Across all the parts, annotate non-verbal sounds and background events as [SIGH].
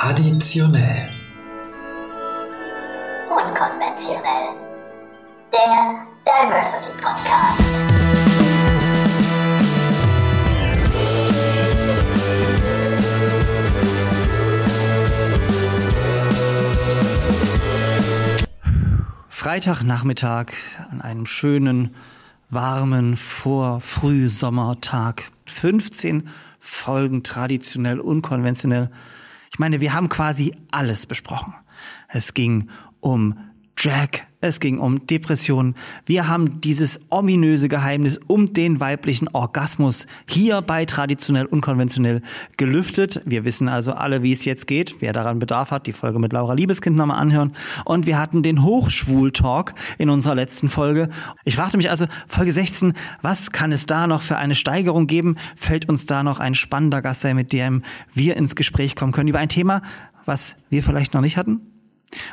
Traditionell. Unkonventionell. Der Diversity Podcast. Freitagnachmittag an einem schönen, warmen Vorfrühsommertag. 15 Folgen traditionell, unkonventionell. Ich meine, wir haben quasi alles besprochen. Es ging um Drag, es ging um Depressionen. Wir haben dieses ominöse Geheimnis um den weiblichen Orgasmus hier bei traditionell unkonventionell gelüftet. Wir wissen also alle, wie es jetzt geht. Wer daran Bedarf hat, die Folge mit Laura Liebeskind nochmal anhören. Und wir hatten den Hochschwul-Talk in unserer letzten Folge. Ich fragte mich also, Folge 16, was kann es da noch für eine Steigerung geben? Fällt uns da noch ein spannender Gast sein, mit dem wir ins Gespräch kommen können über ein Thema, was wir vielleicht noch nicht hatten?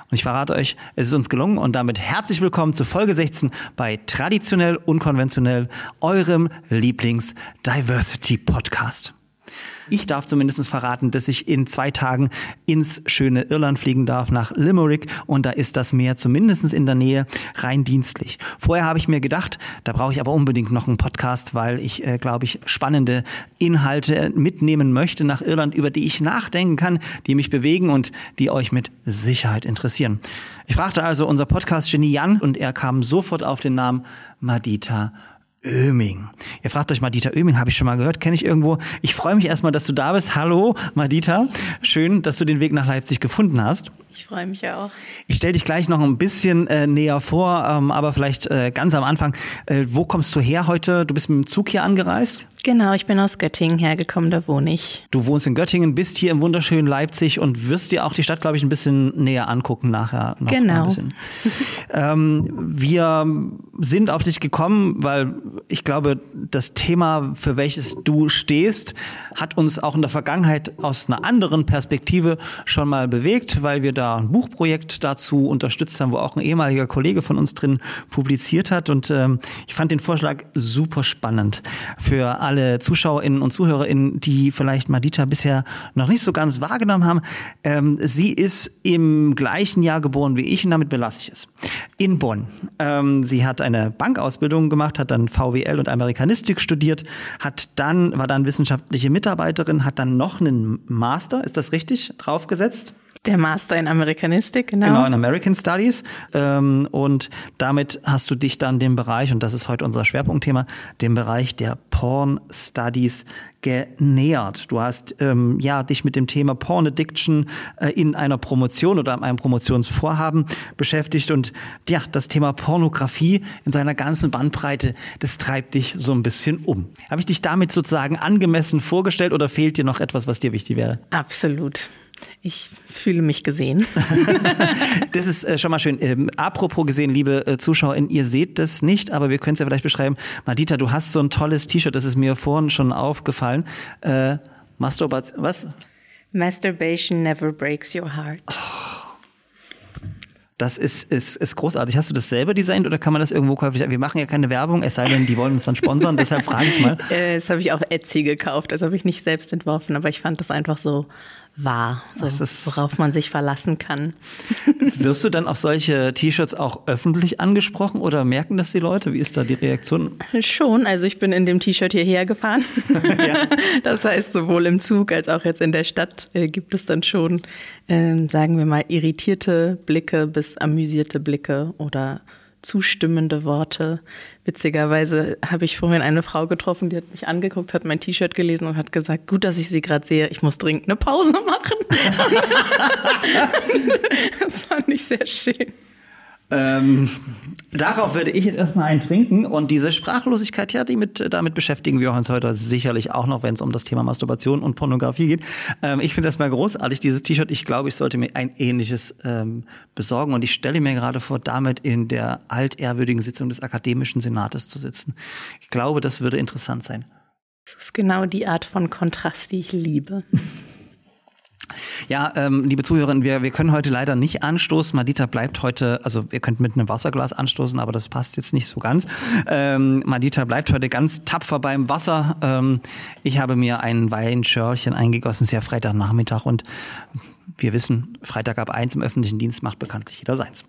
Und ich verrate euch, es ist uns gelungen und damit herzlich willkommen zu Folge 16 bei Traditionell Unkonventionell, eurem Lieblings-Diversity-Podcast. Ich darf zumindest verraten, dass ich in zwei Tagen ins schöne Irland fliegen darf, nach Limerick. Und da ist das Meer zumindest in der Nähe rein dienstlich. Vorher habe ich mir gedacht, da brauche ich aber unbedingt noch einen Podcast, weil ich, äh, glaube ich, spannende Inhalte mitnehmen möchte nach Irland, über die ich nachdenken kann, die mich bewegen und die euch mit Sicherheit interessieren. Ich fragte also unser Podcast-Genie Jan und er kam sofort auf den Namen Madita Oeming. Ihr fragt euch, Madita Oeming, habe ich schon mal gehört, kenne ich irgendwo. Ich freue mich erstmal, dass du da bist. Hallo, Madita. Schön, dass du den Weg nach Leipzig gefunden hast. Ich freue mich ja auch. Ich stelle dich gleich noch ein bisschen äh, näher vor, ähm, aber vielleicht äh, ganz am Anfang. Äh, wo kommst du her heute? Du bist mit dem Zug hier angereist? Genau, ich bin aus Göttingen hergekommen, da wohne ich. Du wohnst in Göttingen, bist hier im wunderschönen Leipzig und wirst dir auch die Stadt, glaube ich, ein bisschen näher angucken nachher. Noch genau. [LAUGHS] ähm, wir sind auf dich gekommen, weil ich glaube, das Thema, für welches du stehst, hat uns auch in der Vergangenheit aus einer anderen Perspektive schon mal bewegt, weil wir da ein Buchprojekt dazu unterstützt haben, wo auch ein ehemaliger Kollege von uns drin publiziert hat. Und ähm, ich fand den Vorschlag super spannend für alle ZuschauerInnen und ZuhörerInnen, die vielleicht Madita bisher noch nicht so ganz wahrgenommen haben. Ähm, sie ist im gleichen Jahr geboren wie ich und damit belasse ich es. In Bonn. Ähm, sie hat eine Bankausbildung gemacht, hat dann VWL und Amerikanistik studiert, hat dann, war dann wissenschaftliche Mitarbeiterin, hat dann noch einen Master, ist das richtig, draufgesetzt? Der Master in Amerikanistik, genau. Genau, in American Studies. Ähm, und damit hast du dich dann dem Bereich, und das ist heute unser Schwerpunktthema, dem Bereich der Porn Studies genähert. Du hast ähm, ja dich mit dem Thema Porn Addiction äh, in einer Promotion oder einem Promotionsvorhaben beschäftigt und ja, das Thema Pornografie in seiner ganzen Bandbreite, das treibt dich so ein bisschen um. Habe ich dich damit sozusagen angemessen vorgestellt oder fehlt dir noch etwas, was dir wichtig wäre? Absolut. Ich fühle mich gesehen. [LAUGHS] das ist äh, schon mal schön. Ähm, apropos gesehen, liebe äh, ZuschauerInnen, ihr seht das nicht, aber wir können es ja vielleicht beschreiben. Madita, du hast so ein tolles T-Shirt, das ist mir vorhin schon aufgefallen. Äh, Masturbation, was? Masturbation never breaks your heart. Oh. Das ist, ist, ist großartig. Hast du das selber designt oder kann man das irgendwo käuflich? Wir machen ja keine Werbung, es sei denn, die wollen uns dann sponsern, [LAUGHS] deshalb frage ich mal. Äh, das habe ich auf Etsy gekauft, das habe ich nicht selbst entworfen, aber ich fand das einfach so wahr, so, worauf man sich verlassen kann. [LAUGHS] Wirst du dann auf solche T-Shirts auch öffentlich angesprochen oder merken das die Leute? Wie ist da die Reaktion? Schon, also ich bin in dem T-Shirt hierher gefahren. [LAUGHS] ja. [LAUGHS] Das heißt, sowohl im Zug als auch jetzt in der Stadt äh, gibt es dann schon, äh, sagen wir mal, irritierte Blicke bis amüsierte Blicke oder zustimmende Worte. Witzigerweise habe ich vorhin eine Frau getroffen, die hat mich angeguckt, hat mein T-Shirt gelesen und hat gesagt, gut, dass ich sie gerade sehe, ich muss dringend eine Pause machen. [LAUGHS] das fand ich sehr schön. Ähm, darauf würde ich jetzt erstmal einen trinken und diese Sprachlosigkeit, ja, die mit, damit beschäftigen wir uns heute sicherlich auch noch, wenn es um das Thema Masturbation und Pornografie geht. Ähm, ich finde das mal großartig, dieses T-Shirt. Ich glaube, ich sollte mir ein ähnliches ähm, besorgen und ich stelle mir gerade vor, damit in der altehrwürdigen Sitzung des Akademischen Senates zu sitzen. Ich glaube, das würde interessant sein. Das ist genau die Art von Kontrast, die ich liebe. [LAUGHS] Ja, ähm, liebe Zuhörerinnen, wir, wir können heute leider nicht anstoßen. Madita bleibt heute, also ihr könnt mit einem Wasserglas anstoßen, aber das passt jetzt nicht so ganz. Ähm, Madita bleibt heute ganz tapfer beim Wasser. Ähm, ich habe mir ein Weinschörchen eingegossen, sehr Freitagnachmittag und wir wissen, Freitag ab eins im öffentlichen Dienst macht bekanntlich jeder seins.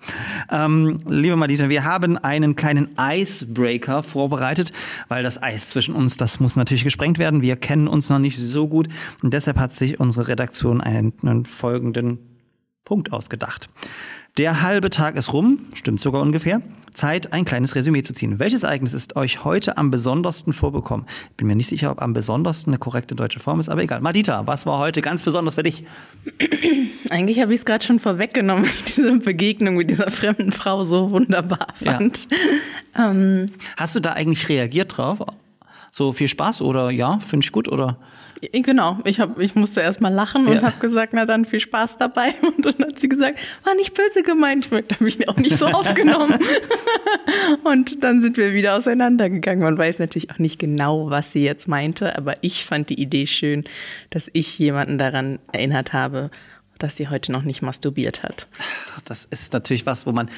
Ähm, liebe Madita, wir haben einen kleinen Icebreaker vorbereitet, weil das Eis zwischen uns, das muss natürlich gesprengt werden. Wir kennen uns noch nicht so gut und deshalb hat sich unsere Redaktion einen, einen folgenden Punkt ausgedacht. Der halbe Tag ist rum, stimmt sogar ungefähr. Zeit, ein kleines Resümee zu ziehen. Welches Ereignis ist euch heute am besondersten vorbekommen? Ich bin mir nicht sicher, ob am besondersten eine korrekte deutsche Form ist, aber egal. Madita, was war heute ganz besonders für dich? [CLEARS THROAT] Eigentlich habe ich es gerade schon vorweggenommen, weil [LAUGHS] ich diese Begegnung mit dieser fremden Frau so wunderbar fand. Ja. [LAUGHS] Ähm, Hast du da eigentlich reagiert drauf? So viel Spaß oder ja, finde ich gut oder? Genau, ich, hab, ich musste erst mal lachen und ja. habe gesagt, na dann viel Spaß dabei. [LAUGHS] Und dann hat sie gesagt, war nicht böse gemeint. Da habe ich auch nicht so [LAUGHS] aufgenommen. [LAUGHS] und dann sind wir wieder auseinandergegangen. Man weiß natürlich auch nicht genau, was sie jetzt meinte, aber ich fand die Idee schön, dass ich jemanden daran erinnert habe, dass sie heute noch nicht masturbiert hat. Das ist natürlich was, wo man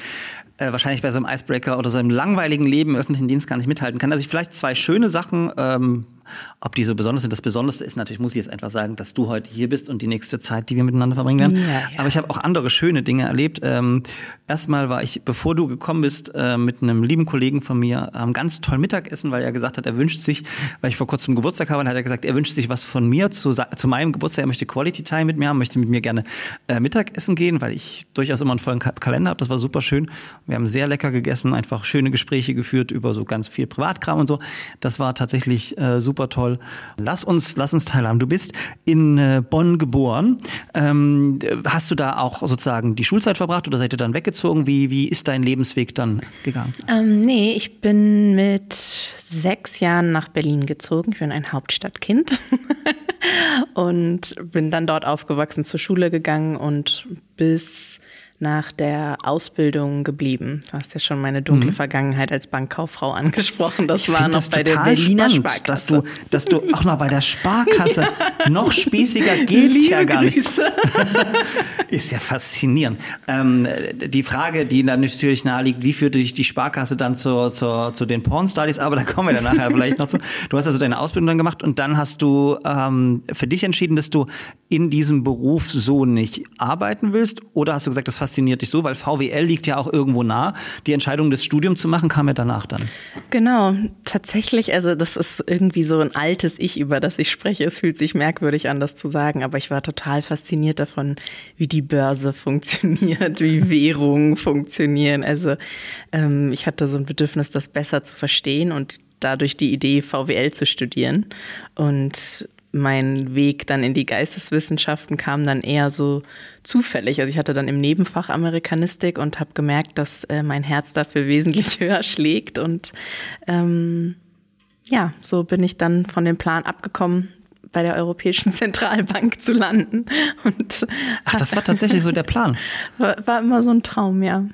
äh, wahrscheinlich bei so einem Icebreaker oder so einem langweiligen Leben im öffentlichen Dienst gar nicht mithalten kann. Also ich vielleicht zwei schöne Sachen ähm, ob die so besonders sind. Das Besonderste ist natürlich, muss ich jetzt einfach sagen, dass du heute hier bist und die nächste Zeit, die wir miteinander verbringen werden. Ja, ja. Aber ich habe auch andere schöne Dinge erlebt. Ähm, erstmal war ich, bevor du gekommen bist, äh, mit einem lieben Kollegen von mir am ganz tollen Mittagessen, weil er gesagt hat, er wünscht sich, weil ich vor kurzem Geburtstag habe, hat er gesagt, er wünscht sich was von mir zu, zu meinem Geburtstag. Er möchte Quality Time mit mir haben, möchte mit mir gerne äh, Mittagessen gehen, weil ich durchaus immer einen vollen Kalender habe. Das war super schön. Wir haben sehr lecker gegessen, einfach schöne Gespräche geführt über so ganz viel Privatkram und so. Das war tatsächlich äh, super super toll. Lass uns, lass uns teilhaben. Du bist in äh, Bonn geboren. Ähm, hast du da auch sozusagen die Schulzeit verbracht oder seid ihr dann weggezogen? Wie, wie ist dein Lebensweg dann gegangen? Ähm, nee, ich bin mit sechs Jahren nach Berlin gezogen. Ich bin ein Hauptstadtkind [LAUGHS] und bin dann dort aufgewachsen, zur Schule gegangen und bis nach der Ausbildung geblieben. Du hast ja schon meine dunkle mhm. Vergangenheit als Bankkauffrau angesprochen. Das ich war noch das bei der Berliner spannend, Sparkasse. Dass du, dass du auch noch bei der Sparkasse [LAUGHS] noch spießiger geht's Liebe ja gar nicht. [LAUGHS] Ist ja faszinierend. Ähm, die Frage, die dann natürlich naheliegt, wie führte dich die Sparkasse dann zur, zur, zu den Pornstudies? Aber da kommen wir dann nachher vielleicht noch zu. Du hast also deine Ausbildung dann gemacht und dann hast du ähm, für dich entschieden, dass du in diesem Beruf so nicht arbeiten willst? Oder hast du gesagt, das fasziniert dich so? Weil VWL liegt ja auch irgendwo nah. Die Entscheidung, das Studium zu machen, kam ja danach dann. Genau, tatsächlich. Also das ist irgendwie so ein altes Ich, über das ich spreche. Es fühlt sich merkwürdig an, das zu sagen, aber ich war total fasziniert davon, wie die Börse [LAUGHS] funktioniert, wie Währungen funktionieren. Also ähm, ich hatte so ein Bedürfnis, das besser zu verstehen und dadurch die Idee, VWL zu studieren. Und mein Weg dann in die Geisteswissenschaften kam dann eher so zufällig. Also ich hatte dann im Nebenfach Amerikanistik und habe gemerkt, dass äh, mein Herz dafür [LAUGHS] wesentlich höher schlägt. Und ähm, ja, so bin ich dann von dem Plan abgekommen, bei der Europäischen [LAUGHS] Zentralbank zu landen. Und Ach, das war tatsächlich so der Plan. [LAUGHS] War, war immer so ein Traum, ja.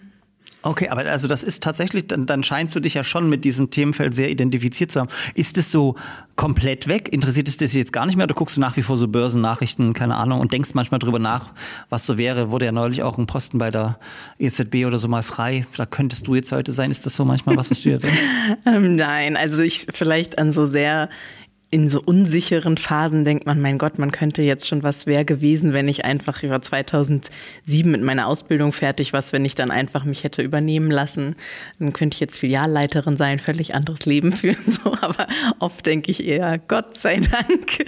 Okay, aber also das ist tatsächlich, dann, dann scheinst du dich ja schon mit diesem Themenfeld sehr identifiziert zu haben. Ist es so komplett weg? Interessiert es dich jetzt gar nicht mehr oder guckst du nach wie vor so Börsennachrichten, keine Ahnung, und denkst manchmal drüber nach, was so wäre? Wurde ja neulich auch ein Posten bei der EZB oder so mal frei. Da könntest du jetzt heute sein. Ist das so manchmal was, was du dir [LAUGHS] denkst? ähm, nein, also ich vielleicht an so sehr in so unsicheren Phasen denkt man, mein Gott, man könnte jetzt schon, was wäre gewesen, wenn ich einfach über 2007 mit meiner Ausbildung fertig was, wenn ich dann einfach mich hätte übernehmen lassen. Dann könnte ich jetzt Filialleiterin sein, völlig anderes Leben [LAUGHS] führen. So, aber oft denke ich eher, Gott sei Dank.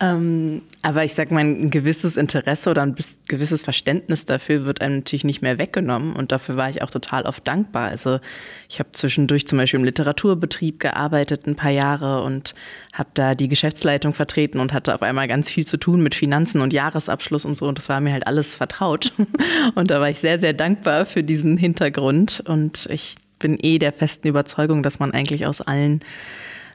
Ähm, aber ich sag mal, ein gewisses Interesse oder ein gewisses Verständnis dafür wird einem natürlich nicht mehr weggenommen. Und dafür war ich auch total oft dankbar. Also ich habe zwischendurch zum Beispiel im Literaturbetrieb gearbeitet ein paar Jahre und habe da die Geschäftsleitung vertreten und hatte auf einmal ganz viel zu tun mit Finanzen und Jahresabschluss und so. Und das war mir halt alles vertraut. [LAUGHS] Und da war ich sehr, sehr dankbar für diesen Hintergrund. Und ich bin eh der festen Überzeugung, dass man eigentlich aus allen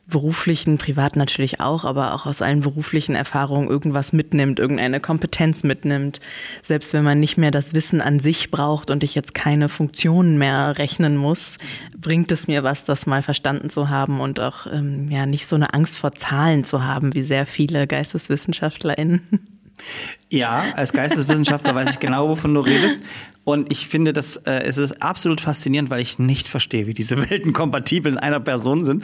beruflichen, privat natürlich auch, aber auch aus allen beruflichen Erfahrungen irgendwas mitnimmt, irgendeine Kompetenz mitnimmt. Selbst wenn man nicht mehr das Wissen an sich braucht und ich jetzt keine Funktionen mehr rechnen muss, bringt es mir was, das mal verstanden zu haben und auch ähm, ja nicht so eine Angst vor Zahlen zu haben, wie sehr viele GeisteswissenschaftlerInnen. Ja, als Geisteswissenschaftler weiß ich genau, wovon du redest. Und ich finde, dass äh, es ist absolut faszinierend, weil ich nicht verstehe, wie diese Welten kompatibel in einer Person sind.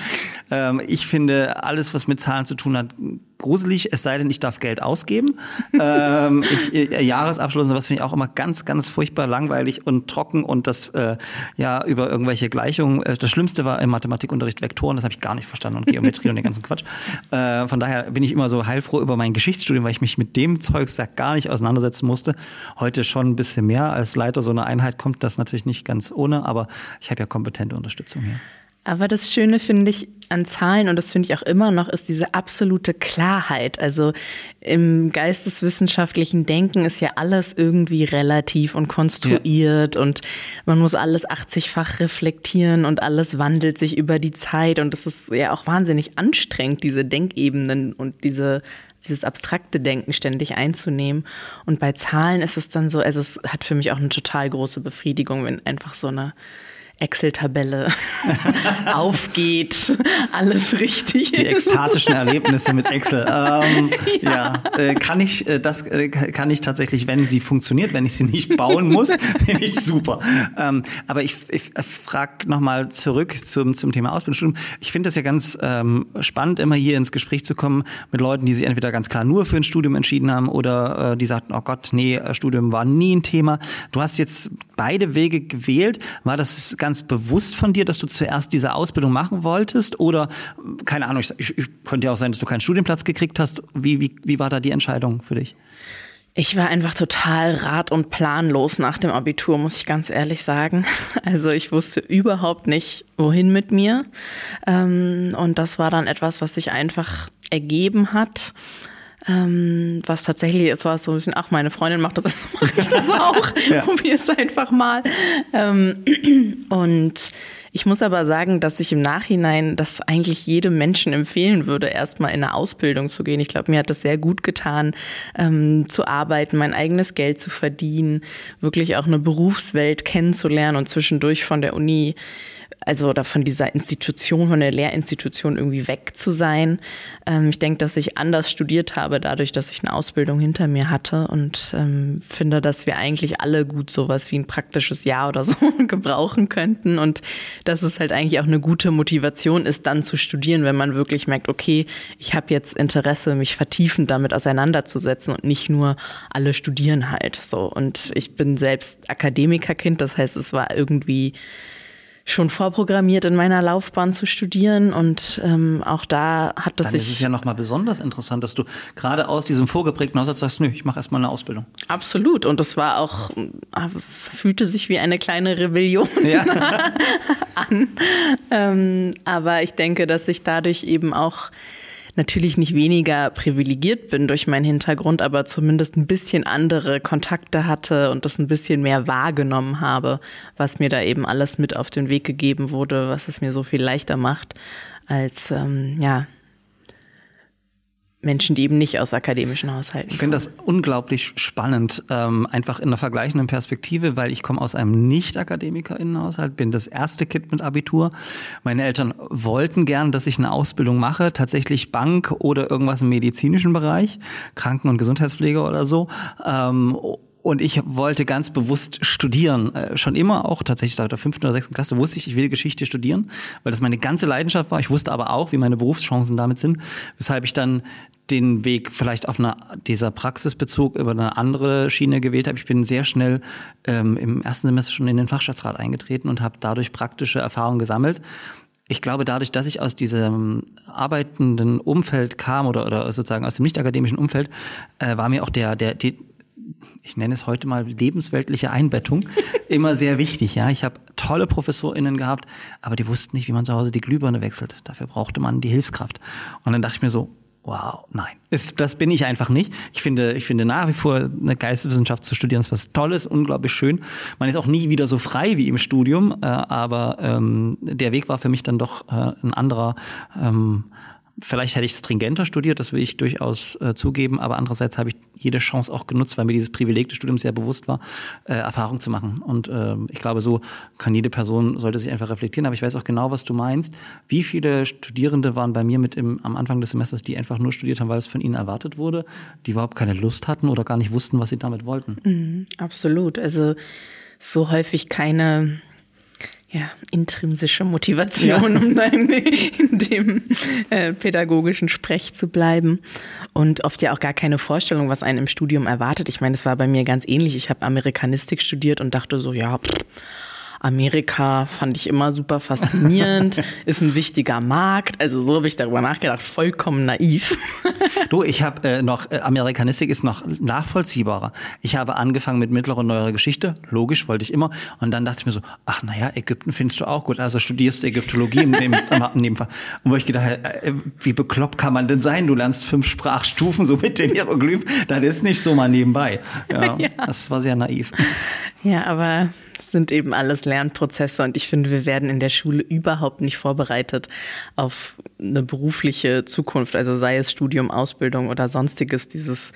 Ähm, ich finde alles, was mit Zahlen zu tun hat, gruselig, es sei denn, ich darf Geld ausgeben. [LAUGHS] ähm, ich, äh, Jahresabschluss und sowas finde ich auch immer ganz, ganz furchtbar langweilig und trocken und das äh, ja über irgendwelche Gleichungen. Äh, das Schlimmste war im Mathematikunterricht Vektoren, das habe ich gar nicht verstanden und Geometrie und den ganzen Quatsch. Äh, von daher bin ich immer so heilfroh über mein Geschichtsstudium, weil ich mich mit dem Zeugs da gar nicht auseinandersetzen musste. Heute schon ein bisschen mehr. Als Leiter so einer Einheit kommt das natürlich nicht ganz ohne, aber ich habe ja kompetente Unterstützung hier. Aber das Schöne finde ich an Zahlen, und das finde ich auch immer noch, ist diese absolute Klarheit. Also im geisteswissenschaftlichen Denken ist ja alles irgendwie relativ und konstruiert ja. und man muss alles 80-fach reflektieren und alles wandelt sich über die Zeit. Und es ist ja auch wahnsinnig anstrengend, diese Denkebenen und diese dieses abstrakte Denken ständig einzunehmen. Und bei Zahlen ist es dann so, also es hat für mich auch eine total große Befriedigung, wenn einfach so eine Excel-Tabelle [LAUGHS] aufgeht, alles richtig Die ekstatischen Erlebnisse mit Excel. Ähm, [LAUGHS] ja, ja äh, kann ich äh, das äh, kann ich tatsächlich, wenn sie funktioniert, wenn ich sie nicht bauen muss, [LAUGHS] finde ich super. Ähm, aber ich, ich frage nochmal zurück zum, zum Thema Ausbildungsstudium. Ich finde das ja ganz ähm, spannend, immer hier ins Gespräch zu kommen mit Leuten, die sich entweder ganz klar nur für ein Studium entschieden haben oder äh, die sagten, oh Gott, nee, Studium war nie ein Thema. Du hast jetzt beide Wege gewählt. War das ganz bewusst von dir, dass du zuerst diese Ausbildung machen wolltest? Oder, keine Ahnung, ich, ich, könnte ja auch sein, dass du keinen Studienplatz gekriegt hast. Wie, wie, wie war da die Entscheidung für dich? Ich war einfach total rat- und planlos nach dem Abitur, muss ich ganz ehrlich sagen. [LAUGHS] Also ich wusste überhaupt nicht, wohin mit mir. Ähm, und das war dann etwas, was sich einfach ergeben hat. Ähm, was tatsächlich, es war so ein bisschen, ach, meine Freundin macht das, [LAUGHS] also mache ich das auch. [LAUGHS] ja. Probier es einfach mal. Ähm, [CLEARS THROAT] und ich muss aber sagen, dass ich im Nachhinein das eigentlich jedem Menschen empfehlen würde, erstmal in eine Ausbildung zu gehen. Ich glaube, mir hat das sehr gut getan, ähm, zu arbeiten, mein eigenes Geld zu verdienen, wirklich auch eine Berufswelt kennenzulernen und zwischendurch von der Uni also oder von dieser Institution, von der Lehrinstitution irgendwie weg zu sein. Ähm, ich denke, dass ich anders studiert habe, dadurch, dass ich eine Ausbildung hinter mir hatte und ähm, finde, dass wir eigentlich alle gut sowas wie ein praktisches Jahr oder [LAUGHS] so gebrauchen könnten und dass es halt eigentlich auch eine gute Motivation ist, dann zu studieren, wenn man wirklich merkt, okay, ich habe jetzt Interesse, mich vertiefend damit auseinanderzusetzen und nicht nur alle studieren halt so. Und ich bin selbst Akademikerkind, das heißt, es war irgendwie schon vorprogrammiert in meiner Laufbahn zu studieren und ähm, auch da hat das Dann sich. ist es ja nochmal besonders interessant, dass du gerade aus diesem vorgeprägten Haushalt sagst, nö, ich mache erstmal eine Ausbildung. Absolut und das war auch, äh, fühlte sich wie eine kleine Rebellion [LAUGHS] ja. [LAUGHS] an. Ähm, aber ich denke, dass ich dadurch eben auch natürlich nicht weniger privilegiert bin durch meinen Hintergrund, aber zumindest ein bisschen andere Kontakte hatte und das ein bisschen mehr wahrgenommen habe, was mir da eben alles mit auf den Weg gegeben wurde, was es mir so viel leichter macht, als ähm, ja Menschen, die eben nicht aus akademischen Haushalten Ich finde das unglaublich spannend, ähm, einfach in einer vergleichenden Perspektive, weil ich komme aus einem Nicht-Akademiker-Innenhaushalt, bin das erste Kind mit Abitur. Meine Eltern wollten gern, dass ich eine Ausbildung mache, tatsächlich Bank oder irgendwas im medizinischen Bereich, Kranken- und Gesundheitspflege oder so. Ähm, und ich wollte ganz bewusst studieren. Äh, schon immer auch, tatsächlich seit der fünften oder sechsten Klasse wusste ich, ich will Geschichte studieren, weil das meine ganze Leidenschaft war. Ich wusste aber auch, wie meine Berufschancen damit sind, weshalb ich dann den Weg vielleicht auf einer, dieser Praxisbezug über eine andere Schiene gewählt habe. Ich bin sehr schnell ähm, im ersten Semester schon in den Fachschaftsrat eingetreten und habe dadurch praktische Erfahrungen gesammelt ich glaube, dadurch, dass ich aus diesem arbeitenden Umfeld kam oder, oder sozusagen aus dem nicht akademischen Umfeld, äh, war mir auch der, der, die, ich nenne es heute mal lebensweltliche Einbettung, immer sehr wichtig. Ja, ich habe tolle ProfessorInnen gehabt, aber die wussten nicht, wie man zu Hause die Glühbirne wechselt. Dafür brauchte man die Hilfskraft. Und dann dachte ich mir so, wow, nein, ist, das bin ich einfach nicht. Ich finde, ich finde nach wie vor eine Geisteswissenschaft zu studieren ist was Tolles, unglaublich schön. Man ist auch nie wieder so frei wie im Studium, äh, aber ähm, der Weg war für mich dann doch äh, ein anderer. Ähm, Vielleicht hätte ich stringenter studiert, das will ich durchaus äh, zugeben, aber andererseits habe ich jede Chance auch genutzt, weil mir dieses Privileg des Studiums sehr bewusst war, äh, Erfahrung zu machen. Und äh, ich glaube, so kann jede Person, sollte sich einfach reflektieren. Aber ich weiß auch genau, was du meinst. Wie viele Studierende waren bei mir mit im, am Anfang des Semesters, die einfach nur studiert haben, weil es von ihnen erwartet wurde, die überhaupt keine Lust hatten oder gar nicht wussten, was sie damit wollten? Mhm, absolut. Also so häufig keine ja, intrinsische Motivation, ja. um dann in dem äh, pädagogischen Sprech zu bleiben. Und oft ja auch gar keine Vorstellung, was einen im Studium erwartet. Ich meine, es war bei mir ganz ähnlich. Ich habe Amerikanistik studiert und dachte so, ja, pff, Amerika fand ich immer super faszinierend, [LAUGHS] ist ein wichtiger Markt. Also so habe ich darüber nachgedacht, vollkommen naiv. [LAUGHS] Du, ich habe äh, noch, äh, Amerikanistik ist noch nachvollziehbarer. Ich habe angefangen mit mittlerer und neuerer Geschichte, logisch, wollte ich immer. Und dann dachte ich mir so, ach naja, Ägypten findest du auch gut, also studierst du Ägyptologie in dem, [LAUGHS] in dem Fall. Und wo ich gedacht habe, äh, wie bekloppt kann man denn sein? Du lernst fünf Sprachstufen so mit den Hieroglyphen, das ist nicht so mal nebenbei. Ja, ja. Das war sehr naiv. Ja, aber es sind eben alles Lernprozesse und ich finde, wir werden in der Schule überhaupt nicht vorbereitet auf eine berufliche Zukunft, also sei es Studium, Ausbildung oder sonstiges, dieses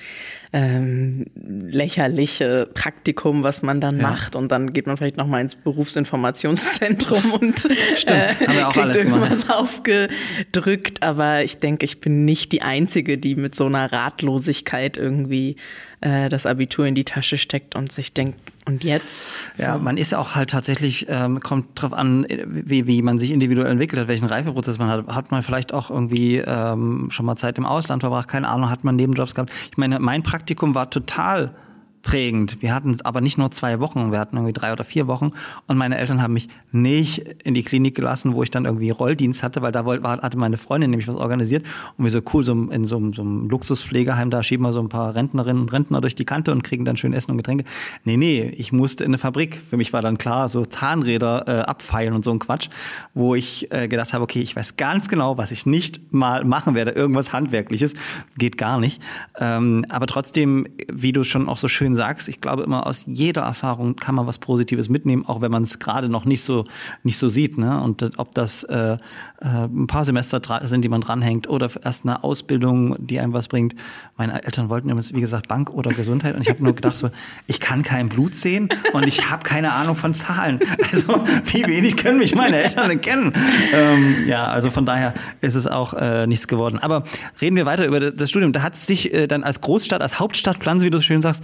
ähm, lächerliche Praktikum, was man dann ja. macht und dann geht man vielleicht nochmal ins Berufsinformationszentrum [LAUGHS] und Stimmt, äh, haben wir auch alles irgendwas gemacht. aufgedrückt, aber ich denke, ich bin nicht die Einzige, die mit so einer Ratlosigkeit irgendwie äh, das Abitur in die Tasche steckt und sich denkt, und jetzt? So. Ja, man ist auch halt tatsächlich, ähm, kommt drauf an, wie, wie man sich individuell entwickelt hat, welchen Reifeprozess man hat. Hat man vielleicht auch irgendwie ähm, schon mal Zeit im Ausland verbracht, keine Ahnung, hat man Nebenjobs gehabt. Ich meine, mein Praktikum war total prägend. Wir hatten aber nicht nur zwei Wochen, wir hatten irgendwie drei oder vier Wochen und meine Eltern haben mich nicht in die Klinik gelassen, wo ich dann irgendwie Rolldienst hatte, weil da hatte meine Freundin nämlich was organisiert und wir so cool, so in so, so einem Luxuspflegeheim, da schieben wir so ein paar Rentnerinnen und Rentner durch die Kante und kriegen dann schön Essen und Getränke. Nee, nee, ich musste in eine Fabrik. Für mich war dann klar, so Zahnräder äh, abfeilen und so ein Quatsch, wo ich äh, gedacht habe, okay, ich weiß ganz genau, was ich nicht mal machen werde, irgendwas Handwerkliches, geht gar nicht. Ähm, aber trotzdem, wie du schon auch so schön schön sagst, ich glaube immer, aus jeder Erfahrung kann man was Positives mitnehmen, auch wenn man es gerade noch nicht so, nicht so sieht. Ne? Und ob das äh, äh, ein paar Semester sind, die man dranhängt, oder erst eine Ausbildung, die einem was bringt. Meine Eltern wollten übrigens, wie gesagt, Bank oder Gesundheit. Und ich habe nur gedacht, so, ich kann kein Blut sehen und ich habe keine Ahnung von Zahlen. Also wie wenig können mich meine Eltern denn kennen? Ähm, ja, also von daher ist es auch äh, nichts geworden. Aber reden wir weiter über das Studium. Da hat es dich äh, dann als Großstadt, als Hauptstadtplan, wie du schön sagst,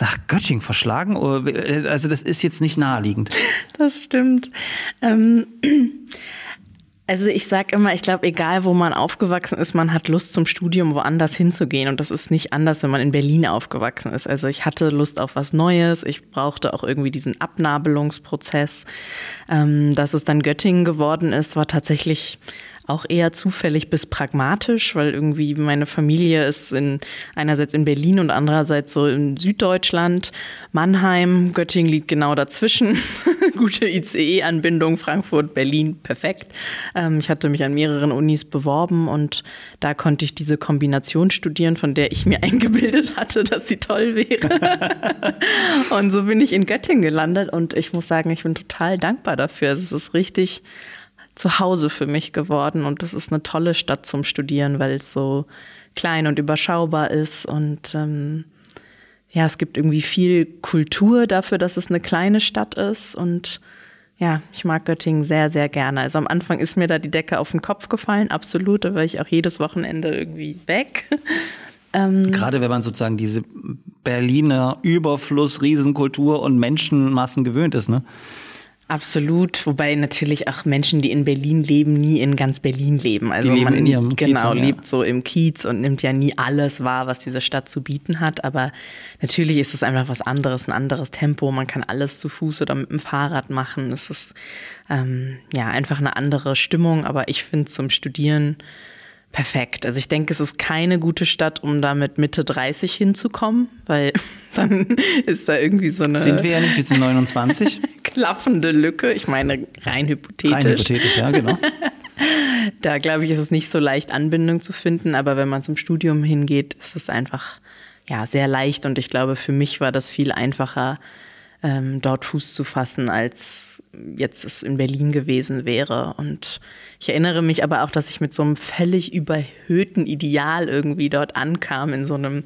nach Göttingen verschlagen? Also das ist jetzt nicht naheliegend. Das stimmt. Ähm, [CLEARS THROAT] also ich sage immer, ich glaube, egal wo man aufgewachsen ist, man hat Lust zum Studium woanders hinzugehen. Und das ist nicht anders, wenn man in Berlin aufgewachsen ist. Also ich hatte Lust auf was Neues. Ich brauchte auch irgendwie diesen Abnabelungsprozess. Ähm, dass es dann Göttingen geworden ist, war tatsächlich auch eher zufällig bis pragmatisch, weil irgendwie meine Familie ist in, einerseits in Berlin und andererseits so in Süddeutschland. Mannheim, Göttingen liegt genau dazwischen. [LAUGHS] Gute ICE-Anbindung, Frankfurt, Berlin, perfekt. Ähm, ich hatte mich an mehreren Unis beworben und da konnte ich diese Kombination studieren, von der ich mir [LAUGHS] eingebildet hatte, dass sie toll wäre. [LAUGHS] und so bin ich in Göttingen gelandet und ich muss sagen, ich bin total dankbar dafür. Also es ist richtig zu Hause für mich geworden und das ist eine tolle Stadt zum Studieren, weil es so klein und überschaubar ist und ähm, ja, es gibt irgendwie viel Kultur dafür, dass es eine kleine Stadt ist und ja, ich mag Göttingen sehr, sehr gerne. Also am Anfang ist mir da die Decke auf den Kopf gefallen, absolut, da war ich auch jedes Wochenende irgendwie weg. [LAUGHS] Ähm, Gerade wenn man sozusagen diese Berliner Überfluss, Riesenkultur und Menschenmassen gewöhnt ist, ne? Absolut, wobei natürlich auch Menschen, die in Berlin leben, nie in ganz Berlin leben. Also leben man in ihrem genau Kiez, ja. lebt so im Kiez und nimmt ja nie alles wahr, was diese Stadt zu bieten hat. Aber natürlich ist es einfach was anderes, ein anderes Tempo. Man kann alles zu Fuß oder mit dem Fahrrad machen. Es ist ähm, ja einfach eine andere Stimmung. Aber ich finde zum Studieren perfekt. Also ich denke, es ist keine gute Stadt, um da mit Mitte 30 hinzukommen, weil [LAUGHS] dann ist da irgendwie so eine. Sind wir ja nicht, wir sind 29. klaffende Lücke. Ich meine, rein hypothetisch. Rein hypothetisch, ja, genau. [LAUGHS] da glaube ich, ist es nicht so leicht, Anbindung zu finden, aber wenn man zum Studium hingeht, ist es einfach ja sehr leicht und ich glaube, für mich war das viel einfacher, ähm, dort Fuß zu fassen, als jetzt es in Berlin gewesen wäre. Und ich erinnere mich aber auch, dass ich mit so einem völlig überhöhten Ideal irgendwie dort ankam, in so einem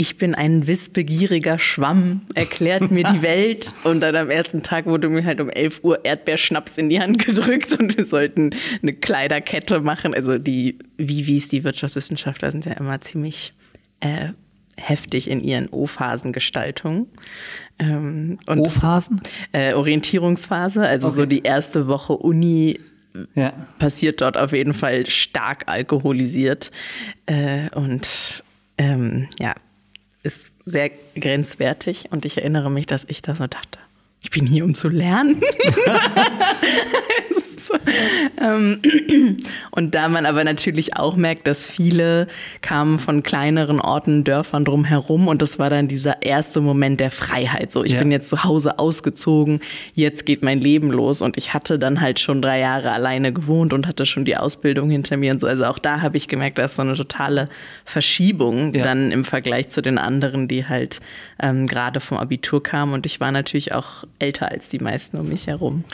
ich bin ein wissbegieriger Schwamm, erklärt mir die [LAUGHS] Welt. Und dann am ersten Tag wurde mir halt um 11 Uhr Erdbeerschnaps in die Hand gedrückt und wir sollten eine Kleiderkette machen. Also die Vivis, die Wirtschaftswissenschaftler sind ja immer ziemlich äh, heftig in ihren O-Phasengestaltungen. Ähm, O-Phasen? Äh, Orientierungsphase, also okay. so die erste Woche Uni ja. passiert dort auf jeden Fall stark alkoholisiert. Äh, und ähm, ja, ist sehr grenzwertig. Und ich erinnere mich, dass ich da so dachte, ich bin hier, um zu lernen. [LAUGHS] [LAUGHS] Ähm, [CLEARS THROAT] und da man aber natürlich auch merkt, dass viele kamen von kleineren Orten, Dörfern drumherum und das war dann dieser erste Moment der Freiheit. So, ich ja. bin jetzt zu Hause ausgezogen, jetzt geht mein Leben los und ich hatte dann halt schon drei Jahre alleine gewohnt und hatte schon die Ausbildung hinter mir und so. Also auch da habe ich gemerkt, da ist so eine totale Verschiebung ja. dann im Vergleich zu den anderen, die halt ähm, gerade vom Abitur kamen und ich war natürlich auch älter als die meisten um mich herum.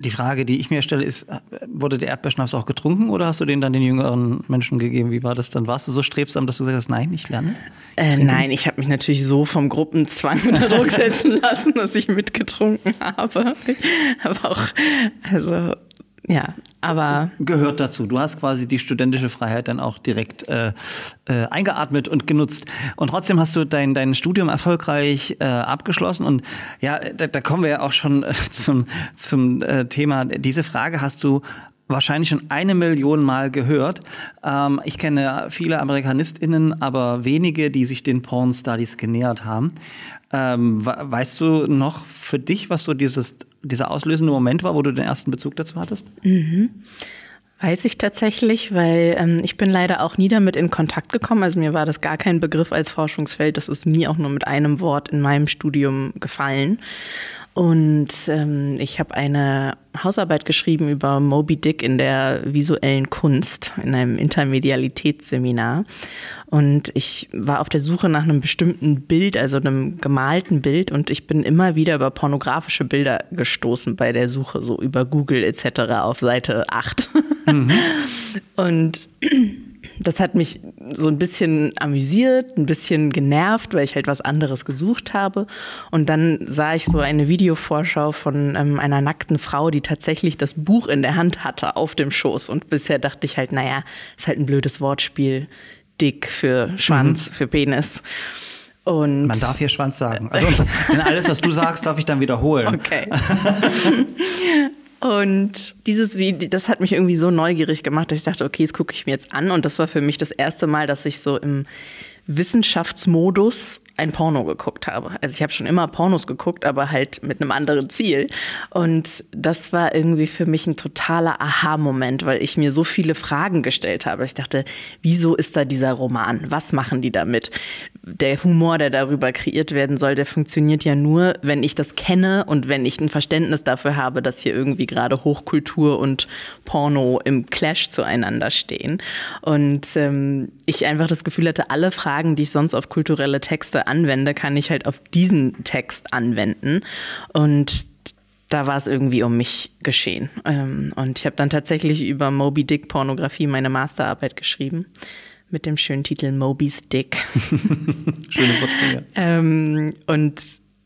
Die Frage, die ich mir stelle, ist, wurde der Erdbeerschnaps auch getrunken oder hast du den dann den jüngeren Menschen gegeben? Wie war das dann? Warst du so strebsam, dass du gesagt hast, nein, ich lerne? Ich äh, nein, ich habe mich natürlich so vom Gruppenzwang [LAUGHS] unter Druck setzen lassen, dass ich mitgetrunken habe. Aber auch, also ja, aber. Gehört dazu. Du hast quasi die studentische Freiheit dann auch direkt äh, äh, eingeatmet und genutzt. Und trotzdem hast du dein, dein Studium erfolgreich äh, abgeschlossen. Und ja, da, da kommen wir ja auch schon äh, zum, zum äh, Thema. Diese Frage hast du wahrscheinlich schon eine Million Mal gehört. Ähm, ich kenne viele AmerikanistInnen, aber wenige, die sich den Porn Studies genähert haben. Ähm, weißt du noch für dich, was so dieses, dieser auslösende Moment war, wo du den ersten Bezug dazu hattest? Mhm. Weiß ich tatsächlich, weil ähm, ich bin leider auch nie damit in Kontakt gekommen. Also mir war das gar kein Begriff als Forschungsfeld. Das ist nie auch nur mit einem Wort in meinem Studium gefallen. Und ähm, ich habe eine Hausarbeit geschrieben über Moby Dick in der visuellen Kunst in einem Intermedialitätsseminar. Und ich war auf der Suche nach einem bestimmten Bild, also einem gemalten Bild. Und ich bin immer wieder über pornografische Bilder gestoßen bei der Suche, so über Google etc. auf Seite 8. Mhm. [LAUGHS] Und das hat mich so ein bisschen amüsiert, ein bisschen genervt, weil ich halt was anderes gesucht habe. Und dann sah ich so eine Videovorschau von ähm, einer nackten Frau, die tatsächlich das Buch in der Hand hatte auf dem Schoß. Und bisher dachte ich halt, naja, ist halt ein blödes Wortspiel. Dick für Schwanz, mhm. für Penis. Und Man darf hier Schwanz sagen. Also alles, was du sagst, darf ich dann wiederholen. Okay. [LAUGHS] Und dieses Video, das hat mich irgendwie so neugierig gemacht, dass ich dachte, okay, das gucke ich mir jetzt an. Und das war für mich das erste Mal, dass ich so im Wissenschaftsmodus ein Porno geguckt habe. Also ich habe schon immer Pornos geguckt, aber halt mit einem anderen Ziel. Und das war irgendwie für mich ein totaler Aha-Moment, weil ich mir so viele Fragen gestellt habe. Ich dachte, wieso ist da dieser Roman? Was machen die damit? Der Humor, der darüber kreiert werden soll, der funktioniert ja nur, wenn ich das kenne und wenn ich ein Verständnis dafür habe, dass hier irgendwie gerade Hochkultur und Porno im Clash zueinander stehen. Und ähm, ich einfach das Gefühl hatte, alle Fragen, die ich sonst auf kulturelle Texte anwende, kann ich halt auf diesen Text anwenden. Und da war es irgendwie um mich geschehen. Ähm, und ich habe dann tatsächlich über Moby Dick Pornografie meine Masterarbeit geschrieben mit dem schönen Titel Moby's Dick. [LAUGHS] Schönes Wortspiel. Ja. Ähm, und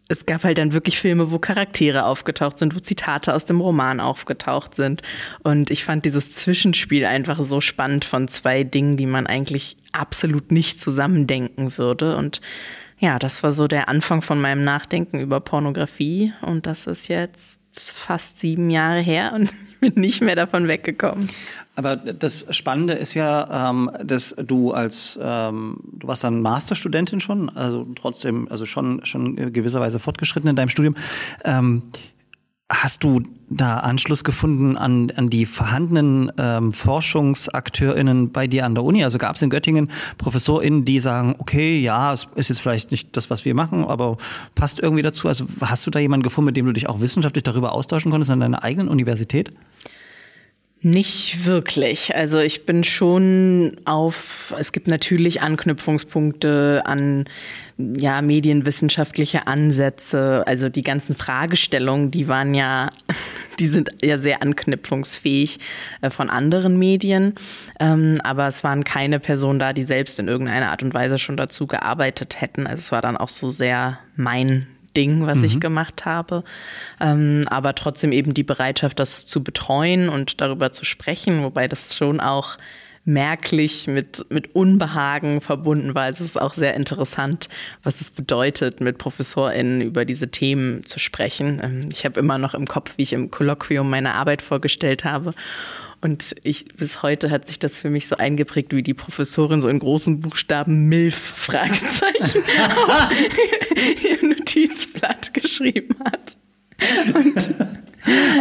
es gab halt dann wirklich Filme, wo Charaktere aufgetaucht sind, wo Zitate aus dem Roman aufgetaucht sind. Und ich fand dieses Zwischenspiel einfach so spannend von zwei Dingen, die man eigentlich absolut nicht zusammendenken würde. Und ja, das war so der Anfang von meinem Nachdenken über Pornografie. Und das ist jetzt fast sieben Jahre her und ich [LAUGHS] bin nicht mehr davon weggekommen. Aber das Spannende ist ja, ähm, dass du als, ähm, du warst dann Masterstudentin schon, also trotzdem, also schon, schon gewisserweise fortgeschritten in deinem Studium. Ähm, Hast du da Anschluss gefunden an, an die vorhandenen ähm, ForschungsakteurInnen bei dir an der Uni? Also gab es in Göttingen ProfessorInnen, die sagen, okay, ja, es ist jetzt vielleicht nicht das, was wir machen, aber passt irgendwie dazu? Also hast du da jemanden gefunden, mit dem du dich auch wissenschaftlich darüber austauschen konntest an deiner eigenen Universität? Nicht wirklich. Also ich bin schon auf, es gibt natürlich Anknüpfungspunkte an ja, medienwissenschaftliche Ansätze. Also die ganzen Fragestellungen, die waren ja, [LAUGHS] die sind ja sehr anknüpfungsfähig äh, von anderen Medien. Ähm, aber es waren keine Personen da, die selbst in irgendeiner Art und Weise schon dazu gearbeitet hätten. Also es war dann auch so sehr mein Ding, was mhm. ich gemacht habe. Ähm, aber trotzdem eben die Bereitschaft, das zu betreuen und darüber zu sprechen, wobei das schon auch merklich mit, mit Unbehagen verbunden war. Es ist auch sehr interessant, was es bedeutet, mit ProfessorInnen über diese Themen zu sprechen. Ähm, ich habe immer noch im Kopf, wie ich im Kolloquium meine Arbeit vorgestellt habe. Und ich, bis heute hat sich das für mich so eingeprägt, wie die Professorin so in großen Buchstaben MILF Fragezeichen [LAUGHS] ihr Notizblatt geschrieben hat. Und,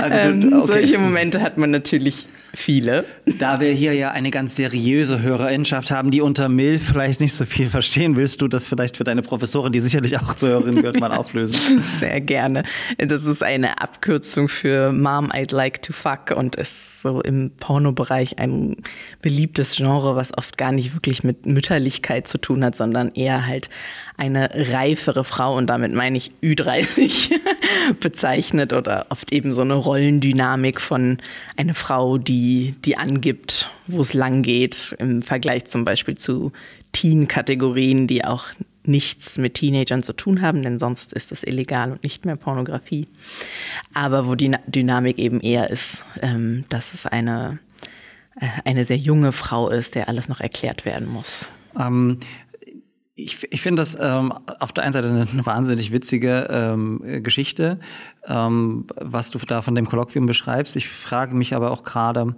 also du, ähm, okay. solche Momente hat man natürlich viele. Da wir hier ja eine ganz seriöse Hörerinschaft haben, die unter MILF vielleicht nicht so viel verstehen, willst du das vielleicht für deine Professorin, die sicherlich auch zur Hörerin gehört, mal auflösen? [LAUGHS] Sehr gerne. Das ist eine Abkürzung für Mom I'd Like to Fuck und ist so im Pornobereich ein beliebtes Genre, was oft gar nicht wirklich mit Mütterlichkeit zu tun hat, sondern eher halt eine reifere Frau und damit meine ich Ü30 [LAUGHS] bezeichnet oder oft eben so eine Rollendynamik von einer Frau, die, die angibt, wo es lang geht, im Vergleich zum Beispiel zu Teen-Kategorien, die auch nichts mit Teenagern zu tun haben, denn sonst ist es illegal und nicht mehr Pornografie. Aber wo die Dynamik eben eher ist, ähm, dass es eine, äh, eine sehr junge Frau ist, der alles noch erklärt werden muss. Ähm, ich, ich finde das ähm, auf der einen Seite eine wahnsinnig witzige ähm, Geschichte, ähm, was du da von dem Kolloquium beschreibst. Ich frage mich aber auch gerade,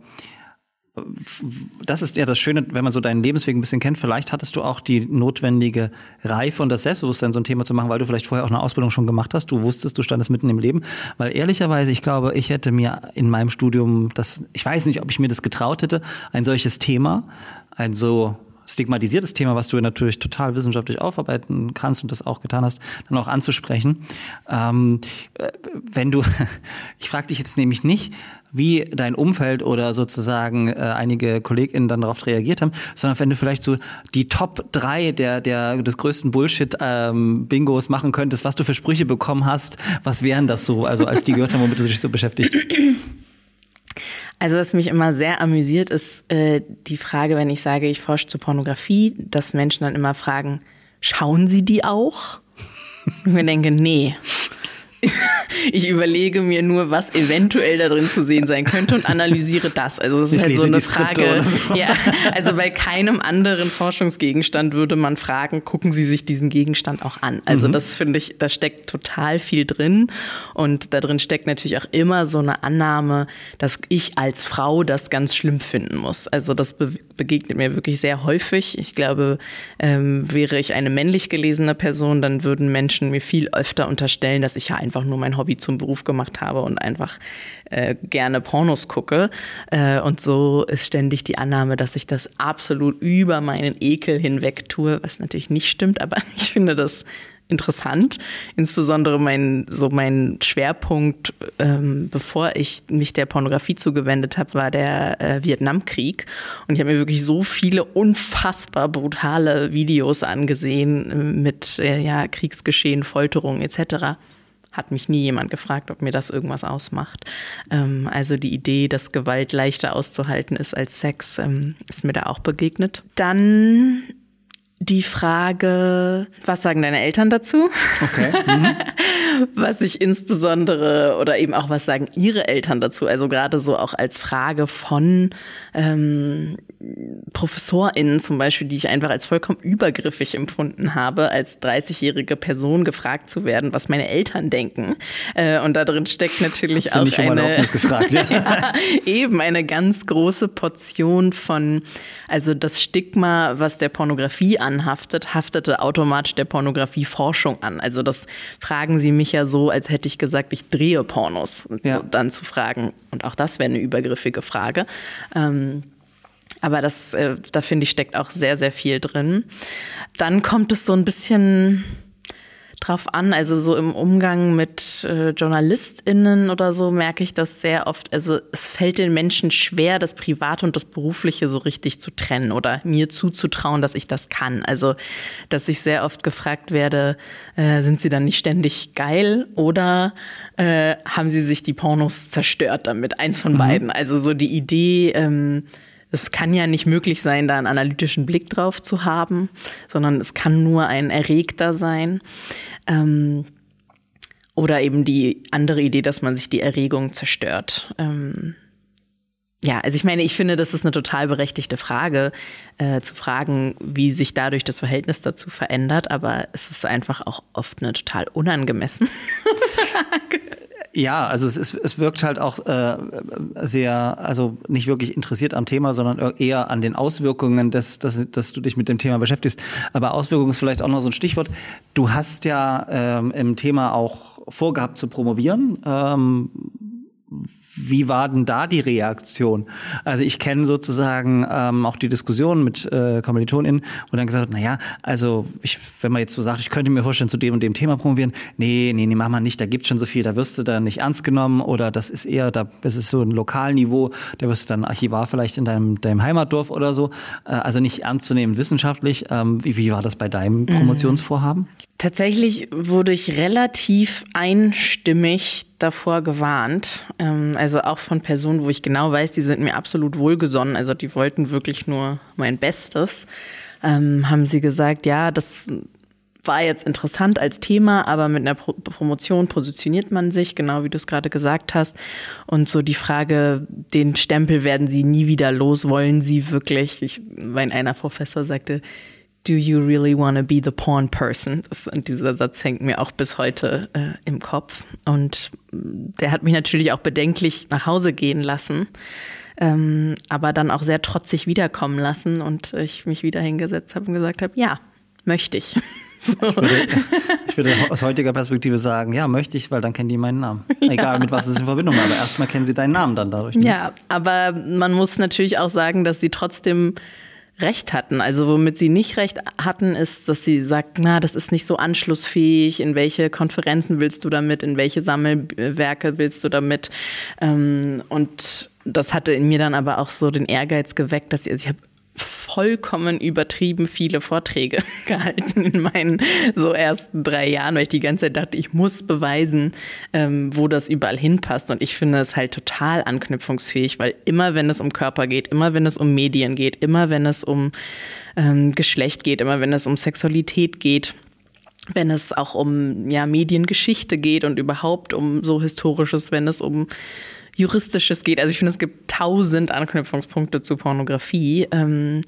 das ist ja das Schöne, wenn man so deinen Lebensweg ein bisschen kennt. Vielleicht hattest du auch die notwendige Reife und das Selbstbewusstsein, so ein Thema zu machen, weil du vielleicht vorher auch eine Ausbildung schon gemacht hast. Du wusstest, du standest mitten im Leben. Weil ehrlicherweise, ich glaube, ich hätte mir in meinem Studium das, ich weiß nicht, ob ich mir das getraut hätte, ein solches Thema, ein so stigmatisiertes Thema, was du natürlich total wissenschaftlich aufarbeiten kannst und das auch getan hast, dann auch anzusprechen. Ähm, äh, wenn du, [LAUGHS] ich frage dich jetzt nämlich nicht, wie dein Umfeld oder sozusagen äh, einige KollegInnen dann darauf reagiert haben, sondern wenn du vielleicht so die Top drei der, der des größten Bullshit-Bingos ähm, machen könntest, was du für Sprüche bekommen hast, was wären das so, also als die gehört haben, womit du dich so beschäftigt? [CLEARS THROAT] Also was mich immer sehr amüsiert, ist äh, die Frage, wenn ich sage, ich forsche zur Pornografie, dass Menschen dann immer fragen, schauen Sie die auch? Und ich mir denke, nee. Ich überlege mir nur, was eventuell da drin zu sehen sein könnte und analysiere das. Also es ist halt so eine Frage. So. Ja, also bei keinem anderen Forschungsgegenstand würde man fragen, gucken Sie sich diesen Gegenstand auch an. Also mhm. das finde ich, da steckt total viel drin und da drin steckt natürlich auch immer so eine Annahme, dass ich als Frau das ganz schlimm finden muss. Also das be begegnet mir wirklich sehr häufig. Ich glaube, ähm, wäre ich eine männlich gelesene Person, dann würden Menschen mir viel öfter unterstellen, dass ich ja einfach nur mein Hobby zum Beruf gemacht habe und einfach äh, gerne Pornos gucke. Äh, und so ist ständig die Annahme, dass ich das absolut über meinen Ekel hinweg tue, was natürlich nicht stimmt, aber [LAUGHS] ich finde das interessant. Insbesondere mein, so mein Schwerpunkt, ähm, bevor ich mich der Pornografie zugewendet habe, war der äh, Vietnamkrieg. Und ich habe mir wirklich so viele unfassbar brutale Videos angesehen äh, mit äh, ja, Kriegsgeschehen, Folterung etc hat mich nie jemand gefragt, ob mir das irgendwas ausmacht. Ähm, also die Idee, dass Gewalt leichter auszuhalten ist als Sex, ähm, ist mir da auch begegnet. Dann die Frage, was sagen deine Eltern dazu? Okay. [LAUGHS] Mhm. was ich insbesondere oder eben auch was sagen ihre Eltern dazu? Also gerade so auch als Frage von ähm, ProfessorInnen zum Beispiel, die ich einfach als vollkommen übergriffig empfunden habe, als 30-jährige Person gefragt zu werden, was meine Eltern denken. Äh, und da drin steckt natürlich auch nicht eine, gefragt, ja. [LAUGHS] ja, eben eine ganz große Portion von, also das Stigma, was der Pornografie anhaftet, haftete automatisch der Pornografieforschung an. Also das fragen sie mich ja so, als hätte ich gesagt, ich drehe Pornos. Ja. Dann zu fragen, und auch das wäre eine übergriffige Frage. Ähm, aber das, äh, da finde ich, steckt auch sehr, sehr viel drin. Dann kommt es so ein bisschen drauf an. Also so im Umgang mit äh, JournalistInnen oder so merke ich das sehr oft. Also es fällt den Menschen schwer, das Private und das Berufliche so richtig zu trennen oder mir zuzutrauen, dass ich das kann. Also, dass ich sehr oft gefragt werde, äh, sind sie dann nicht ständig geil oder äh, haben sie sich die Pornos zerstört damit? Eins von mhm. beiden. Also so die Idee, ähm, es kann ja nicht möglich sein, da einen analytischen Blick drauf zu haben, sondern es kann nur ein Erregter sein. Ähm, oder eben die andere Idee, dass man sich die Erregung zerstört. Ähm, ja, also ich meine, ich finde, das ist eine total berechtigte Frage, äh, zu fragen, wie sich dadurch das Verhältnis dazu verändert, aber es ist einfach auch oft eine total unangemessene [LAUGHS] Frage. Ja, also es, ist, es wirkt halt auch äh, sehr, also nicht wirklich interessiert am Thema, sondern eher an den Auswirkungen, dass, dass, dass du dich mit dem Thema beschäftigst. Aber Auswirkungen ist vielleicht auch noch so ein Stichwort. Du hast ja ähm, im Thema auch vorgehabt zu promovieren. Ähm, wie war denn da die Reaktion? Also ich kenne sozusagen ähm, auch die Diskussion mit äh, KommilitonInnen, wo dann gesagt na ja, also ich, wenn man jetzt so sagt, ich könnte mir vorstellen, zu dem und dem Thema promovieren, nee, nee, nee, mach mal nicht, da gibt schon so viel, da wirst du dann nicht ernst genommen oder das ist eher, da, das ist so ein Lokalniveau, da wirst du dann Archivar vielleicht in deinem, deinem Heimatdorf oder so, äh, also nicht ernst zu nehmen wissenschaftlich. Ähm, wie, wie war das bei deinem mhm. Promotionsvorhaben? Tatsächlich wurde ich relativ einstimmig davor gewarnt. Ähm, also auch von Personen, wo ich genau weiß, die sind mir absolut wohlgesonnen. Also die wollten wirklich nur mein Bestes. Ähm, haben sie gesagt, ja, das war jetzt interessant als Thema, aber mit einer Pro Promotion positioniert man sich, genau wie du es gerade gesagt hast. Und so die Frage, den Stempel werden sie nie wieder los, wollen sie wirklich? Ich, mein einer Professor sagte, Do you really want to be the porn person? Das, und dieser Satz hängt mir auch bis heute äh, im Kopf. Und der hat mich natürlich auch bedenklich nach Hause gehen lassen, ähm, aber dann auch sehr trotzig wiederkommen lassen und ich mich wieder hingesetzt habe und gesagt habe, ja, möchte ich. [LAUGHS] So. Ich, würde, ich, würde, aus heutiger Perspektive sagen, ja, möchte ich, weil dann kennen die meinen Namen. [LAUGHS] Ja. Egal mit was es in Verbindung war, aber erstmal kennen sie deinen Namen dann dadurch. Ne? Ja, aber man muss natürlich auch sagen, dass sie trotzdem recht hatten. Also womit sie nicht recht hatten, ist, dass sie sagt, na, das ist nicht so anschlussfähig. In welche Konferenzen willst du damit? In welche Sammelwerke willst du damit? Ähm, und das hatte in mir dann aber auch so den Ehrgeiz geweckt, dass ich, also ich habe vollkommen übertrieben viele Vorträge [LAUGHS] gehalten in meinen so ersten drei Jahren, weil ich die ganze Zeit dachte, ich muss beweisen, ähm, wo das überall hinpasst. Und ich finde es halt total anknüpfungsfähig, weil immer wenn es um Körper geht, immer wenn es um Medien geht, immer wenn es um ähm, Geschlecht geht, immer wenn es um Sexualität geht, wenn es auch um ja, Mediengeschichte geht und überhaupt um so Historisches, wenn es um Juristisches geht. Also ich finde, es gibt tausend Anknüpfungspunkte zu Pornografie. Ähm,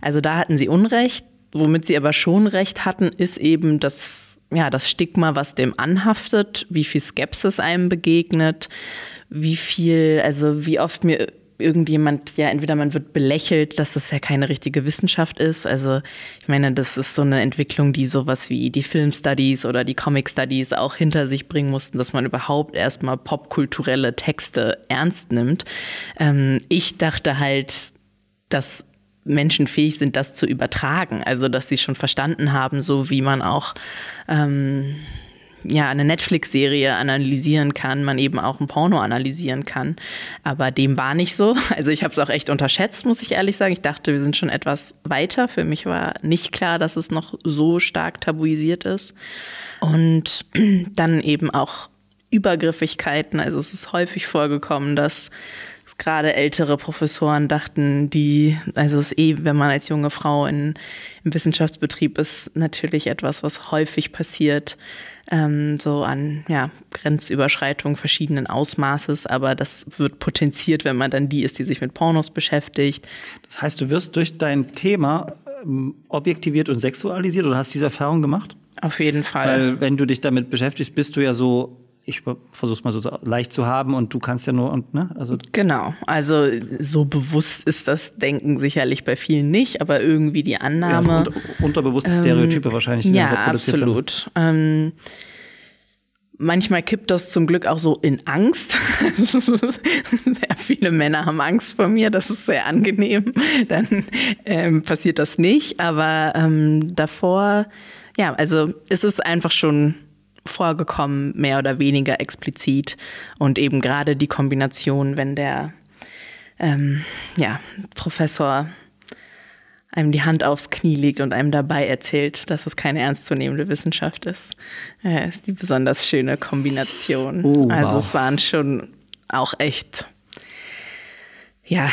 also da hatten sie Unrecht. Womit sie aber schon recht hatten, ist eben das, ja, das Stigma, was dem anhaftet, wie viel Skepsis einem begegnet, wie viel, also wie oft mir irgendjemand, ja, entweder man wird belächelt, dass das ja keine richtige Wissenschaft ist. Also ich meine, das ist so eine Entwicklung, die sowas wie die Film Studies oder die Comic Studies auch hinter sich bringen mussten, dass man überhaupt erstmal popkulturelle Texte ernst nimmt. Ähm, ich dachte halt, dass Menschen fähig sind, das zu übertragen. Also dass sie schon verstanden haben, so wie man auch ähm, ja, eine Netflix-Serie analysieren kann, man eben auch ein Porno analysieren kann. Aber dem war nicht so. [LAUGHS] Also ich habe es auch echt unterschätzt, muss ich ehrlich sagen. Ich dachte, wir sind schon etwas weiter. Für mich war nicht klar, dass es noch so stark tabuisiert ist. Und [CLEARS THROAT] dann eben auch Übergriffigkeiten. Also es ist häufig vorgekommen, dass gerade ältere Professoren dachten, die, also es ist eh, wenn man als junge Frau in, im Wissenschaftsbetrieb ist, natürlich etwas, was häufig passiert, ähm, so an ja, Grenzüberschreitung verschiedenen Ausmaßes, aber das wird potenziert, wenn man dann die ist, die sich mit Pornos beschäftigt. Das heißt, du wirst durch dein Thema ähm, objektiviert und sexualisiert oder hast diese Erfahrung gemacht? Auf jeden Fall. Weil wenn du dich damit beschäftigst, bist du ja so ich versuche es mal so leicht zu haben und du kannst ja nur und ne also genau also so bewusst ist das Denken sicherlich bei vielen nicht aber irgendwie die Annahme ja, unter, unterbewusste Stereotype ähm, wahrscheinlich ja absolut ähm, Manchmal kippt das zum Glück auch so in Angst. [LAUGHS] sehr viele Männer haben Angst vor mir, das ist sehr angenehm. Dann ähm, passiert das nicht. Aber ähm, davor, ja, also es ist einfach schon vorgekommen, mehr oder weniger explizit. Und eben gerade die Kombination, wenn der ähm, ja, Professor einem die Hand aufs Knie legt und einem dabei erzählt, dass es keine ernstzunehmende Wissenschaft ist, äh, ist die besonders schöne Kombination. Oh, also wow. es waren schon auch echt ja,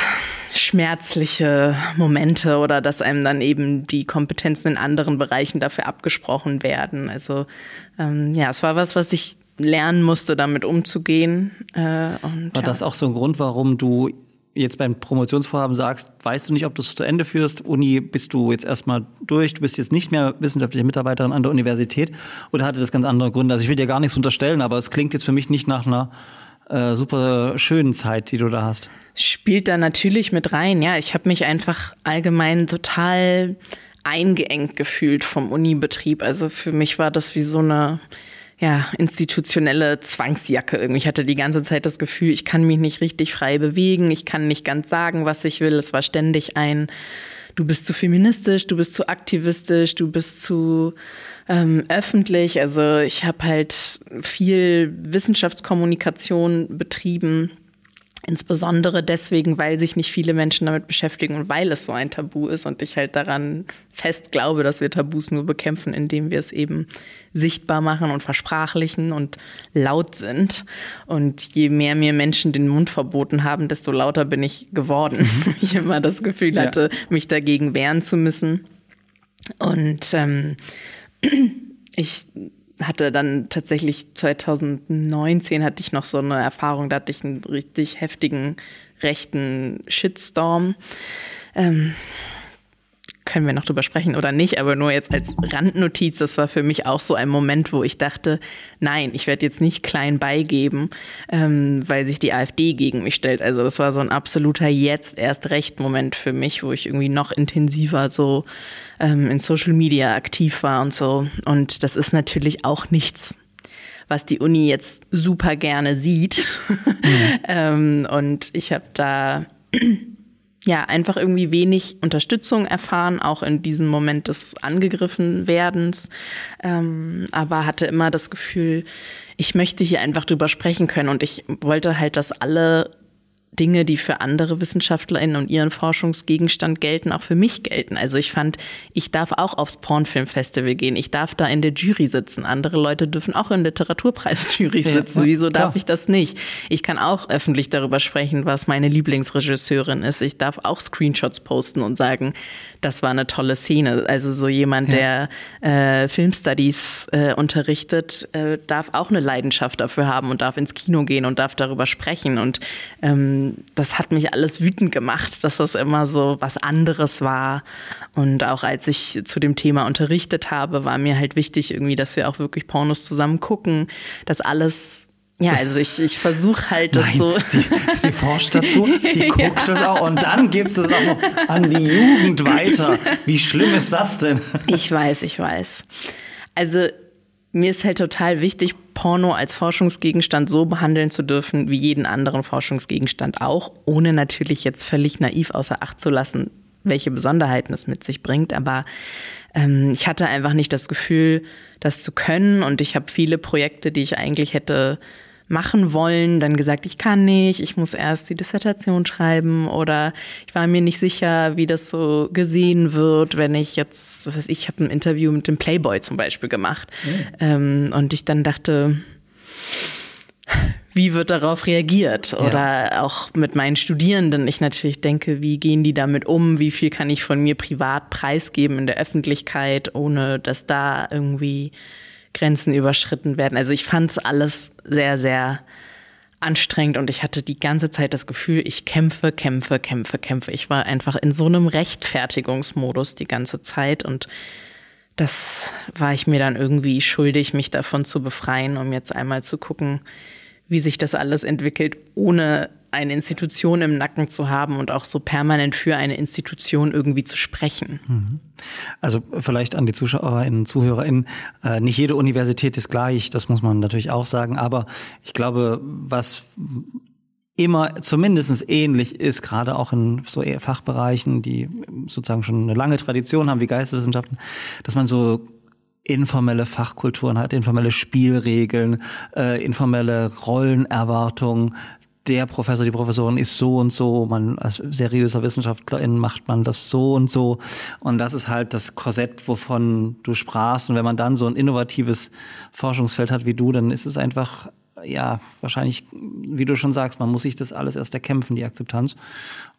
schmerzliche Momente oder dass einem dann eben die Kompetenzen in anderen Bereichen dafür abgesprochen werden. Also ähm, ja, es war was, was ich lernen musste, damit umzugehen. Äh, und, war ja. das auch so ein Grund, warum du jetzt beim Promotionsvorhaben sagst, weißt du nicht, ob du es zu Ende führst. Uni bist du jetzt erstmal durch, du bist jetzt nicht mehr wissenschaftliche Mitarbeiterin an der Universität oder hatte das ganz andere Gründe? Also ich will dir gar nichts unterstellen, aber es klingt jetzt für mich nicht nach einer äh, super schönen Zeit, die du da hast. Spielt da natürlich mit rein, ja. Ich habe mich einfach allgemein total eingeengt gefühlt vom Unibetrieb. Also für mich war das wie so eine ja, institutionelle Zwangsjacke irgendwie. Ich hatte die ganze Zeit das Gefühl, ich kann mich nicht richtig frei bewegen, ich kann nicht ganz sagen, was ich will. Es war ständig ein, du bist zu feministisch, du bist zu aktivistisch, du bist zu ähm, öffentlich. Also ich habe halt viel Wissenschaftskommunikation betrieben Insbesondere deswegen, weil sich nicht viele Menschen damit beschäftigen und weil es so ein Tabu ist und ich halt daran fest glaube, dass wir Tabus nur bekämpfen, indem wir es eben sichtbar machen und versprachlichen und laut sind. Und je mehr mir Menschen den Mund verboten haben, desto lauter bin ich geworden. [LAUGHS] Ich immer das Gefühl hatte, ja. mich dagegen wehren zu müssen. Und ähm, [CLEARS THROAT] ich hatte dann tatsächlich 2019 hatte ich noch so eine Erfahrung, da hatte ich einen richtig heftigen rechten Shitstorm. Ähm, können wir noch drüber sprechen oder nicht, aber nur jetzt als Randnotiz, das war für mich auch so ein Moment, wo ich dachte, nein, ich werde jetzt nicht klein beigeben, ähm, weil sich die AfD gegen mich stellt. Also das war so ein absoluter jetzt erst recht Moment für mich, wo ich irgendwie noch intensiver so ähm, in Social Media aktiv war und so. Und das ist natürlich auch nichts, was die Uni jetzt super gerne sieht. [LAUGHS] Mhm. ähm, und ich habe da ja einfach irgendwie wenig Unterstützung erfahren, auch in diesem Moment des angegriffen werdens. Ähm, aber hatte immer das Gefühl, ich möchte hier einfach drüber sprechen können und ich wollte halt, dass alle Dinge, die für andere WissenschaftlerInnen und ihren Forschungsgegenstand gelten, auch für mich gelten. Also ich fand, ich darf auch aufs Pornfilmfestival gehen. Ich darf da in der Jury sitzen. Andere Leute dürfen auch in Literaturpreisjury sitzen. Ja, Wieso darf klar. ich das nicht? Ich kann auch öffentlich darüber sprechen, was meine Lieblingsregisseurin ist. Ich darf auch Screenshots posten und sagen, das war eine tolle Szene. Also so jemand, ja. der äh, Filmstudies äh, unterrichtet, äh, darf auch eine Leidenschaft dafür haben und darf ins Kino gehen und darf darüber sprechen. Und ähm, das hat mich alles wütend gemacht, dass das immer so was anderes war. Und auch als ich zu dem Thema unterrichtet habe, war mir halt wichtig irgendwie, dass wir auch wirklich Pornos zusammen gucken, dass alles ja, also ich, ich versuche halt das Nein, so. Sie, sie forscht dazu, sie [LAUGHS] guckt ja. das auch und dann gibst du es auch noch an die Jugend weiter. Wie schlimm ist das denn? Ich weiß, ich weiß. Also mir ist halt total wichtig, Porno als Forschungsgegenstand so behandeln zu dürfen, wie jeden anderen Forschungsgegenstand auch, ohne natürlich jetzt völlig naiv außer Acht zu lassen, welche Besonderheiten es mit sich bringt. Aber ähm, ich hatte einfach nicht das Gefühl, das zu können und ich habe viele Projekte, die ich eigentlich hätte machen wollen, dann gesagt, ich kann nicht, ich muss erst die Dissertation schreiben oder ich war mir nicht sicher, wie das so gesehen wird, wenn ich jetzt, was weiß ich, ich habe ein Interview mit dem Playboy zum Beispiel gemacht mhm. ähm, und ich dann dachte, wie wird darauf reagiert? Oder ja. auch mit meinen Studierenden. Ich natürlich denke, wie gehen die damit um? Wie viel kann ich von mir privat preisgeben in der Öffentlichkeit, ohne dass da irgendwie Grenzen überschritten werden. Also ich fand es alles sehr, sehr anstrengend und ich hatte die ganze Zeit das Gefühl, ich kämpfe, kämpfe, kämpfe, kämpfe. Ich war einfach in so einem Rechtfertigungsmodus die ganze Zeit und das war ich mir dann irgendwie schuldig, mich davon zu befreien, um jetzt einmal zu gucken, wie sich das alles entwickelt, ohne eine Institution im Nacken zu haben und auch so permanent für eine Institution irgendwie zu sprechen. Mhm. Also vielleicht an die Zuschauerinnen, Zuhörerinnen, äh, nicht jede Universität ist gleich, das muss man natürlich auch sagen, aber ich glaube, was immer zumindest ähnlich ist, gerade auch in so Fachbereichen, die sozusagen schon eine lange Tradition haben wie Geisteswissenschaften, dass man so informelle Fachkulturen hat, informelle Spielregeln, äh, informelle Rollenerwartungen, der Professor, die Professorin ist so und so, man als seriöser Wissenschaftlerin macht man das so und so. Und das ist halt das Korsett, wovon du sprachst. Und wenn man dann so ein innovatives Forschungsfeld hat wie du, dann ist es einfach ja, wahrscheinlich, wie du schon sagst, man muss sich das alles erst erkämpfen, die Akzeptanz.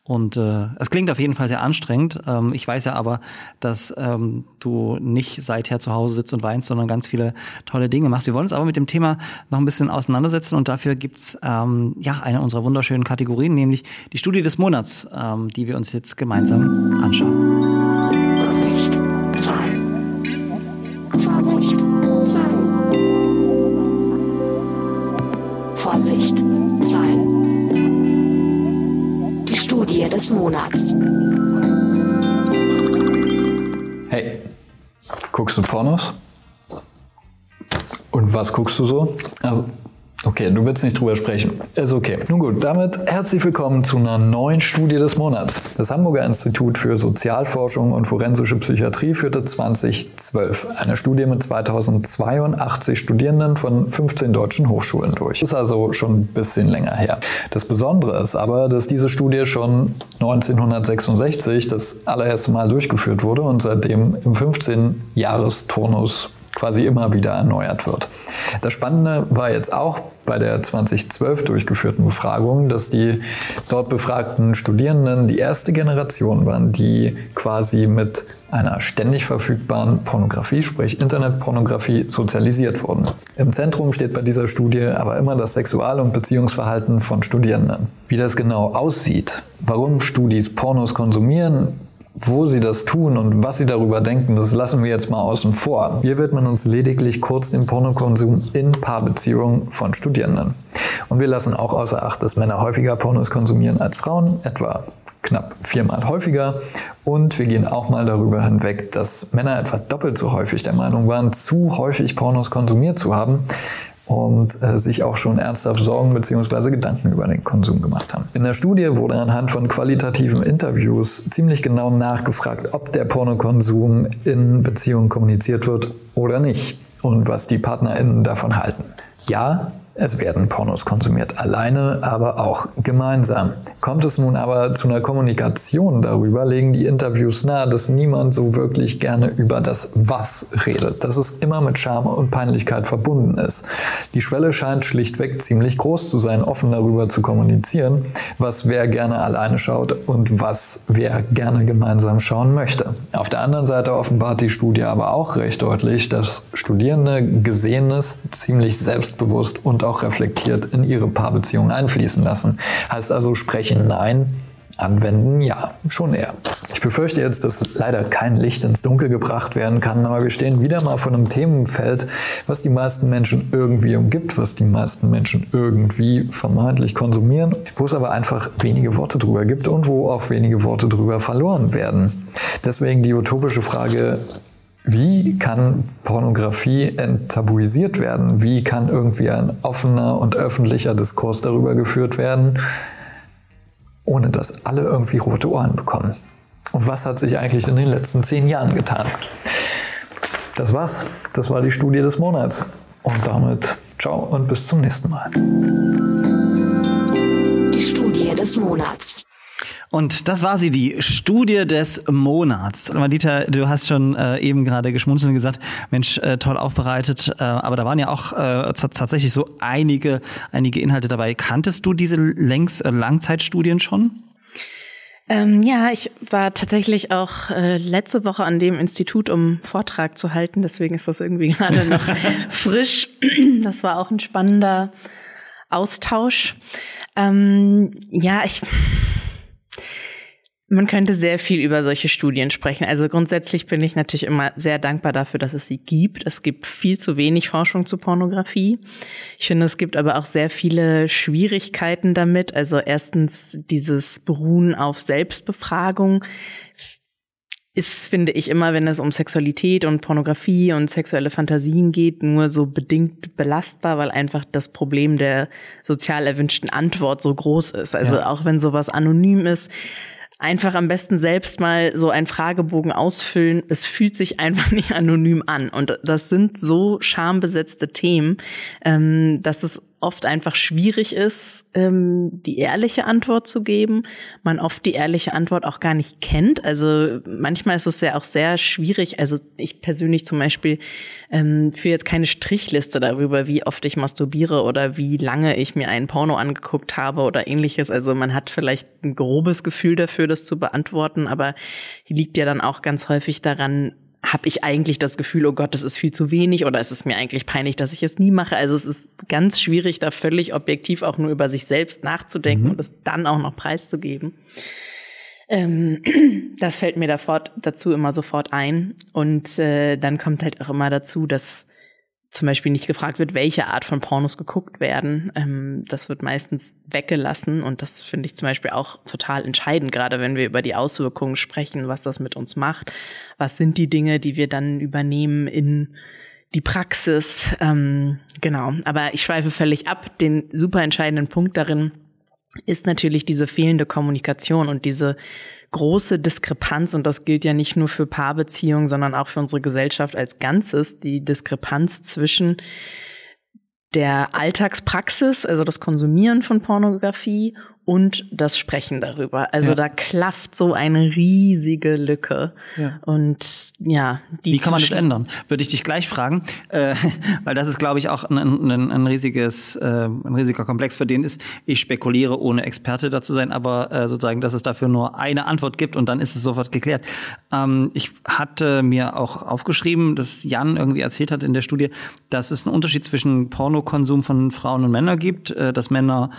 Und äh, es klingt auf jeden Fall sehr anstrengend. Ähm, ich weiß ja aber, dass ähm, du nicht seither zu Hause sitzt und weinst, sondern ganz viele tolle Dinge machst. Wir wollen uns aber mit dem Thema noch ein bisschen auseinandersetzen und dafür gibt's ähm, ja eine unserer wunderschönen Kategorien, nämlich die Studie des Monats, ähm, die wir uns jetzt gemeinsam anschauen. Vorsicht, Studie des Monats. Hey, guckst du Pornos? Und was guckst du so? Also, Okay, du willst nicht drüber sprechen. Ist okay. Nun gut, damit herzlich willkommen zu einer neuen Studie des Monats. Das Hamburger Institut für Sozialforschung und forensische Psychiatrie führte 2012 eine Studie mit 2082 Studierenden von 15 deutschen Hochschulen durch. Ist also schon ein bisschen länger her. Das Besondere ist aber, dass diese Studie schon 1966 das allererste Mal durchgeführt wurde und seitdem im 15-Jahres-Turnus quasi immer wieder erneuert wird. Das Spannende war jetzt auch bei der 2012 durchgeführten Befragung, dass die dort befragten Studierenden die erste Generation waren, die quasi mit einer ständig verfügbaren Pornografie, sprich Internetpornografie, sozialisiert wurden. Im Zentrum steht bei dieser Studie aber immer das Sexual- und Beziehungsverhalten von Studierenden. Wie das genau aussieht, warum Studis Pornos konsumieren, wo sie das tun und was sie darüber denken, das lassen wir jetzt mal außen vor. Wir widmen uns lediglich kurz dem Pornokonsum in Paarbeziehungen von Studierenden. Und wir lassen auch außer Acht, dass Männer häufiger Pornos konsumieren als Frauen, etwa knapp viermal häufiger. Und wir gehen auch mal darüber hinweg, dass Männer etwa doppelt so häufig der Meinung waren, zu häufig Pornos konsumiert zu haben, und äh, sich auch schon ernsthaft Sorgen bzw. Gedanken über den Konsum gemacht haben. In der Studie wurde anhand von qualitativen Interviews ziemlich genau nachgefragt, ob der Pornokonsum in Beziehungen kommuniziert wird oder nicht und was die PartnerInnen davon halten. Ja, es werden Pornos konsumiert, alleine, aber auch gemeinsam. Kommt es nun aber zu einer Kommunikation darüber, legen die Interviews nahe, dass niemand so wirklich gerne über das Was redet, dass es immer mit Scham und Peinlichkeit verbunden ist. Die Schwelle scheint schlichtweg ziemlich groß zu sein, offen darüber zu kommunizieren, was wer gerne alleine schaut und was wer gerne gemeinsam schauen möchte. Auf der anderen Seite offenbart die Studie aber auch recht deutlich, dass Studierende Gesehenes ziemlich selbstbewusst und auch reflektiert in ihre Paarbeziehung einfließen lassen. Heißt also sprechen nein, Anwenden ja, schon eher. Ich befürchte jetzt, dass leider kein Licht ins Dunkel gebracht werden kann, aber wir stehen wieder mal vor einem Themenfeld, was die meisten Menschen irgendwie umgibt, was die meisten Menschen irgendwie vermeintlich konsumieren, wo es aber einfach wenige Worte drüber gibt und wo auch wenige Worte drüber verloren werden. Deswegen die utopische Frage, wie kann Pornografie enttabuisiert werden? Wie kann irgendwie ein offener und öffentlicher Diskurs darüber geführt werden, ohne dass alle irgendwie rote Ohren bekommen? Und was hat sich eigentlich in den letzten zehn Jahren getan? Das war's. Das war die Studie des Monats. Und damit ciao und bis zum nächsten Mal. Die Studie des Monats. Und das war sie, die Studie des Monats. Madita, du hast schon äh, eben gerade geschmunzelt und gesagt, Mensch, äh, toll aufbereitet, äh, aber da waren ja auch äh, tatsächlich so einige, einige Inhalte dabei. Kanntest du diese Längs äh, Langzeitstudien schon? Ähm, ja, ich war tatsächlich auch äh, letzte Woche an dem Institut, um Vortrag zu halten. Deswegen ist das irgendwie [LAUGHS] gerade noch [LAUGHS] frisch. Das war auch ein spannender Austausch. Ähm, ja, ich man könnte sehr viel über solche Studien sprechen. Also grundsätzlich bin ich natürlich immer sehr dankbar dafür, dass es sie gibt. Es gibt viel zu wenig Forschung zu Pornografie. Ich finde, es gibt aber auch sehr viele Schwierigkeiten damit. Also erstens dieses Beruhen auf Selbstbefragung ist, finde ich, immer, wenn es um Sexualität und Pornografie und sexuelle Fantasien geht, nur so bedingt belastbar, weil einfach das Problem der sozial erwünschten Antwort so groß ist. Also ja. auch wenn sowas anonym ist, einfach am besten selbst mal so einen Fragebogen ausfüllen. Es fühlt sich einfach [LAUGHS] nicht anonym an. Und das sind so schambesetzte Themen, ähm, dass es oft einfach schwierig ist, ähm, die ehrliche Antwort zu geben. Man oft die ehrliche Antwort auch gar nicht kennt. Also manchmal ist es ja auch sehr schwierig. Also ich persönlich zum Beispiel ähm, führe jetzt keine Strichliste darüber, wie oft ich masturbiere oder wie lange ich mir einen Porno angeguckt habe oder ähnliches. Also man hat vielleicht ein grobes Gefühl dafür, das zu beantworten, aber liegt ja dann auch ganz häufig daran, habe ich eigentlich das Gefühl, oh Gott, das ist viel zu wenig oder ist es mir eigentlich peinlich, dass ich es nie mache. Also es ist ganz schwierig, da völlig objektiv auch nur über sich selbst nachzudenken mhm. und es dann auch noch preiszugeben. Ähm, [CLEARS THROAT] das fällt mir da fort, dazu immer sofort ein. Und äh, dann kommt halt auch immer dazu, dass zum Beispiel nicht gefragt wird, welche Art von Pornos geguckt werden. Ähm, das wird meistens weggelassen und das finde ich zum Beispiel auch total entscheidend, gerade wenn wir über die Auswirkungen sprechen, was das mit uns macht. Was sind die Dinge, die wir dann übernehmen in die Praxis? Ähm, genau, aber ich schweife völlig ab. Den super entscheidenden Punkt darin ist natürlich diese fehlende Kommunikation und diese große Diskrepanz, und das gilt ja nicht nur für Paarbeziehungen, sondern auch für unsere Gesellschaft als Ganzes, die Diskrepanz zwischen der Alltagspraxis, also das Konsumieren von Pornografie und das Sprechen darüber. Also ja. da klafft so eine riesige Lücke. Ja. Und ja, die wie kann man das ändern? Würde ich dich gleich fragen, äh, [LAUGHS] weil das ist, glaube ich, auch ein, ein, ein riesiges, äh, ein riesiger Komplex für den ist. Ich spekuliere, ohne Experte dazu sein, aber äh, sozusagen, dass es dafür nur eine Antwort gibt und dann ist es sofort geklärt. Ähm, ich hatte mir auch aufgeschrieben, dass Jan irgendwie erzählt hat in der Studie, dass es einen Unterschied zwischen Pornokonsum von Frauen und Männern gibt, äh, dass Männer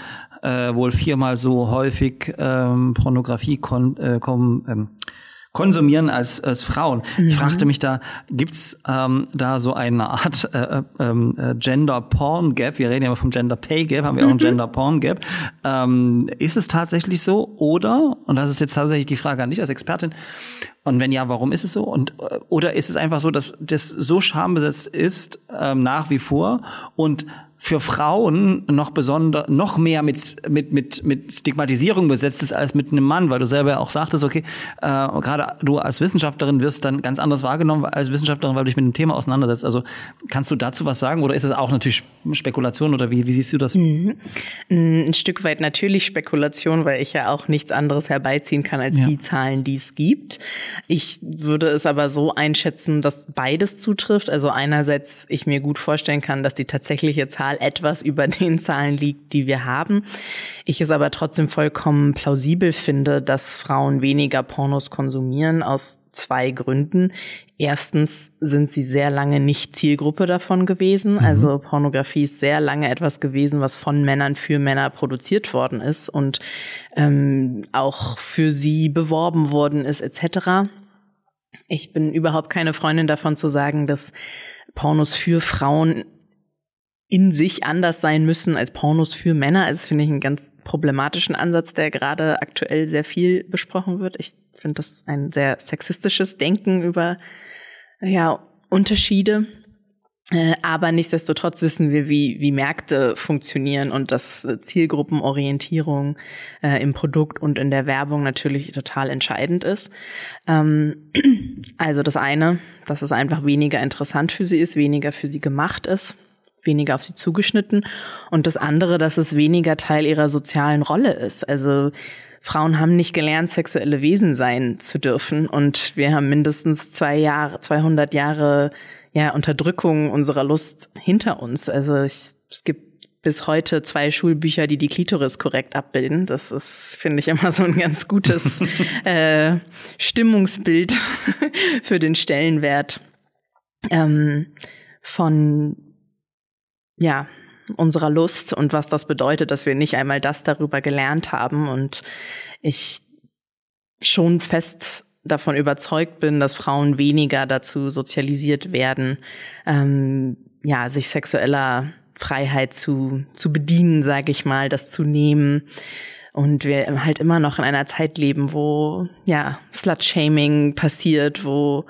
äh, wohl viermal so häufig ähm, Pornografie kon äh, kom ähm, konsumieren als, als Frauen. Mhm. Ich fragte mich da, gibt's ähm, da so eine Art äh, ähm, äh, Gender Porn Gap? Wir reden ja immer vom Gender Pay Gap, haben wir auch ein mhm. Gender Porn Gap. Ähm, ist es tatsächlich so? Oder, und das ist jetzt tatsächlich die Frage an dich als Expertin, und wenn ja, warum ist es so? Und äh, oder ist es einfach so, dass das so schambesetzt ist ähm, nach wie vor und für Frauen noch besonder, noch mehr mit, mit, mit, mit Stigmatisierung besetzt ist als mit einem Mann, weil du selber auch sagtest, okay, äh, gerade du als Wissenschaftlerin wirst dann ganz anders wahrgenommen als Wissenschaftlerin, weil du dich mit dem Thema auseinandersetzt. Also kannst du dazu was sagen oder ist es auch natürlich Spekulation oder wie, wie siehst du das? Mhm. Ein Stück weit natürlich Spekulation, weil ich ja auch nichts anderes herbeiziehen kann als ja. die Zahlen, die es gibt. Ich würde es aber so einschätzen, dass beides zutrifft. Also einerseits ich mir gut vorstellen kann, dass die tatsächliche Zahl Zahl etwas über [LAUGHS] den Zahlen liegt, die wir haben. Ich es aber trotzdem vollkommen plausibel finde, dass Frauen weniger Pornos konsumieren aus zwei Gründen. Erstens sind sie sehr lange nicht Zielgruppe davon gewesen. Mhm. Also Pornografie ist sehr lange etwas gewesen, was von Männern für Männer produziert worden ist und ähm, auch für sie beworben worden ist etc. Ich bin überhaupt keine Freundin davon zu sagen, dass Pornos für Frauen in sich anders sein müssen als Pornos für Männer. Also das finde ich einen ganz problematischen Ansatz, der gerade aktuell sehr viel besprochen wird. Ich finde das ein sehr sexistisches Denken über ja, Unterschiede. Äh, aber nichtsdestotrotz wissen wir, wie, wie Märkte funktionieren und dass Zielgruppenorientierung äh, im Produkt und in der Werbung natürlich total entscheidend ist. Ähm, [CLEARS THROAT] also das eine, dass es einfach weniger interessant für sie ist, weniger für sie gemacht ist weniger auf sie zugeschnitten. Und das andere, dass es weniger Teil ihrer sozialen Rolle ist. Also Frauen haben nicht gelernt, sexuelle Wesen sein zu dürfen. Und wir haben mindestens zwei Jahre, 200 Jahre ja, Unterdrückung unserer Lust hinter uns. Also ich, es gibt bis heute zwei Schulbücher, die die Klitoris korrekt abbilden. Das ist, finde ich, [LAUGHS] immer so ein ganz gutes [LAUGHS] äh, Stimmungsbild [LAUGHS] für den Stellenwert ähm, von ja, unserer Lust und was das bedeutet, dass wir nicht einmal das darüber gelernt haben und ich schon fest davon überzeugt bin, dass Frauen weniger dazu sozialisiert werden, ähm, ja, sich sexueller Freiheit zu, zu bedienen, sage ich mal, das zu nehmen. Und wir halt immer noch in einer Zeit leben, wo ja Slut-Shaming passiert, wo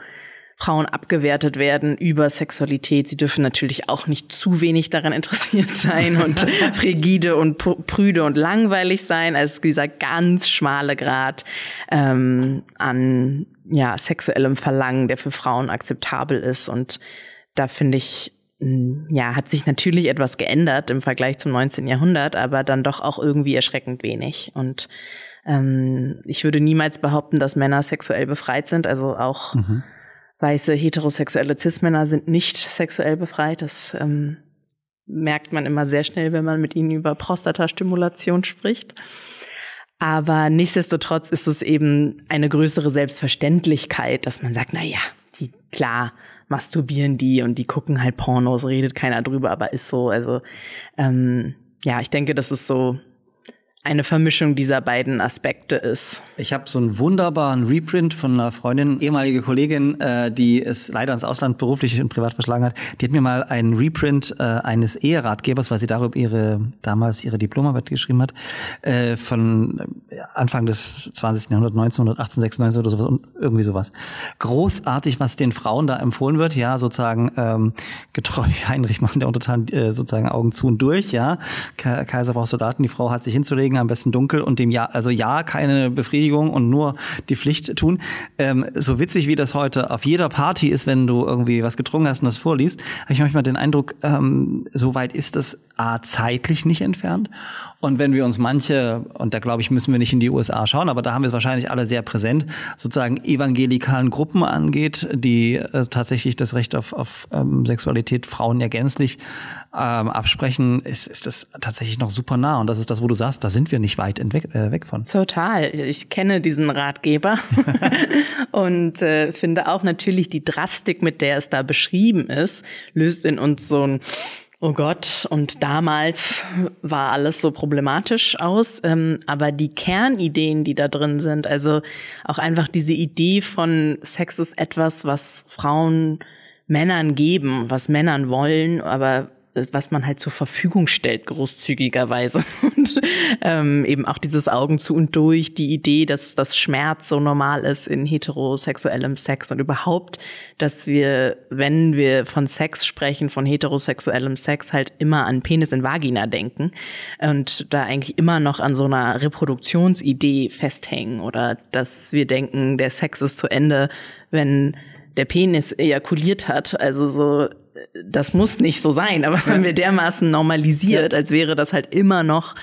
Frauen abgewertet werden über Sexualität. Sie dürfen natürlich auch nicht zu wenig daran interessiert [LAUGHS] sein und [LAUGHS] frigide und prüde und langweilig sein. Also dieser ganz schmale Grad ähm, an ja, sexuellem Verlangen, der für Frauen akzeptabel ist. Und da finde ich, mm, ja, hat sich natürlich etwas geändert im Vergleich zum 19. Jahrhundert, aber dann doch auch irgendwie erschreckend wenig. Und ähm, ich würde niemals behaupten, dass Männer sexuell befreit sind. Also auch mhm. Weiße heterosexuelle Cis-Männer sind nicht sexuell befreit. Das ähm, merkt man immer sehr schnell, wenn man mit ihnen über Prostatastimulation spricht. Aber nichtsdestotrotz ist es eben eine größere Selbstverständlichkeit, dass man sagt, na ja, die, klar, masturbieren die und die gucken halt Pornos, redet keiner drüber, aber ist so. Also ähm, ja, ich denke, das ist so eine Vermischung dieser beiden Aspekte ist. Ich habe so einen wunderbaren Reprint von einer Freundin, ehemalige Kollegin, äh, die es leider ins Ausland beruflich und privat verschlagen hat. Die hat mir mal einen Reprint äh, eines Eheratgebers, weil sie darüber ihre damals ihre Diplomarbeit geschrieben hat, äh, von Anfang des 20. Jahrhunderts, 1918, 96 oder sowas, irgendwie sowas. Großartig, was den Frauen da empfohlen wird, ja, sozusagen ähm, getreu [LAUGHS] Heinrich machen der Untertan äh, sozusagen Augen zu und durch, ja. Kaiser braucht Soldaten, die Frau hat sich hinzulegen Regen, am besten dunkel und dem ja, also ja, keine Befriedigung und nur die Pflicht tun. Ähm, so witzig wie das heute auf jeder Party ist, wenn du irgendwie was getrunken hast und das vorliest, habe ich manchmal den Eindruck, ähm, so weit ist das A, zeitlich nicht entfernt. Und wenn wir uns manche, und da glaube ich, müssen wir nicht in die USA schauen, aber da haben wir es wahrscheinlich alle sehr präsent, sozusagen evangelikalen Gruppen angeht, die äh, tatsächlich das Recht auf, auf ähm, Sexualität Frauen ergänzlich ähm, absprechen, ist, ist das tatsächlich noch super nah. Und das ist das, wo du sagst, da sind wir nicht weit weg, äh, weg von. Total. Ich kenne diesen Ratgeber [LAUGHS] [LAUGHS] und äh, finde auch natürlich die Drastik, mit der es da beschrieben ist, löst in uns so ein Oh Gott, und damals war alles so problematisch aus. Ähm, aber die Kernideen, die da drin sind, also auch einfach diese Idee von Sex ist etwas, was Frauen Männern geben, was Männern wollen, aber was man halt zur Verfügung stellt, großzügigerweise. [LAUGHS] Und ähm, eben auch dieses Augen zu und durch, die Idee, dass das Schmerz so normal ist in heterosexuellem Sex und überhaupt, dass wir, wenn wir von Sex sprechen, von heterosexuellem Sex, halt immer an Penis in Vagina denken und da eigentlich immer noch an so einer Reproduktionsidee festhängen oder dass wir denken, der Sex ist zu Ende, wenn der Penis ejakuliert hat. Also so das muss nicht so sein, aber das haben wir dermaßen normalisiert, als wäre das halt immer noch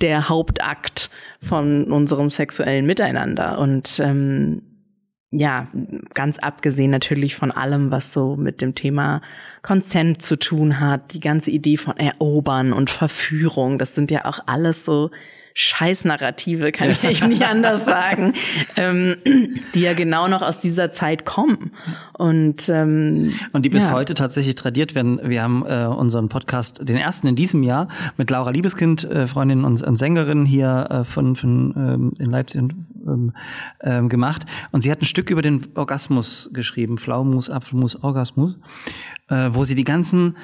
der Hauptakt von unserem sexuellen Miteinander. Und ähm, ja, ganz abgesehen natürlich von allem, was so mit dem Thema Consent zu tun hat, die ganze Idee von Erobern und Verführung, das sind ja auch alles so Scheißnarrative, kann ich echt nicht [LAUGHS] anders sagen, ähm, die ja genau noch aus dieser Zeit kommen. Und, ähm, und die bis ja. heute tatsächlich tradiert werden. Wir haben äh, unseren Podcast, den ersten in diesem Jahr, mit Laura Liebeskind, äh, Freundin und, und Sängerin hier äh, von, von ähm, in Leipzig und, ähm, ähm, gemacht. Und sie hat ein Stück über den Orgasmus geschrieben, Pflaumenmus, Apfelmus, Orgasmus, äh, wo sie die ganzen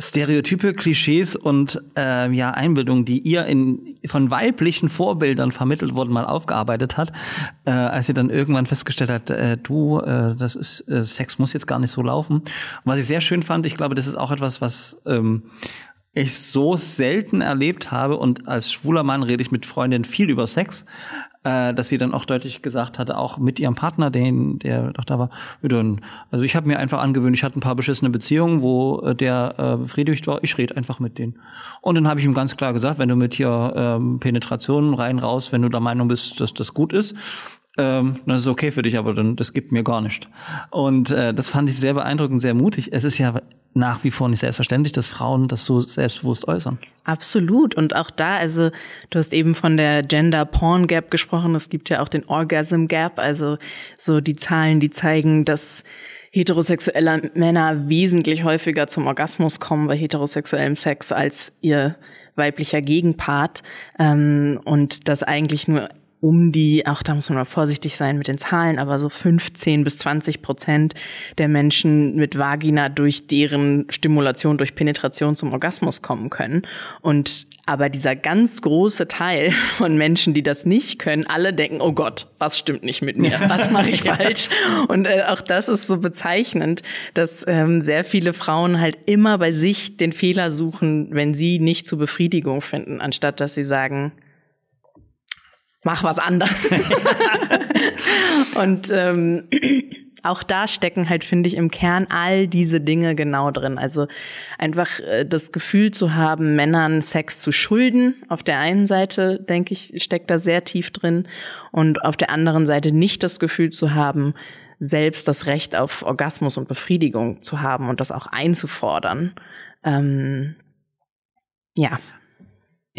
Stereotype, Klischees und äh, ja Einbildungen, die ihr in von weiblichen Vorbildern vermittelt wurden, mal aufgearbeitet hat, äh, als sie dann irgendwann festgestellt hat, äh, du, äh, das ist äh, Sex muss jetzt gar nicht so laufen. Und was ich sehr schön fand, ich glaube, das ist auch etwas, was ähm, ich so selten erlebt habe und als schwuler Mann rede ich mit Freundinnen viel über Sex, äh, dass sie dann auch deutlich gesagt hatte, auch mit ihrem Partner, den der doch da war, also ich habe mir einfach angewöhnt, ich hatte ein paar beschissene Beziehungen, wo äh, der äh, befriedigt war, ich rede einfach mit denen. Und dann habe ich ihm ganz klar gesagt, wenn du mit hier ähm, Penetration rein raus, wenn du der Meinung bist, dass das gut ist, ähm, dann ist okay für dich, aber dann das gibt mir gar nicht. Und äh, das fand ich sehr beeindruckend, sehr mutig. Es ist ja nach wie vor nicht selbstverständlich, dass Frauen das so selbstbewusst äußern. Absolut. Und auch da, also du hast eben von der Gender Porn Gap gesprochen. Es gibt ja auch den Orgasm Gap, also so die Zahlen, die zeigen, dass heterosexuelle Männer wesentlich häufiger zum Orgasmus kommen bei heterosexuellem Sex als ihr weiblicher Gegenpart ähm, und dass eigentlich nur um die, auch da muss man mal vorsichtig sein mit den Zahlen, aber so 15 bis 20 Prozent der Menschen mit Vagina durch deren Stimulation, durch Penetration zum Orgasmus kommen können. Und aber dieser ganz große Teil [LAUGHS] von Menschen, die das nicht können, alle denken, oh Gott, was stimmt nicht mit mir? Was mache ich [LAUGHS] falsch? Und äh, auch das ist so bezeichnend, dass ähm, sehr viele Frauen halt immer bei sich den Fehler suchen, wenn sie nicht zur Befriedigung finden, anstatt dass sie sagen, mach was anderes. [LAUGHS] und ähm, auch da stecken halt, finde ich, im Kern all diese Dinge genau drin. Also einfach äh, das Gefühl zu haben, Männern Sex zu schulden. Auf der einen Seite, denke ich, steckt da sehr tief drin. Und auf der anderen Seite nicht das Gefühl zu haben, selbst das Recht auf Orgasmus und Befriedigung zu haben und das auch einzufordern. Ähm, ja.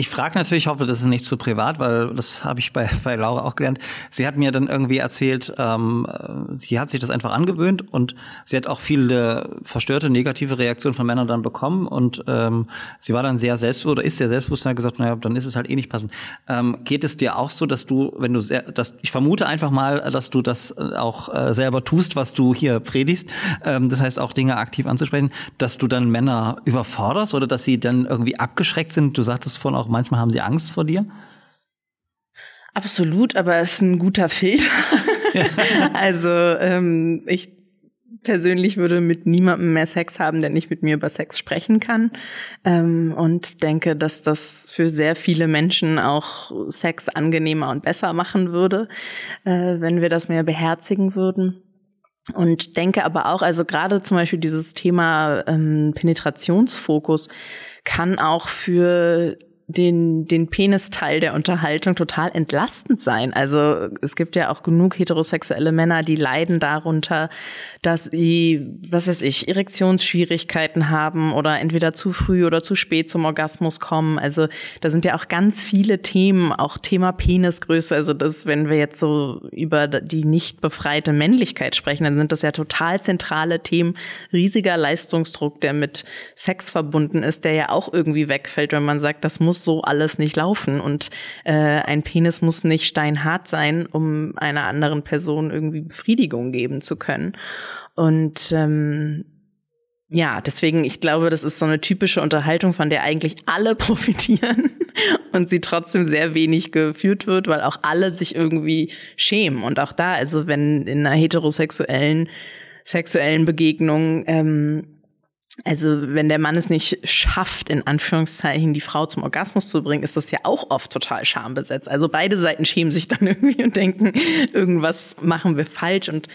Ich frage natürlich, hoffe, das ist nicht zu privat, weil das habe ich bei, bei Laura auch gelernt. Sie hat mir dann irgendwie erzählt, ähm, sie hat sich das einfach angewöhnt und sie hat auch viele verstörte, negative Reaktionen von Männern dann bekommen und ähm, sie war dann sehr selbstbewusst oder ist sehr selbstbewusst und hat gesagt, naja, dann ist es halt eh nicht passend. Ähm, geht es dir auch so, dass du, wenn du sehr, dass, ich vermute einfach mal, dass du das auch äh, selber tust, was du hier predigst, ähm, das heißt auch Dinge aktiv anzusprechen, dass du dann Männer überforderst oder dass sie dann irgendwie abgeschreckt sind? Du sagtest vorhin auch, manchmal haben sie Angst vor dir? Absolut, aber es ist ein guter Filter. [LAUGHS] also ähm, ich persönlich würde mit niemandem mehr Sex haben, der nicht mit mir über Sex sprechen kann. Ähm, und denke, dass das für sehr viele Menschen auch Sex angenehmer und besser machen würde, äh, wenn wir das mehr beherzigen würden. Und denke aber auch, also gerade zum Beispiel dieses Thema ähm, Penetrationsfokus kann auch für den, den Penisteil der Unterhaltung total entlastend sein. Also es gibt ja auch genug heterosexuelle Männer, die leiden darunter, dass sie, was weiß ich, Erektionsschwierigkeiten haben oder entweder zu früh oder zu spät zum Orgasmus kommen. Also da sind ja auch ganz viele Themen, auch Thema Penisgröße. Also das, wenn wir jetzt so über die nicht befreite Männlichkeit sprechen, dann sind das ja total zentrale Themen. Riesiger Leistungsdruck, der mit Sex verbunden ist, der ja auch irgendwie wegfällt, wenn man sagt, das muss so alles nicht laufen und äh, ein Penis muss nicht steinhart sein, um einer anderen Person irgendwie Befriedigung geben zu können. Und ähm, ja, deswegen, ich glaube, das ist so eine typische Unterhaltung, von der eigentlich alle [LAUGHS] profitieren und sie trotzdem sehr wenig geführt wird, weil auch alle sich irgendwie schämen. Und auch da, also wenn in einer heterosexuellen sexuellen Begegnung ähm, also wenn der Mann es nicht schafft, in Anführungszeichen die Frau zum Orgasmus zu bringen, ist das ja auch oft total schambesetzt. Also beide Seiten schämen sich dann [LAUGHS] irgendwie und denken, irgendwas machen wir falsch. Und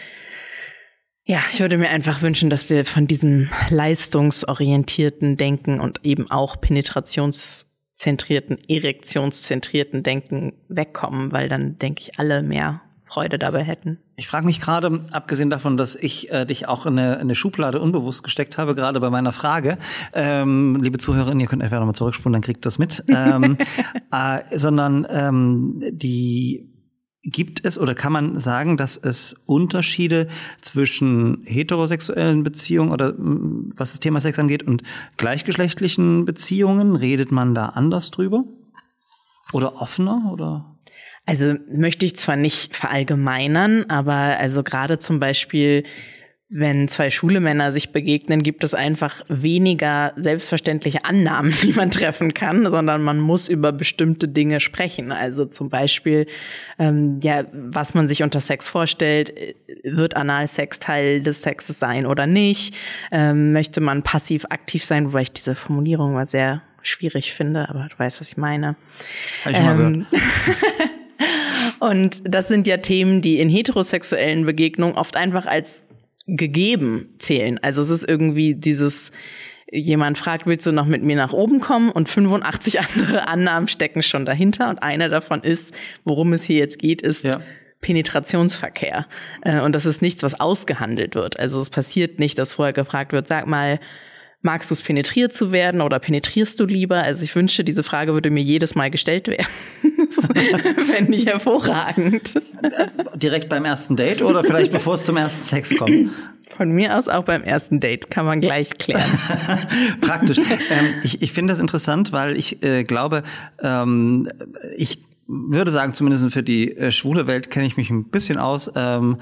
ja, ich würde mir einfach wünschen, dass wir von diesem leistungsorientierten Denken und eben auch penetrationszentrierten, erektionszentrierten Denken wegkommen, weil dann, denke ich, alle mehr Freude dabei hätten. Ich frage mich gerade, abgesehen davon, dass ich äh, dich auch in eine, in eine Schublade unbewusst gesteckt habe, gerade bei meiner Frage, ähm, liebe Zuhörerinnen, ihr könnt einfach nochmal zurückspulen, dann kriegt das mit, ähm, [LAUGHS] äh, sondern ähm, die gibt es oder kann man sagen, dass es Unterschiede zwischen heterosexuellen Beziehungen oder was das Thema Sex angeht und gleichgeschlechtlichen Beziehungen? Redet man da anders drüber? Oder offener oder? Also möchte ich zwar nicht verallgemeinern, aber also gerade zum Beispiel, wenn zwei Schulemänner sich begegnen, gibt es einfach weniger selbstverständliche Annahmen, [LAUGHS] die man treffen kann, sondern man muss über bestimmte Dinge sprechen. Also zum Beispiel, ähm, ja, was man sich unter Sex vorstellt, wird Analsex Teil des Sexes sein oder nicht? Ähm, möchte man passiv-aktiv sein, wobei ich diese Formulierung mal sehr schwierig finde, aber du weißt, was ich meine. Hab ich ähm, mal gehört. [LAUGHS] Und das sind ja Themen, die in heterosexuellen Begegnungen oft einfach als gegeben zählen. Also es ist irgendwie dieses, jemand fragt, willst du noch mit mir nach oben kommen? Und 85 [LAUGHS] andere Annahmen stecken schon dahinter. Und eine davon ist, worum es hier jetzt geht, ist ja. Penetrationsverkehr. Äh, und das ist nichts, was ausgehandelt wird. Also es passiert nicht, dass vorher gefragt wird, sag mal, magst du es penetriert zu werden oder penetrierst du lieber? Also ich wünschte, diese Frage würde mir jedes Mal gestellt werden. [LAUGHS] Fände ich hervorragend. Direkt beim ersten Date oder vielleicht bevor es zum ersten Sex kommt? Von mir aus auch beim ersten Date kann man gleich klären. [LAUGHS] Praktisch. Ähm, ich ich finde das interessant, weil ich äh, glaube, ähm, ich würde sagen, zumindest für die äh, schwule Welt kenne ich mich ein bisschen aus. Ähm,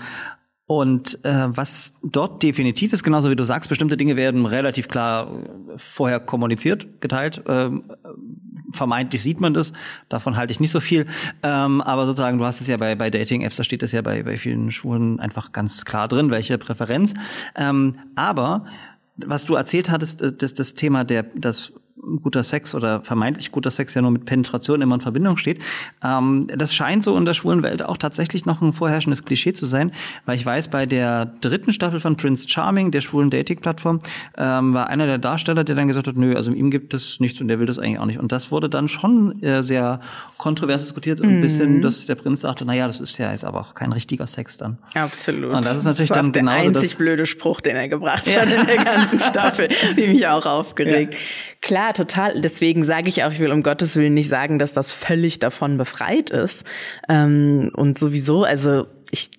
und äh, was dort definitiv ist, genauso wie du sagst, bestimmte Dinge werden relativ klar vorher kommuniziert, geteilt. Ähm, vermeintlich sieht man das, davon halte ich nicht so viel. Ähm, aber sozusagen, du hast es ja bei, bei Dating-Apps, da steht es ja bei, bei vielen Schulen einfach ganz klar drin, welche Präferenz. Ähm, aber was du erzählt hattest, das, das Thema der, das guter Sex oder vermeintlich guter Sex ja nur mit Penetration immer in Verbindung steht. Ähm, das scheint so in der schwulen Welt auch tatsächlich noch ein vorherrschendes Klischee zu sein, weil ich weiß, bei der dritten Staffel von Prince Charming, der schwulen Dating-Plattform, ähm, war einer der Darsteller, der dann gesagt hat, nö, also ihm gibt es nichts und der will das eigentlich auch nicht. Und das wurde dann schon äh, sehr kontrovers diskutiert und mhm. ein bisschen, dass der Prinz sagte, naja, das ist ja jetzt aber auch kein richtiger Sex dann. Absolut. Und das ist natürlich das dann der genau einzig das, blöde Spruch, den er gebracht hat in der ganzen Staffel, [LAUGHS] die mich auch aufgeregt. Ja. Klar, total. Deswegen sage ich auch, ich will um Gottes Willen nicht sagen, dass das völlig davon befreit ist. Ähm, und sowieso, also ich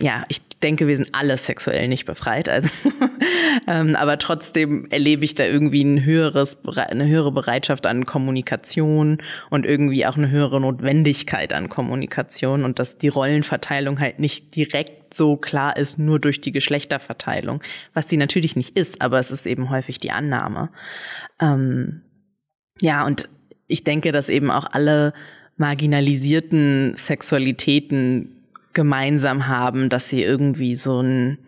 ja, ich denke, wir sind alle sexuell nicht befreit. Also, [LAUGHS] ähm, aber trotzdem erlebe ich da irgendwie ein höheres, eine höhere Bereitschaft an Kommunikation und irgendwie auch eine höhere Notwendigkeit an Kommunikation und dass die Rollenverteilung halt nicht direkt so klar ist, nur durch die Geschlechterverteilung, was sie natürlich nicht ist, aber es ist eben häufig die Annahme. Ähm, ja, und ich denke, dass eben auch alle marginalisierten Sexualitäten gemeinsam haben, dass sie irgendwie so ein,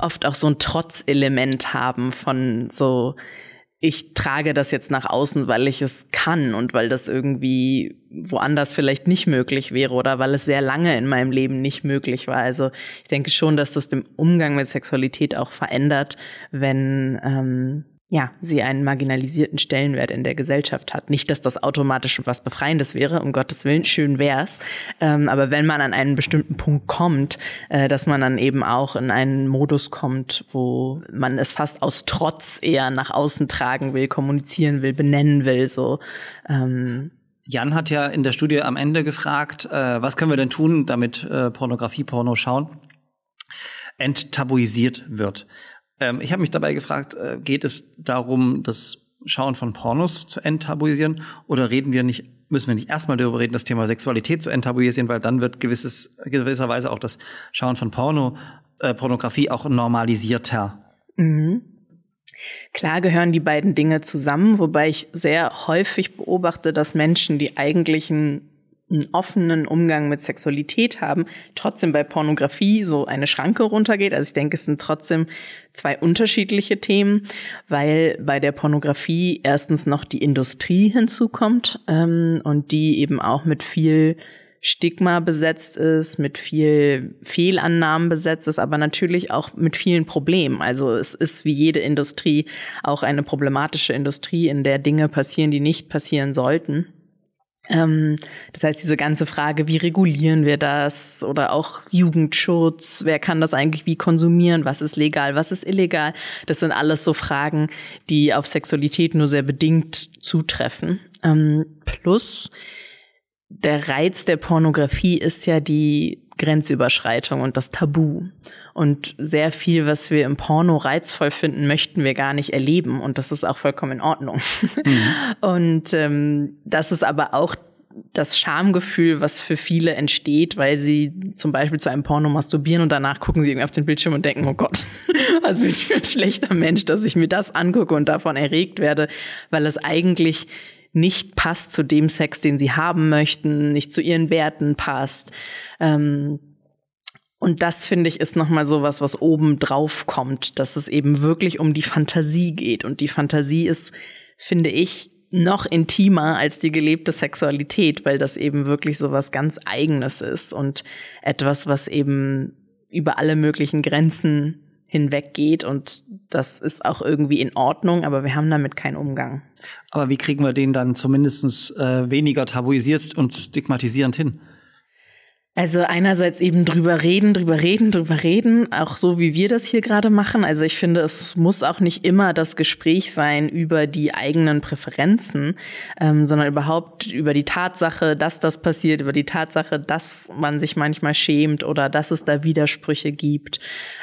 oft auch so ein Trotzelement haben von so, ich trage das jetzt nach außen, weil ich es kann und weil das irgendwie woanders vielleicht nicht möglich wäre oder weil es sehr lange in meinem Leben nicht möglich war. Also ich denke schon, dass das den Umgang mit Sexualität auch verändert, wenn ähm, ja, sie einen marginalisierten Stellenwert in der Gesellschaft hat. Nicht, dass das automatisch was Befreiendes wäre, um Gottes Willen, schön wär's. Ähm, aber wenn man an einen bestimmten Punkt kommt, äh, dass man dann eben auch in einen Modus kommt, wo man es fast aus Trotz eher nach außen tragen will, kommunizieren will, benennen will, so. Ähm, Jan hat ja in der Studie am Ende gefragt, äh, was können wir denn tun, damit äh, Pornografie, Porno schauen, enttabuisiert wird. Ähm, ich habe mich dabei gefragt, äh, geht es darum, das Schauen von Pornos zu enttabuisieren oder reden wir nicht müssen wir nicht erstmal darüber reden, das Thema Sexualität zu enttabuisieren, weil dann wird gewisses, gewisserweise auch das Schauen von Porno, äh, Pornografie auch normalisierter. Mhm. Klar gehören die beiden Dinge zusammen, wobei ich sehr häufig beobachte, dass Menschen, die eigentlich ein einen offenen Umgang mit Sexualität haben, trotzdem bei Pornografie so eine Schranke runtergeht. Also ich denke, es sind trotzdem zwei unterschiedliche Themen, weil bei der Pornografie erstens noch die Industrie hinzukommt ähm, und die eben auch mit viel Stigma besetzt ist, mit viel Fehlannahmen besetzt ist, aber natürlich auch mit vielen Problemen. Also es ist wie jede Industrie auch eine problematische Industrie, in der Dinge passieren, die nicht passieren sollten. Ähm, das heißt, diese ganze Frage, wie regulieren wir das? Oder auch Jugendschutz, wer kann das eigentlich wie konsumieren, was ist legal, was ist illegal, das sind alles so Fragen, die auf Sexualität nur sehr bedingt zutreffen. Ähm, plus der Reiz der Pornografie ist ja die Grenzüberschreitung und das Tabu. Und sehr viel, was wir im Porno reizvoll finden, möchten wir gar nicht erleben. Und das ist auch vollkommen in Ordnung. Mhm. [LAUGHS] Und ähm, das ist aber auch das Schamgefühl, was für viele entsteht, weil sie zum Beispiel zu einem Porno masturbieren und danach gucken sie irgendwie auf den Bildschirm und denken, oh Gott, [LAUGHS] was bin ich für ein schlechter Mensch, dass ich mir das angucke und davon erregt werde, weil es eigentlich nicht passt zu dem Sex, den sie haben möchten, nicht zu ihren Werten passt. Ähm, und das finde ich ist nochmal so was, was oben drauf kommt, dass es eben wirklich um die Fantasie geht. Und die Fantasie ist, finde ich, noch intimer als die gelebte Sexualität, weil das eben wirklich so was ganz Eigenes ist und etwas, was eben über alle möglichen Grenzen hinweggeht und das ist auch irgendwie in Ordnung, aber wir haben damit keinen Umgang. Aber wie kriegen wir den dann zumindest äh, weniger tabuisiert und stigmatisierend hin? Also einerseits eben drüber reden, drüber reden, drüber reden, auch so wie wir das hier gerade machen. Also ich finde, es muss auch nicht immer das Gespräch sein über die eigenen Präferenzen, ähm, sondern überhaupt über die Tatsache, dass das passiert, über die Tatsache, dass man sich manchmal schämt oder dass es da Widersprüche gibt.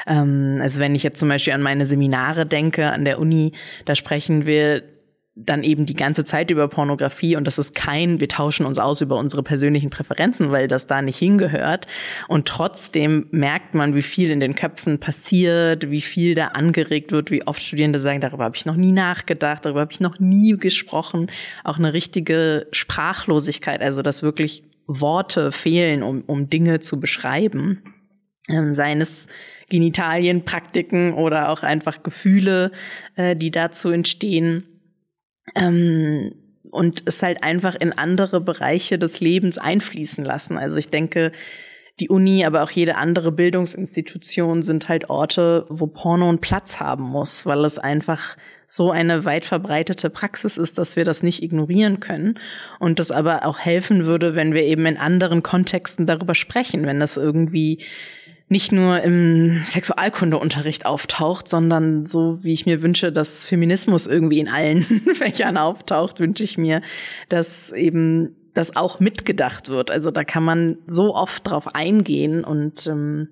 Ähm, also wenn ich jetzt zum Beispiel an meine Seminare denke an der Uni, da sprechen wir dann eben die ganze Zeit über Pornografie und das ist kein, wir tauschen uns aus über unsere persönlichen Präferenzen, weil das da nicht hingehört. Und trotzdem merkt man, wie viel in den Köpfen passiert, wie viel da angeregt wird, wie oft Studierende sagen, darüber habe ich noch nie nachgedacht, darüber habe ich noch nie gesprochen. Auch eine richtige Sprachlosigkeit, also dass wirklich Worte fehlen, um, um Dinge zu beschreiben. Ähm, seien es Genitalien, oder auch einfach Gefühle, äh, die dazu entstehen. Ähm, und es halt einfach in andere Bereiche des Lebens einfließen lassen. Also ich denke, die Uni, aber auch jede andere Bildungsinstitution sind halt Orte, wo Porno einen Platz haben muss, weil es einfach so eine weit verbreitete Praxis ist, dass wir das nicht ignorieren können und das aber auch helfen würde, wenn wir eben in anderen Kontexten darüber sprechen, wenn das irgendwie nicht nur im Sexualkundeunterricht auftaucht, sondern so wie ich mir wünsche, dass Feminismus irgendwie in allen [LAUGHS] Fächern auftaucht, wünsche ich mir, dass eben das auch mitgedacht wird. Also da kann man so oft drauf eingehen und ähm,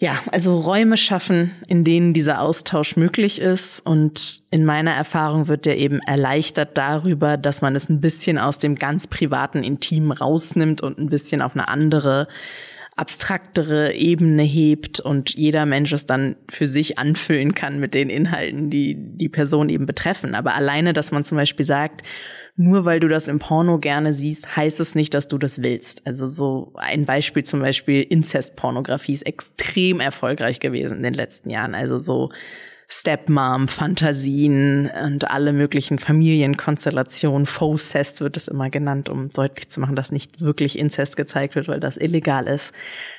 ja, also Räume schaffen, in denen dieser Austausch möglich ist. Und in meiner Erfahrung wird der eben erleichtert darüber, dass man es ein bisschen aus dem ganz privaten Intim rausnimmt und ein bisschen auf eine andere, abstraktere Ebene hebt und jeder Mensch es dann für sich anfüllen kann mit den Inhalten, die die Person eben betreffen. Aber alleine, dass man zum Beispiel sagt, nur weil du das im Porno gerne siehst, heißt es nicht, dass du das willst. Also so ein Beispiel zum Beispiel Inzestpornografie ist extrem erfolgreich gewesen in den letzten Jahren. Also so Stepmom-Fantasien und alle möglichen Familienkonstellationen. Faux-Cest wird es immer genannt, um deutlich zu machen, dass nicht wirklich Inzest gezeigt wird, weil das illegal ist.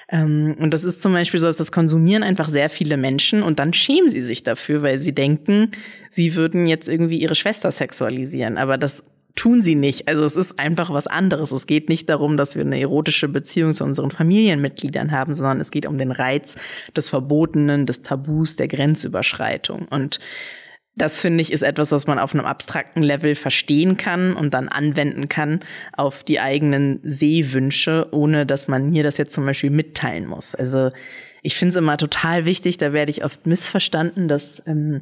Ähm, und das ist zum Beispiel so, dass das konsumieren einfach sehr viele Menschen und dann schämen sie sich dafür, weil sie denken, sie würden jetzt irgendwie ihre Schwester sexualisieren. Aber das tun sie nicht. Also es ist einfach was anderes. Es geht nicht darum, dass wir eine erotische Beziehung zu unseren Familienmitgliedern haben, sondern es geht um den Reiz des Verbotenen, des Tabus, der Grenzüberschreitung. Und das finde ich ist etwas, was man auf einem abstrakten Level verstehen kann und dann anwenden kann auf die eigenen Sehwünsche, ohne dass man mir das jetzt zum Beispiel mitteilen muss. Also ich finde es immer total wichtig, da werde ich oft missverstanden, dass ähm,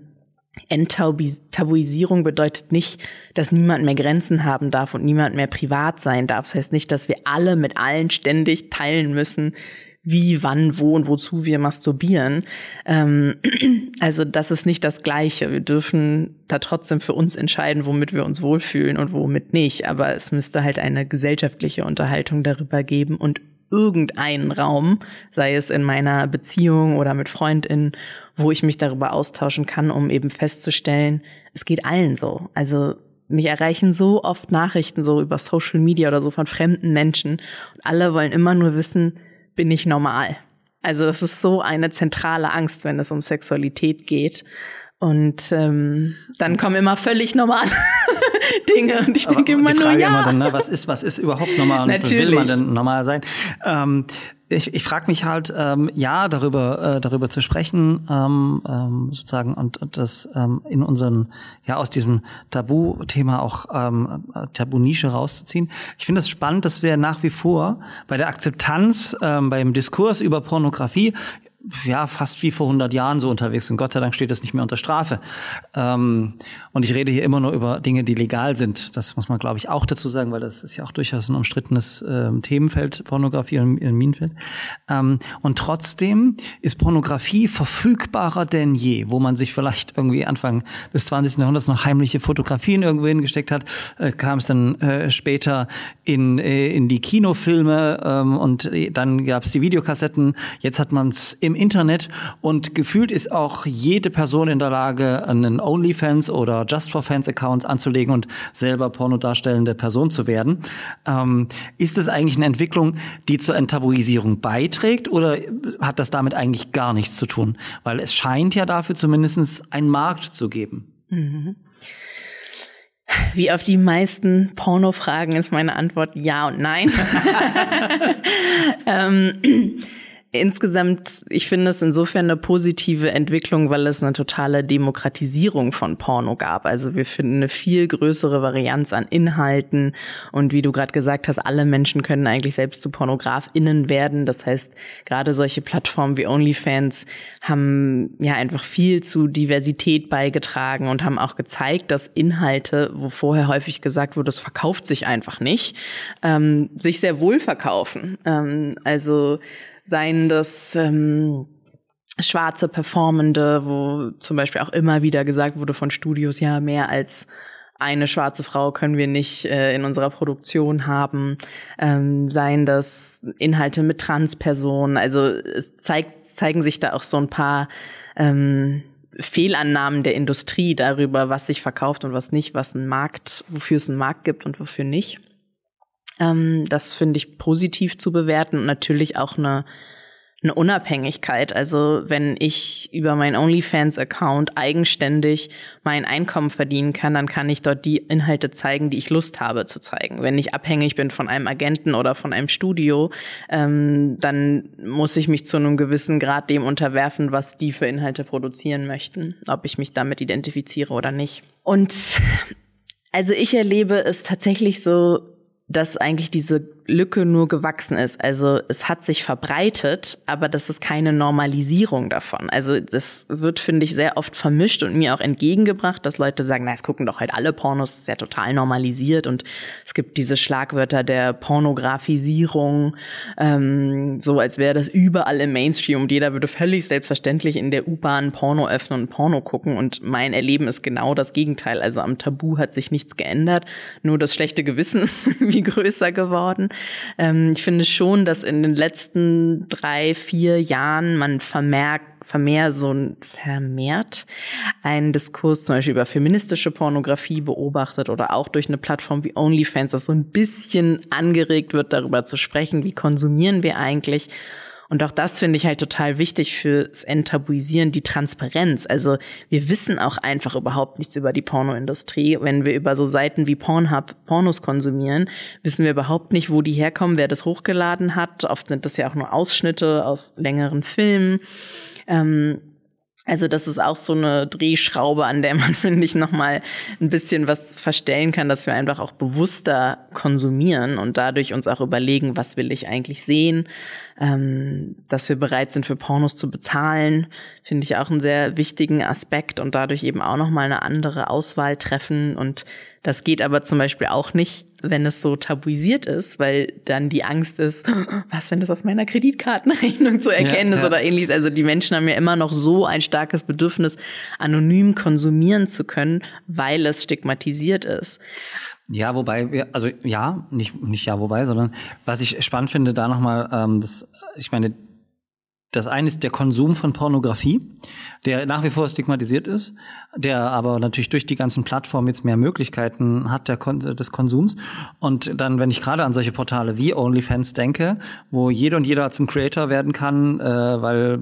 Enttabuisierung bedeutet nicht, dass niemand mehr Grenzen haben darf und niemand mehr privat sein darf. Das heißt nicht, dass wir alle mit allen ständig teilen müssen, wie, wann, wo und wozu wir masturbieren. Ähm, [CLEARS THROAT] also das ist nicht das Gleiche. Wir dürfen da trotzdem für uns entscheiden, womit wir uns wohlfühlen und womit nicht. Aber es müsste halt eine gesellschaftliche Unterhaltung darüber geben und irgendeinen Raum, sei es in meiner Beziehung oder mit FreundInnen, wo ich mich darüber austauschen kann, um eben festzustellen, es geht allen so. Also mich erreichen so oft Nachrichten so über Social Media oder so von fremden Menschen und alle wollen immer nur wissen, bin ich normal? Also das ist so eine zentrale Angst, wenn es um Sexualität geht. Und ähm, dann kommen immer völlig normale [LAUGHS] [LAUGHS] Dinge. Und ich denke immer die Frage nur, ja. Immer dann, ne, was ist, was ist überhaupt normal und Natürlich. will man denn normal sein? Ähm, ich ich frage mich halt, ähm, ja, darüber, äh, darüber zu sprechen, ähm, ähm, sozusagen, und, und das ähm, in unseren, ja, aus diesem Tabu-Thema auch ähm, Tabu-Nische rauszuziehen. Ich finde es das spannend, dass wir nach wie vor bei der Akzeptanz, ähm, beim Diskurs über Pornografie ja, fast wie vor 100 Jahren so unterwegs sind. Gott sei Dank steht das nicht mehr unter Strafe. Ähm, und ich rede hier immer nur über Dinge, die legal sind. Das muss man, glaube ich, auch dazu sagen, weil das ist ja auch durchaus ein umstrittenes ähm, Themenfeld, Pornografie und Minenfeld. Ähm, und trotzdem ist Pornografie verfügbarer denn je, wo man sich vielleicht irgendwie Anfang des 20. Jahrhunderts noch heimliche Fotografien irgendwo hingesteckt hat, äh, kam es dann äh, später in, äh, in die Kinofilme ähm, und dann gab es die Videokassetten. Jetzt hat man es im Internet und gefühlt ist auch jede Person in der Lage, einen OnlyFans oder Just for Fans Account anzulegen und selber pornodarstellende Person zu werden. Ähm, ist es eigentlich eine Entwicklung, die zur Enttabuisierung beiträgt oder hat das damit eigentlich gar nichts zu tun? Weil es scheint ja dafür zumindest einen Markt zu geben. Wie auf die meisten Porno-Fragen ist meine Antwort ja und nein. [LAUGHS] [LAUGHS] ähm, Insgesamt, ich finde es insofern eine positive Entwicklung, weil es eine totale Demokratisierung von Porno gab. Also wir finden eine viel größere Varianz an Inhalten und wie du gerade gesagt hast, alle Menschen können eigentlich selbst zu PornografInnen werden. Das heißt, gerade solche Plattformen wie OnlyFans haben ja einfach viel zu Diversität beigetragen und haben auch gezeigt, dass Inhalte, wo vorher häufig gesagt wurde, es verkauft sich einfach nicht, ähm, sich sehr wohl verkaufen. Ähm, also seien das ähm, schwarze Performende, wo zum Beispiel auch immer wieder gesagt wurde von Studios, ja, mehr als eine schwarze Frau können wir nicht äh, in unserer Produktion haben, ähm, seien das Inhalte mit Transpersonen. Also es zeigt, zeigen sich da auch so ein paar ähm, Fehlannahmen der Industrie darüber, was sich verkauft und was nicht, was ein Markt, wofür es einen Markt gibt und wofür nicht. Ähm, das finde ich positiv zu bewerten und natürlich auch eine eine Unabhängigkeit. Also wenn ich über meinen OnlyFans-Account eigenständig mein Einkommen verdienen kann, dann kann ich dort die Inhalte zeigen, die ich Lust habe zu zeigen. Wenn ich abhängig bin von einem Agenten oder von einem Studio, ähm, dann muss ich mich zu einem gewissen Grad dem unterwerfen, was die für Inhalte produzieren möchten, ob ich mich damit identifiziere oder nicht. Und also ich erlebe es tatsächlich so, dass eigentlich diese Lücke nur gewachsen ist. Also es hat sich verbreitet, aber das ist keine Normalisierung davon. Also das wird, finde ich, sehr oft vermischt und mir auch entgegengebracht, dass Leute sagen, na, es gucken doch halt alle Pornos, ist ja total normalisiert und es gibt diese Schlagwörter der Pornografisierung, ähm, so als wäre das überall im Mainstream und jeder würde völlig selbstverständlich in der U-Bahn Porno öffnen und Porno gucken und mein Erleben ist genau das Gegenteil. Also am Tabu hat sich nichts geändert, nur das schlechte Gewissen [LAUGHS] ist irgendwie größer geworden. Ähm, ich finde schon, dass in den letzten drei, vier Jahren man vermerkt, vermehrt so ein, vermehrt einen Diskurs zum Beispiel über feministische Pornografie beobachtet oder auch durch eine Plattform wie OnlyFans, das so ein bisschen angeregt wird, darüber zu sprechen, wie konsumieren wir eigentlich und auch das finde ich halt total wichtig fürs Enttabuisieren, die Transparenz. Also wir wissen auch einfach überhaupt nichts über die Pornoindustrie. Wenn wir über so Seiten wie Pornhub Pornos konsumieren, wissen wir überhaupt nicht, wo die herkommen, wer das hochgeladen hat. Oft sind das ja auch nur Ausschnitte aus längeren Filmen. Ähm, also das ist auch so eine Drehschraube, an der man, [LAUGHS] finde ich, nochmal ein bisschen was verstellen kann, dass wir einfach auch bewusster konsumieren und dadurch uns auch überlegen, was will ich eigentlich sehen, ähm, dass wir bereit sind, für Pornos zu bezahlen, finde ich auch einen sehr wichtigen Aspekt und dadurch eben auch nochmal eine andere Auswahl treffen. Und das geht aber zum Beispiel auch nicht, wenn es so tabuisiert ist, weil dann die Angst ist, [GASPS] was, wenn das auf meiner Kreditkartenrechnung zu erkennen ja, ist ja. oder ähnliches. Also die Menschen haben ja immer noch so ein starkes Bedürfnis, anonym konsumieren zu können, weil es stigmatisiert ist. Ja, wobei also ja, nicht nicht ja, wobei, sondern was ich spannend finde, da nochmal, ähm, das, ich meine, das eine ist der Konsum von Pornografie, der nach wie vor stigmatisiert ist, der aber natürlich durch die ganzen Plattformen jetzt mehr Möglichkeiten hat der Kon des Konsums. Und dann, wenn ich gerade an solche Portale wie OnlyFans denke, wo jeder und jeder zum Creator werden kann, äh, weil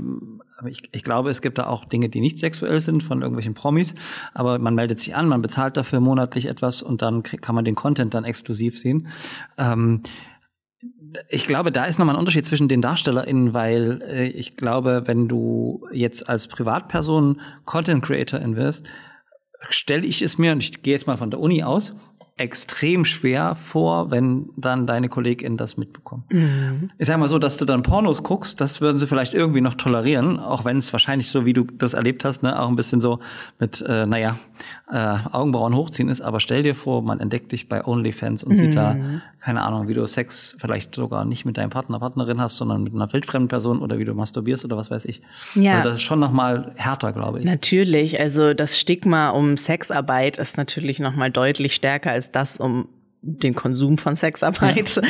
ich, ich glaube, es gibt da auch Dinge, die nicht sexuell sind von irgendwelchen Promis, aber man meldet sich an, man bezahlt dafür monatlich etwas und dann kann man den Content dann exklusiv sehen. Ähm, ich glaube, da ist nochmal ein Unterschied zwischen den DarstellerInnen, weil äh, ich glaube, wenn du jetzt als Privatperson Content Creatorin wirst, stelle ich es mir, und ich gehe jetzt mal von der Uni aus, extrem schwer vor, wenn dann deine KollegInnen das mitbekommen. Mhm. Ich sag mal so, dass du dann Pornos guckst, das würden sie vielleicht irgendwie noch tolerieren, auch wenn es wahrscheinlich so, wie du das erlebt hast, ne, auch ein bisschen so mit, äh, naja, äh, Augenbrauen hochziehen ist. Aber stell dir vor, man entdeckt dich bei OnlyFans und mhm. sieht da, mhm. keine Ahnung, wie du Sex vielleicht sogar nicht mit deinem Partner, Partnerin hast, sondern mit einer wildfremden Person oder wie du masturbierst oder was weiß ich. Ja. Also das ist schon noch mal härter, glaube ich. Natürlich, also das Stigma um Sexarbeit ist natürlich noch mal deutlich stärker als ist das um den Konsum von Sexarbeit. Ja.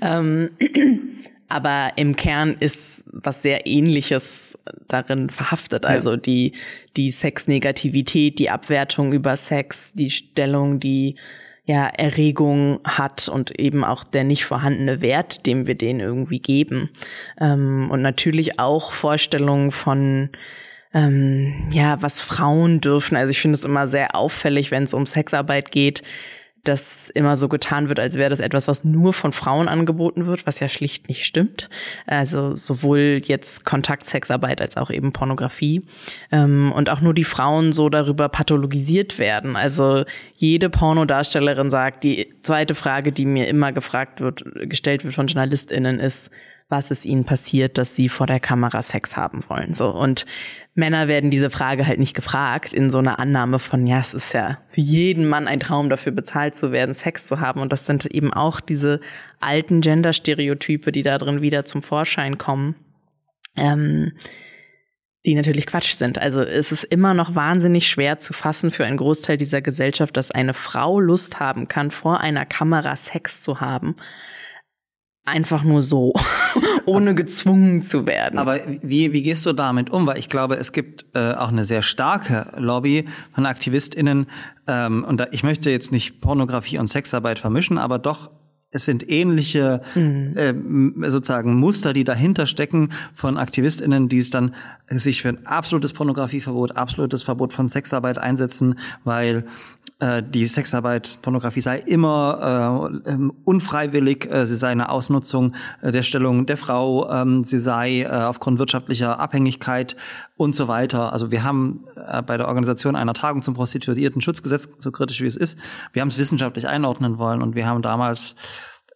[LAUGHS] ähm, [CLEARS THROAT] aber im Kern ist was sehr ähnliches darin verhaftet. Also die, die Sexnegativität, die Abwertung über Sex, die Stellung, die ja Erregung hat und eben auch der nicht vorhandene Wert, dem wir den irgendwie geben. Ähm, und natürlich auch Vorstellungen von ähm, ja, was Frauen dürfen. Also ich finde es immer sehr auffällig, wenn es um Sexarbeit geht, dass immer so getan wird, als wäre das etwas, was nur von Frauen angeboten wird, was ja schlicht nicht stimmt. Also sowohl jetzt Kontaktsexarbeit als auch eben Pornografie. Ähm, und auch nur die Frauen so darüber pathologisiert werden. Also jede Pornodarstellerin sagt, die zweite Frage, die mir immer gefragt wird, gestellt wird von JournalistInnen ist, was ist ihnen passiert, dass sie vor der Kamera Sex haben wollen. So und Männer werden diese Frage halt nicht gefragt in so einer Annahme von ja, es ist ja für jeden Mann ein Traum dafür bezahlt zu werden, Sex zu haben und das sind eben auch diese alten Gender-Stereotype, die da drin wieder zum Vorschein kommen. Ähm, die natürlich Quatsch sind. Also es ist immer noch wahnsinnig schwer zu fassen für einen Großteil dieser Gesellschaft, dass eine Frau Lust haben kann, vor einer Kamera Sex zu haben einfach nur so, [LAUGHS] ohne gezwungen zu werden. Aber wie, wie gehst du damit um? Weil ich glaube, es gibt äh, auch eine sehr starke Lobby von AktivistInnen. Ähm, und da, ich möchte jetzt nicht Pornografie und Sexarbeit vermischen, aber doch es sind ähnliche mhm. äh, sozusagen Muster, die dahinter stecken von AktivistInnen, die es dann sich für ein absolutes Pornografieverbot, absolutes Verbot von Sexarbeit einsetzen, weil äh, die Sexarbeit, Pornografie sei immer äh, ähm, unfreiwillig, äh, sie sei eine Ausnutzung äh, der Stellung der Frau, ähm, sie sei äh, aufgrund wirtschaftlicher Abhängigkeit und so weiter. Also wir haben äh, bei der Organisation einer Tagung zum Prostituierten-Schutzgesetz, so kritisch wie es ist, wir haben es wissenschaftlich einordnen wollen und wir haben damals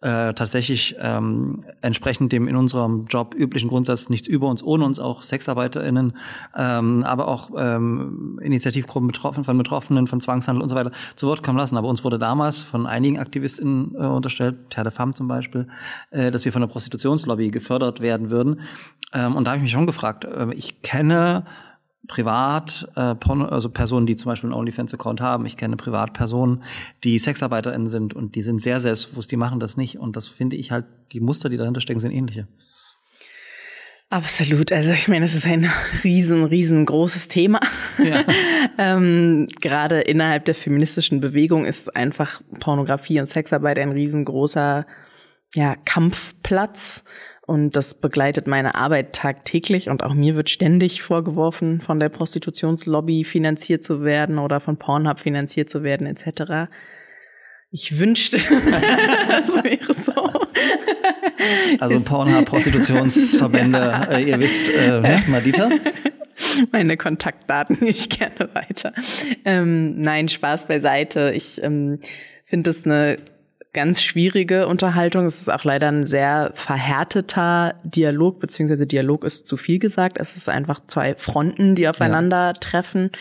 äh, tatsächlich ähm, entsprechend dem in unserem Job üblichen Grundsatz nichts über uns, ohne uns auch SexarbeiterInnen, ähm, aber auch ähm, Initiativgruppen betroffen, von Betroffenen, von Zwangshandel und so weiter zu Wort kommen lassen. Aber uns wurde damals von einigen AktivistInnen äh, unterstellt, Terre de Femme zum Beispiel, äh, dass wir von der Prostitutionslobby gefördert werden würden. Ähm, und da habe ich mich schon gefragt, äh, ich kenne privat, äh, also Personen, die zum Beispiel einen OnlyFans-Account haben. Ich kenne Privatpersonen, die SexarbeiterInnen sind und die sind sehr selbstbewusst, die machen das nicht. Und das finde ich halt, die Muster, die dahinter stecken, sind ähnliche. Absolut. Also ich meine, es ist ein [LAUGHS] riesen, riesengroßes Thema. Ja. [LAUGHS] ähm, gerade innerhalb der feministischen Bewegung ist einfach Pornografie und Sexarbeit ein riesengroßer ja, Kampfplatz. Und das begleitet meine Arbeit tagtäglich und auch mir wird ständig vorgeworfen, von der Prostitutionslobby finanziert zu werden oder von Pornhub finanziert zu werden etc. Ich wünschte, [LAUGHS] das wäre so. Also Pornhub, Prostitutionsverbände, [LAUGHS] äh, ihr wisst, äh, ne? Madita? Meine Kontaktdaten gebe [LAUGHS] ich gerne weiter. Ähm, nein, Spaß beiseite. Ich ähm, finde es eine ganz schwierige Unterhaltung. Es ist auch leider ein sehr verhärteter Dialog, beziehungsweise Dialog ist zu viel gesagt. Es ist einfach zwei Fronten, die aufeinander ja. treffen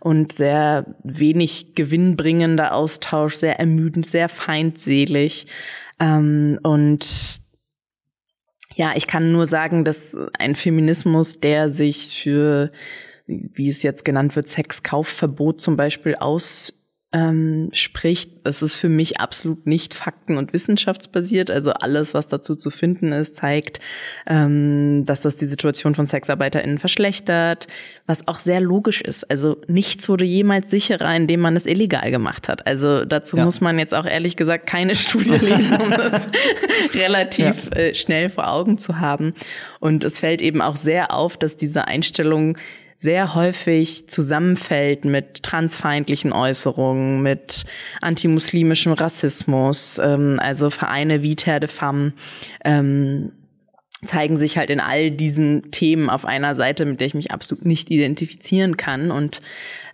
und sehr wenig gewinnbringender Austausch, sehr ermüdend, sehr feindselig. Ähm, und ja, ich kann nur sagen, dass ein Feminismus, der sich für, wie es jetzt genannt wird, Sexkaufverbot zum Beispiel aus ähm, spricht, es ist für mich absolut nicht fakten- und wissenschaftsbasiert. Also alles, was dazu zu finden ist, zeigt, ähm, dass das die Situation von SexarbeiterInnen verschlechtert, was auch sehr logisch ist. Also nichts wurde jemals sicherer, indem man es illegal gemacht hat. Also dazu ja. muss man jetzt auch ehrlich gesagt keine [LAUGHS] Studie lesen, um das [LAUGHS] relativ ja. äh, schnell vor Augen zu haben. Und es fällt eben auch sehr auf, dass diese Einstellung sehr häufig zusammenfällt mit transfeindlichen Äußerungen, mit antimuslimischem Rassismus. Ähm, also Vereine wie Terre de Femme ähm, zeigen sich halt in all diesen Themen auf einer Seite, mit der ich mich absolut nicht identifizieren kann. Und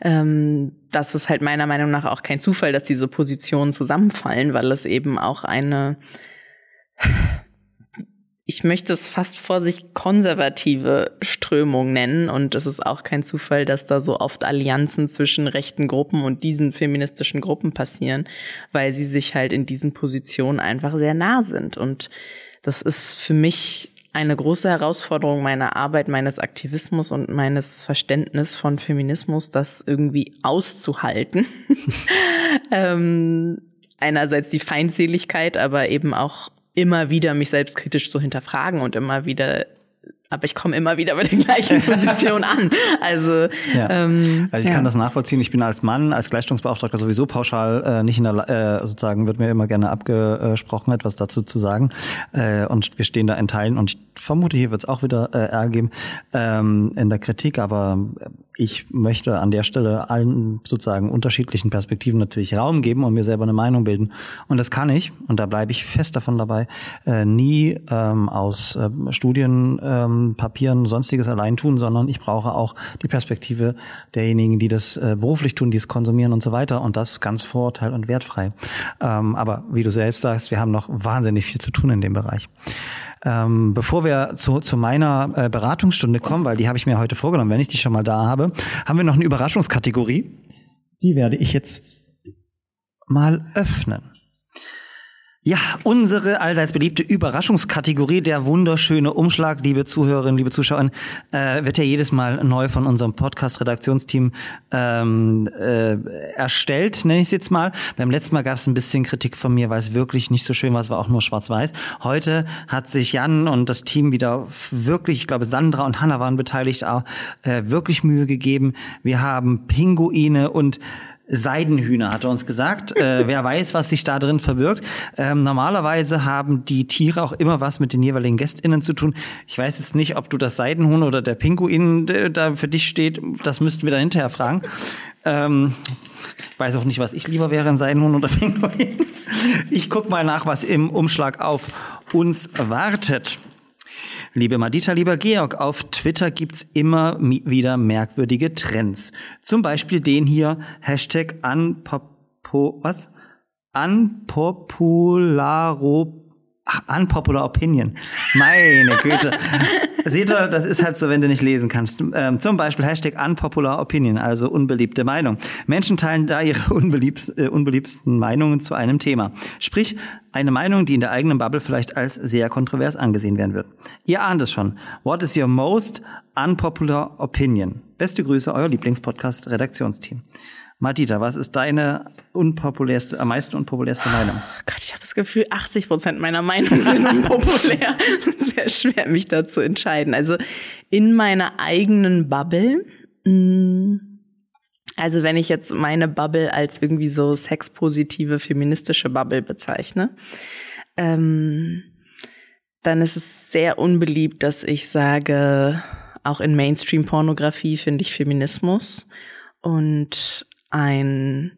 ähm, das ist halt meiner Meinung nach auch kein Zufall, dass diese Positionen zusammenfallen, weil es eben auch eine ich möchte es fast vor sich konservative Strömung nennen. Und es ist auch kein Zufall, dass da so oft Allianzen zwischen rechten Gruppen und diesen feministischen Gruppen passieren, weil sie sich halt in diesen Positionen einfach sehr nah sind. Und das ist für mich eine große Herausforderung meiner Arbeit, meines Aktivismus und meines Verständnis von Feminismus, das irgendwie auszuhalten. [LAUGHS] ähm, einerseits die Feindseligkeit, aber eben auch immer wieder mich selbstkritisch zu hinterfragen und immer wieder aber ich komme immer wieder bei der gleichen [LAUGHS] Position an. Also, ja. ähm, also ich kann das nachvollziehen. Ich bin als Mann, als Gleichstellungsbeauftragter sowieso pauschal äh, nicht in der, äh, sozusagen wird mir immer gerne abgesprochen, etwas dazu zu sagen. Äh, und wir stehen da in Teilen und ich vermute, hier wird es auch wieder äh, Ärger geben ähm, in der Kritik, aber ich möchte an der Stelle allen sozusagen unterschiedlichen Perspektiven natürlich Raum geben und mir selber eine Meinung bilden. Und das kann ich, und da bleibe ich fest davon dabei, äh, nie ähm, aus äh, Studien, ähm, Papieren, sonstiges allein tun, sondern ich brauche auch die Perspektive derjenigen, die das äh, beruflich tun, die es konsumieren und so weiter. Und das ganz vorurteil- und wertfrei. Ähm, aber wie du selbst sagst, wir haben noch wahnsinnig viel zu tun in dem Bereich. Ähm, bevor wir zu, zu meiner äh, Beratungsstunde kommen, weil die habe ich mir heute vorgenommen, wenn ich die schon mal da habe, haben wir noch eine Überraschungskategorie. Die werde ich jetzt mal öffnen. Ja, unsere allseits beliebte Überraschungskategorie, der wunderschöne Umschlag, liebe Zuhörerinnen, liebe Zuschauer, äh, wird ja jedes Mal neu von unserem Podcast-Redaktionsteam ähm, äh, erstellt, nenne ich es jetzt mal. Beim letzten Mal gab es ein bisschen Kritik von mir, weil es wirklich nicht so schön war, es war auch nur schwarz-weiß. Heute hat sich Jan und das Team wieder wirklich, ich glaube Sandra und Hanna waren beteiligt, auch äh, wirklich Mühe gegeben. Wir haben Pinguine und Seidenhühner, hat er uns gesagt. Äh, [LAUGHS] wer weiß, was sich da drin verbirgt. Ähm, normalerweise haben die Tiere auch immer was mit den jeweiligen GästInnen zu tun. Ich weiß jetzt nicht, ob du das Seidenhuhn oder der Pinguin der da für dich steht. Das müssten wir dann hinterher fragen. Ähm, ich weiß auch nicht, was ich lieber wäre, ein Seidenhuhn oder [LAUGHS] Pinguin. Ich guck mal nach, was im Umschlag auf uns wartet. Liebe Madita, lieber Georg, auf Twitter gibt's immer wieder merkwürdige Trends. Zum Beispiel den hier, Hashtag unpopo, was? Unpopularo Ach, unpopular opinion. Meine Güte. Seht ihr, das ist halt so, wenn du nicht lesen kannst. Ähm, zum Beispiel Hashtag unpopular opinion, also unbeliebte Meinung. Menschen teilen da ihre unbeliebst, äh, unbeliebsten Meinungen zu einem Thema. Sprich, eine Meinung, die in der eigenen Bubble vielleicht als sehr kontrovers angesehen werden wird. Ihr ahnt es schon. What is your most unpopular opinion? Beste Grüße, euer Lieblingspodcast Redaktionsteam. Madita, was ist deine unpopulärste, am meisten unpopulärste Meinung? Oh Gott, ich habe das Gefühl, 80 Prozent meiner Meinung sind [LAUGHS] unpopulär. Sehr schwer, mich da zu entscheiden. Also in meiner eigenen Bubble. Mm, also wenn ich jetzt meine Bubble als irgendwie so sexpositive feministische Bubble bezeichne, ähm, dann ist es sehr unbeliebt, dass ich sage, auch in Mainstream-Pornografie finde ich Feminismus. Und ein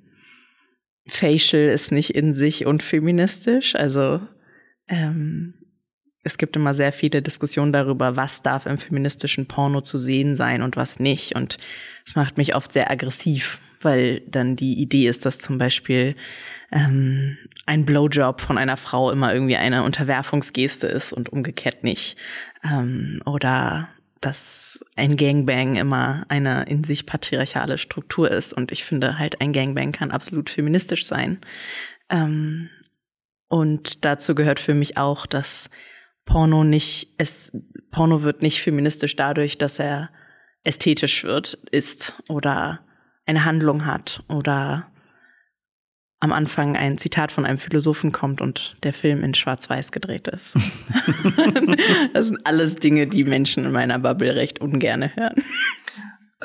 Facial ist nicht in sich unfeministisch. Also ähm, es gibt immer sehr viele Diskussionen darüber, was darf im feministischen Porno zu sehen sein und was nicht. Und es macht mich oft sehr aggressiv, weil dann die Idee ist, dass zum Beispiel ähm, ein Blowjob von einer Frau immer irgendwie eine Unterwerfungsgeste ist und umgekehrt nicht. Ähm, oder dass ein Gangbang immer eine in sich patriarchale Struktur ist. Und ich finde halt, ein Gangbang kann absolut feministisch sein. Ähm, und dazu gehört für mich auch, dass Porno nicht, es, Porno wird nicht feministisch dadurch, dass er ästhetisch wird, ist oder eine Handlung hat oder am Anfang ein Zitat von einem Philosophen kommt und der Film in Schwarz-Weiß gedreht ist. [LAUGHS] das sind alles Dinge, die Menschen in meiner Bubble recht ungerne hören.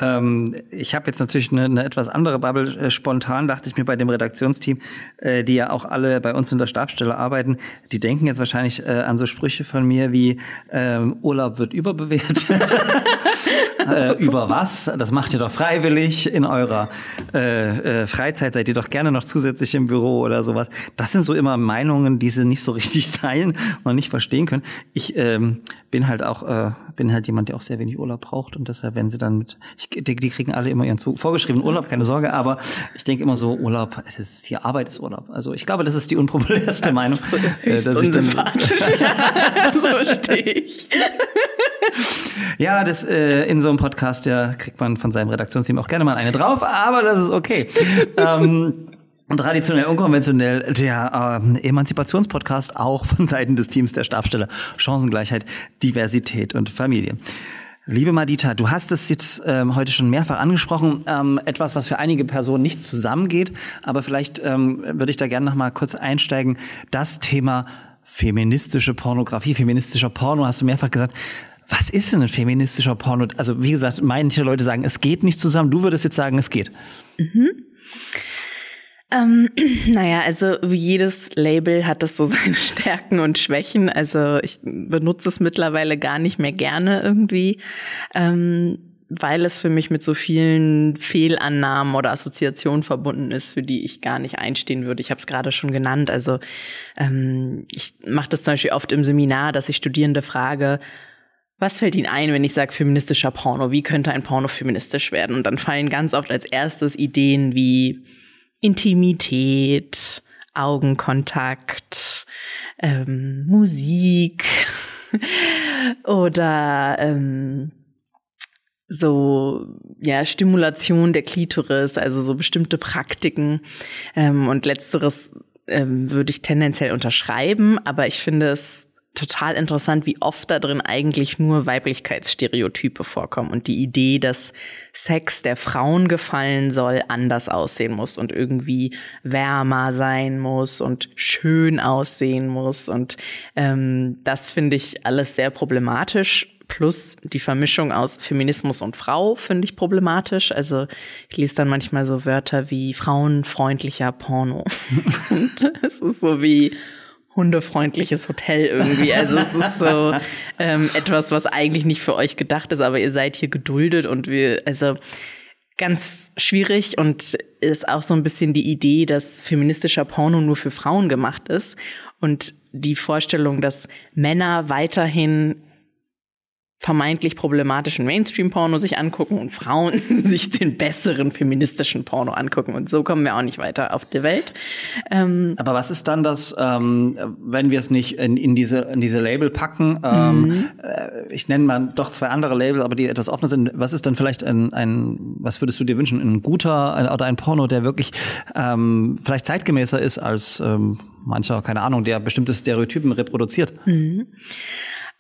Ähm, ich habe jetzt natürlich eine, eine, etwas andere Bubble. Äh, spontan dachte ich mir bei dem Redaktionsteam, äh, die ja auch alle bei uns in der Stabstelle arbeiten, die denken jetzt wahrscheinlich äh, an so Sprüche von mir wie ähm, Urlaub wird überbewertet. [LAUGHS] äh, über was? Das macht ihr doch freiwillig in eurer äh, äh, Freizeit. Seid ihr doch gerne noch zusätzlich im Büro oder sowas. Das sind so immer Meinungen, die sie nicht so richtig [LAUGHS] teilen und nicht verstehen können. Ich ähm, bin halt auch äh, bin halt jemand, der auch sehr wenig Urlaub braucht und deshalb, wenn sie dann mit, ich, die, die kriegen alle immer ihren Zug, vorgeschriebenen Urlaub, keine Sorge, aber ich denke immer so, Urlaub, das ist hier Arbeit ist Urlaub. Also ich glaube, das ist die unpopulärste das Meinung. Äh, dass ich dann, [LAUGHS] [LAUGHS] so stehe ich. Ja, das äh, in so einem Podcast, ja, kriegt man von seinem Redaktionsteam auch gerne mal eine drauf, aber das ist okay. ähm, traditionell, unkonventionell, der äh, Emanzipationspodcast auch von Seiten des Teams der Stabstelle Chancengleichheit, Diversität und Familie. Liebe Madita, du hast es jetzt ähm, heute schon mehrfach angesprochen, ähm, etwas, was für einige Personen nicht zusammengeht, aber vielleicht ähm, würde ich da gerne noch mal kurz einsteigen. Das Thema feministische Pornografie, feministischer Porno, hast du mehrfach gesagt. Was ist denn ein feministischer Porno? Also wie gesagt, manche Leute sagen, es geht nicht zusammen. Du würdest jetzt sagen, es geht. Mhm. Ähm, [CLEARS THROAT] naja, also wie jedes Label hat es so [LAUGHS] seine Stärken und Schwächen. Also ich benutze es mittlerweile gar nicht mehr gerne irgendwie. Ähm, weil es für mich mit so vielen Fehlannahmen oder Assoziationen verbunden ist, für die ich gar nicht einstehen würde. Ich habe es gerade schon genannt. Also ähm, ich mache das zum Beispiel oft im Seminar, dass ich Studierende frage, was fällt Ihnen ein, wenn ich sage feministischer Porno? Wie könnte ein Porno feministisch werden? Und dann fallen ganz oft als erstes Ideen wie Intimität, Augenkontakt, ähm, Musik [LAUGHS] oder ähm, so ja Stimulation der Klitoris, also so bestimmte Praktiken. Ähm, und letzteres ähm, würde ich tendenziell unterschreiben, aber ich finde es total interessant, wie oft da drin eigentlich nur Weiblichkeitsstereotype vorkommen und die Idee, dass Sex, der Frauen gefallen soll, anders aussehen muss und irgendwie wärmer sein muss und schön aussehen muss. Und ähm, das finde ich alles sehr problematisch. Plus die Vermischung aus Feminismus und Frau finde ich problematisch. Also ich lese dann manchmal so Wörter wie frauenfreundlicher Porno. [LAUGHS] und es ist so wie hundefreundliches Hotel irgendwie. Also es ist so ähm, etwas, was eigentlich nicht für euch gedacht ist, aber ihr seid hier geduldet und wir, also ganz schwierig und ist auch so ein bisschen die Idee, dass feministischer Porno nur für Frauen gemacht ist und die Vorstellung, dass Männer weiterhin vermeintlich problematischen Mainstream-Porno sich angucken und Frauen [LAUGHS] sich den besseren feministischen Porno angucken. Und so kommen wir auch nicht weiter auf die Welt. Ähm Aber was ist dann das, ähm, wenn wir es nicht in, in, diese, in diese Label packen? Ähm, mhm. äh, ich nenne mal doch zwei andere Label, aber die etwas offener sind. Was ist dann vielleicht ein, ein was würdest du dir wünschen, ein guter ein, oder ein Porno, der wirklich ähm, vielleicht zeitgemäßer ist als ähm, mancher, keine Ahnung, der bestimmte Stereotypen reproduziert? Mhm.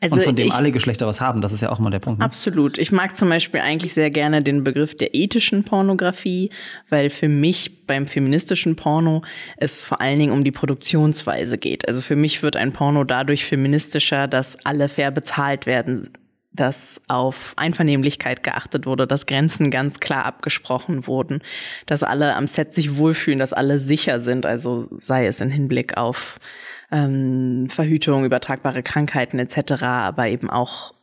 Also und von dem ich, alle Geschlechter was haben, das ist ja auch mal der Punkt. Ne? Absolut. Ich mag zum Beispiel eigentlich sehr gerne den Begriff der ethischen Pornografie, weil für mich beim feministischen Porno es vor allen Dingen um die Produktionsweise geht. Also für mich wird ein Porno dadurch feministischer, dass alle fair bezahlt werden, dass auf Einvernehmlichkeit geachtet wurde, dass Grenzen ganz klar abgesprochen wurden, dass alle am Set sich wohlfühlen, dass alle sicher sind, also sei es in Hinblick auf ähm, Verhütung, übertragbare Krankheiten etc., aber eben auch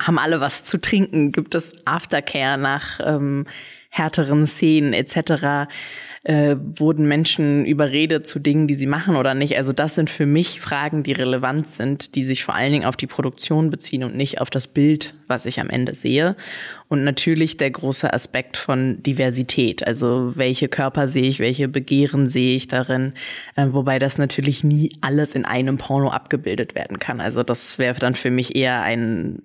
haben alle was zu trinken, gibt es Aftercare nach ähm, härteren Szenen etc äh, wurden Menschen überredet zu Dingen, die sie machen oder nicht. Also das sind für mich Fragen, die relevant sind, die sich vor allen Dingen auf die Produktion beziehen und nicht auf das Bild, was ich am Ende sehe. Und natürlich der große Aspekt von Diversität. Also welche Körper sehe ich, welche Begehren sehe ich darin, äh, wobei das natürlich nie alles in einem Porno abgebildet werden kann. Also das wäre dann für mich eher ein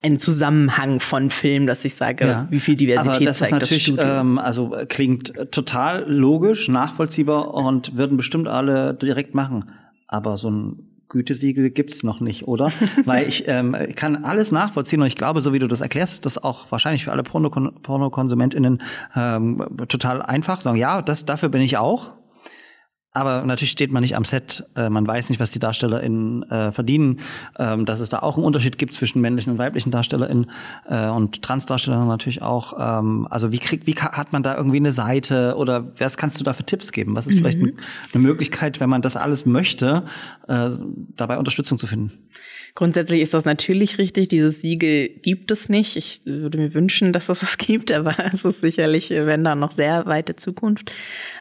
ein Zusammenhang von Filmen, dass ich sage, ja. wie viel Diversität Aber das zeigt ist natürlich, das Studio. Ähm, also klingt total logisch, nachvollziehbar und würden bestimmt alle direkt machen. Aber so ein Gütesiegel gibt's noch nicht, oder? [LAUGHS] Weil ich ähm, kann alles nachvollziehen und ich glaube, so wie du das erklärst, das auch wahrscheinlich für alle Pornokonsumentinnen ähm, total einfach sagen, ja, das dafür bin ich auch. Aber natürlich steht man nicht am Set, äh, man weiß nicht, was die DarstellerInnen äh, verdienen, ähm, dass es da auch einen Unterschied gibt zwischen männlichen und weiblichen DarstellerInnen äh, und Transdarstellern natürlich auch. Ähm, also wie kriegt, wie hat man da irgendwie eine Seite oder was kannst du da für Tipps geben? Was ist mhm. vielleicht eine Möglichkeit, wenn man das alles möchte, äh, dabei Unterstützung zu finden? Grundsätzlich ist das natürlich richtig. Dieses Siegel gibt es nicht. Ich würde mir wünschen, dass es es gibt, aber [LAUGHS] es ist sicherlich, wenn da noch sehr weite Zukunft.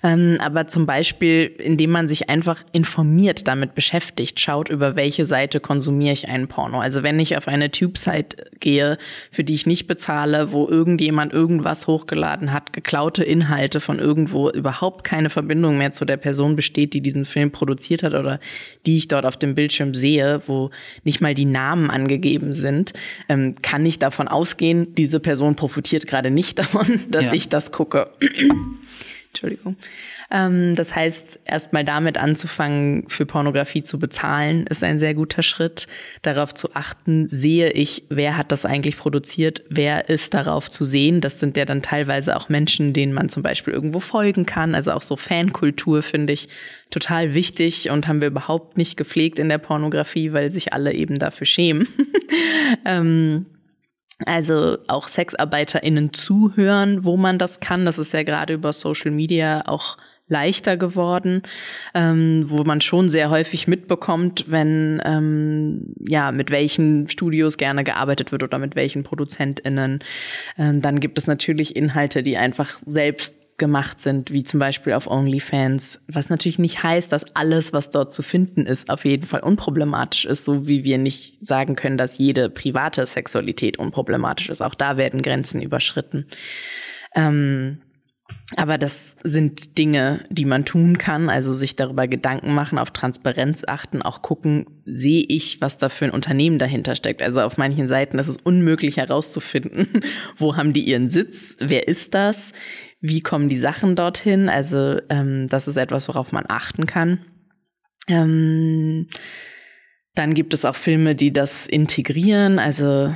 Ähm, aber zum Beispiel, indem man sich einfach informiert, damit beschäftigt, schaut, über welche Seite konsumiere ich einen Porno. Also wenn ich auf eine Tube-Site gehe, für die ich nicht bezahle, wo irgendjemand irgendwas hochgeladen hat, geklaute Inhalte von irgendwo, überhaupt keine Verbindung mehr zu der Person besteht, die diesen Film produziert hat oder die ich dort auf dem Bildschirm sehe, wo nicht nicht mal die Namen angegeben sind, ähm, kann ich davon ausgehen, diese Person profitiert gerade nicht [LAUGHS] davon, dass ja. ich das gucke. [CLEARS THROAT] Entschuldigung. Ähm, das heißt, erstmal damit anzufangen, für Pornografie zu bezahlen, ist ein sehr guter Schritt. Darauf zu achten, sehe ich, wer hat das eigentlich produziert, wer ist darauf zu sehen. Das sind ja dann teilweise auch Menschen, denen man zum Beispiel irgendwo folgen kann. Also auch so Fankultur finde ich total wichtig und haben wir überhaupt nicht gepflegt in der Pornografie, weil sich alle eben dafür schämen. [LAUGHS] ähm, also auch SexarbeiterInnen zuhören, wo man das kann. Das ist ja gerade über Social Media auch leichter geworden, ähm, wo man schon sehr häufig mitbekommt, wenn ähm, ja mit welchen Studios gerne gearbeitet wird oder mit welchen ProduzentInnen. Ähm, dann gibt es natürlich Inhalte, die einfach selbst gemacht sind, wie zum Beispiel auf OnlyFans, was natürlich nicht heißt, dass alles, was dort zu finden ist, auf jeden Fall unproblematisch ist, so wie wir nicht sagen können, dass jede private Sexualität unproblematisch ist. Auch da werden Grenzen überschritten. Ähm, aber das sind Dinge, die man tun kann, also sich darüber Gedanken machen, auf Transparenz achten, auch gucken, sehe ich, was da für ein Unternehmen dahinter steckt. Also auf manchen Seiten ist es unmöglich herauszufinden, [LAUGHS] wo haben die ihren Sitz, wer ist das, wie kommen die Sachen dorthin. Also ähm, das ist etwas, worauf man achten kann. Ähm, dann gibt es auch Filme, die das integrieren. Also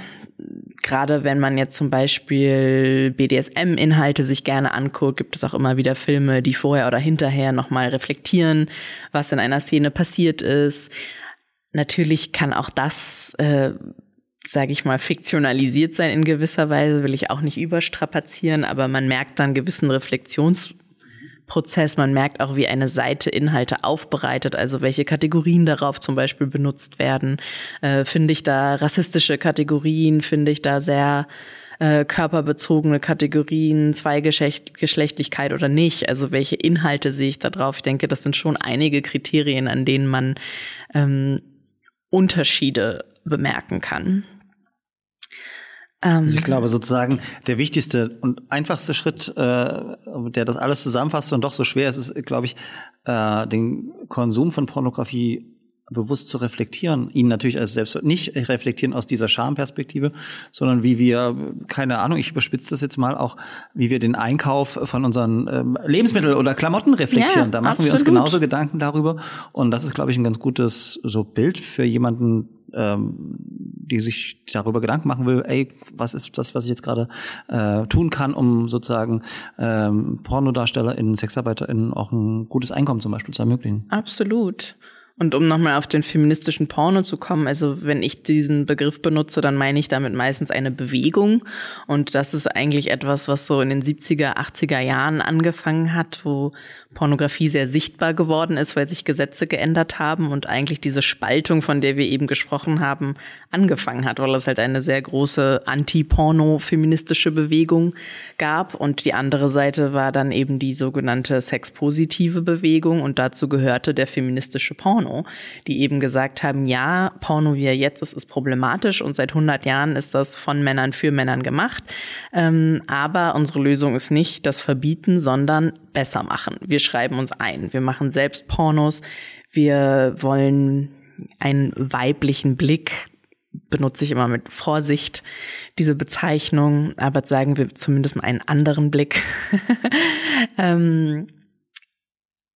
gerade wenn man jetzt zum Beispiel BDSM-Inhalte sich gerne anguckt, gibt es auch immer wieder Filme, die vorher oder hinterher nochmal reflektieren, was in einer Szene passiert ist. Natürlich kann auch das, äh, sage ich mal, fiktionalisiert sein in gewisser Weise, will ich auch nicht überstrapazieren, aber man merkt dann gewissen Reflexions Prozess. Man merkt auch, wie eine Seite Inhalte aufbereitet, also welche Kategorien darauf zum Beispiel benutzt werden. Äh, finde ich da rassistische Kategorien, finde ich da sehr äh, körperbezogene Kategorien, Zweigeschlechtlichkeit oder nicht. Also welche Inhalte sehe ich da drauf? Ich denke, das sind schon einige Kriterien, an denen man ähm, Unterschiede bemerken kann. Also ich glaube sozusagen, der wichtigste und einfachste Schritt, äh, der das alles zusammenfasst und doch so schwer ist, ist, glaube ich, äh, den Konsum von Pornografie bewusst zu reflektieren, ihn natürlich als selbst nicht reflektieren aus dieser Schamperspektive, sondern wie wir, keine Ahnung, ich überspitze das jetzt mal auch, wie wir den Einkauf von unseren ähm, Lebensmitteln oder Klamotten reflektieren. Ja, da machen absolut. wir uns genauso Gedanken darüber. Und das ist, glaube ich, ein ganz gutes so Bild für jemanden, ähm, die sich darüber Gedanken machen will, ey, was ist das, was ich jetzt gerade äh, tun kann, um sozusagen ähm, PornodarstellerInnen, SexarbeiterInnen auch ein gutes Einkommen zum Beispiel zu ermöglichen. Absolut. Und um nochmal auf den feministischen Porno zu kommen, also wenn ich diesen Begriff benutze, dann meine ich damit meistens eine Bewegung. Und das ist eigentlich etwas, was so in den 70er, 80er Jahren angefangen hat, wo Pornografie sehr sichtbar geworden ist, weil sich Gesetze geändert haben und eigentlich diese Spaltung, von der wir eben gesprochen haben, angefangen hat, weil es halt eine sehr große anti-porno-feministische Bewegung gab und die andere Seite war dann eben die sogenannte sexpositive Bewegung und dazu gehörte der feministische Porno, die eben gesagt haben, ja, Porno wie er jetzt ist, ist problematisch und seit 100 Jahren ist das von Männern für Männern gemacht, ähm, aber unsere Lösung ist nicht das Verbieten, sondern besser machen. Wir schreiben uns ein. Wir machen selbst Pornos. Wir wollen einen weiblichen Blick benutze ich immer mit Vorsicht diese Bezeichnung, aber sagen wir zumindest einen anderen Blick [LAUGHS] ähm,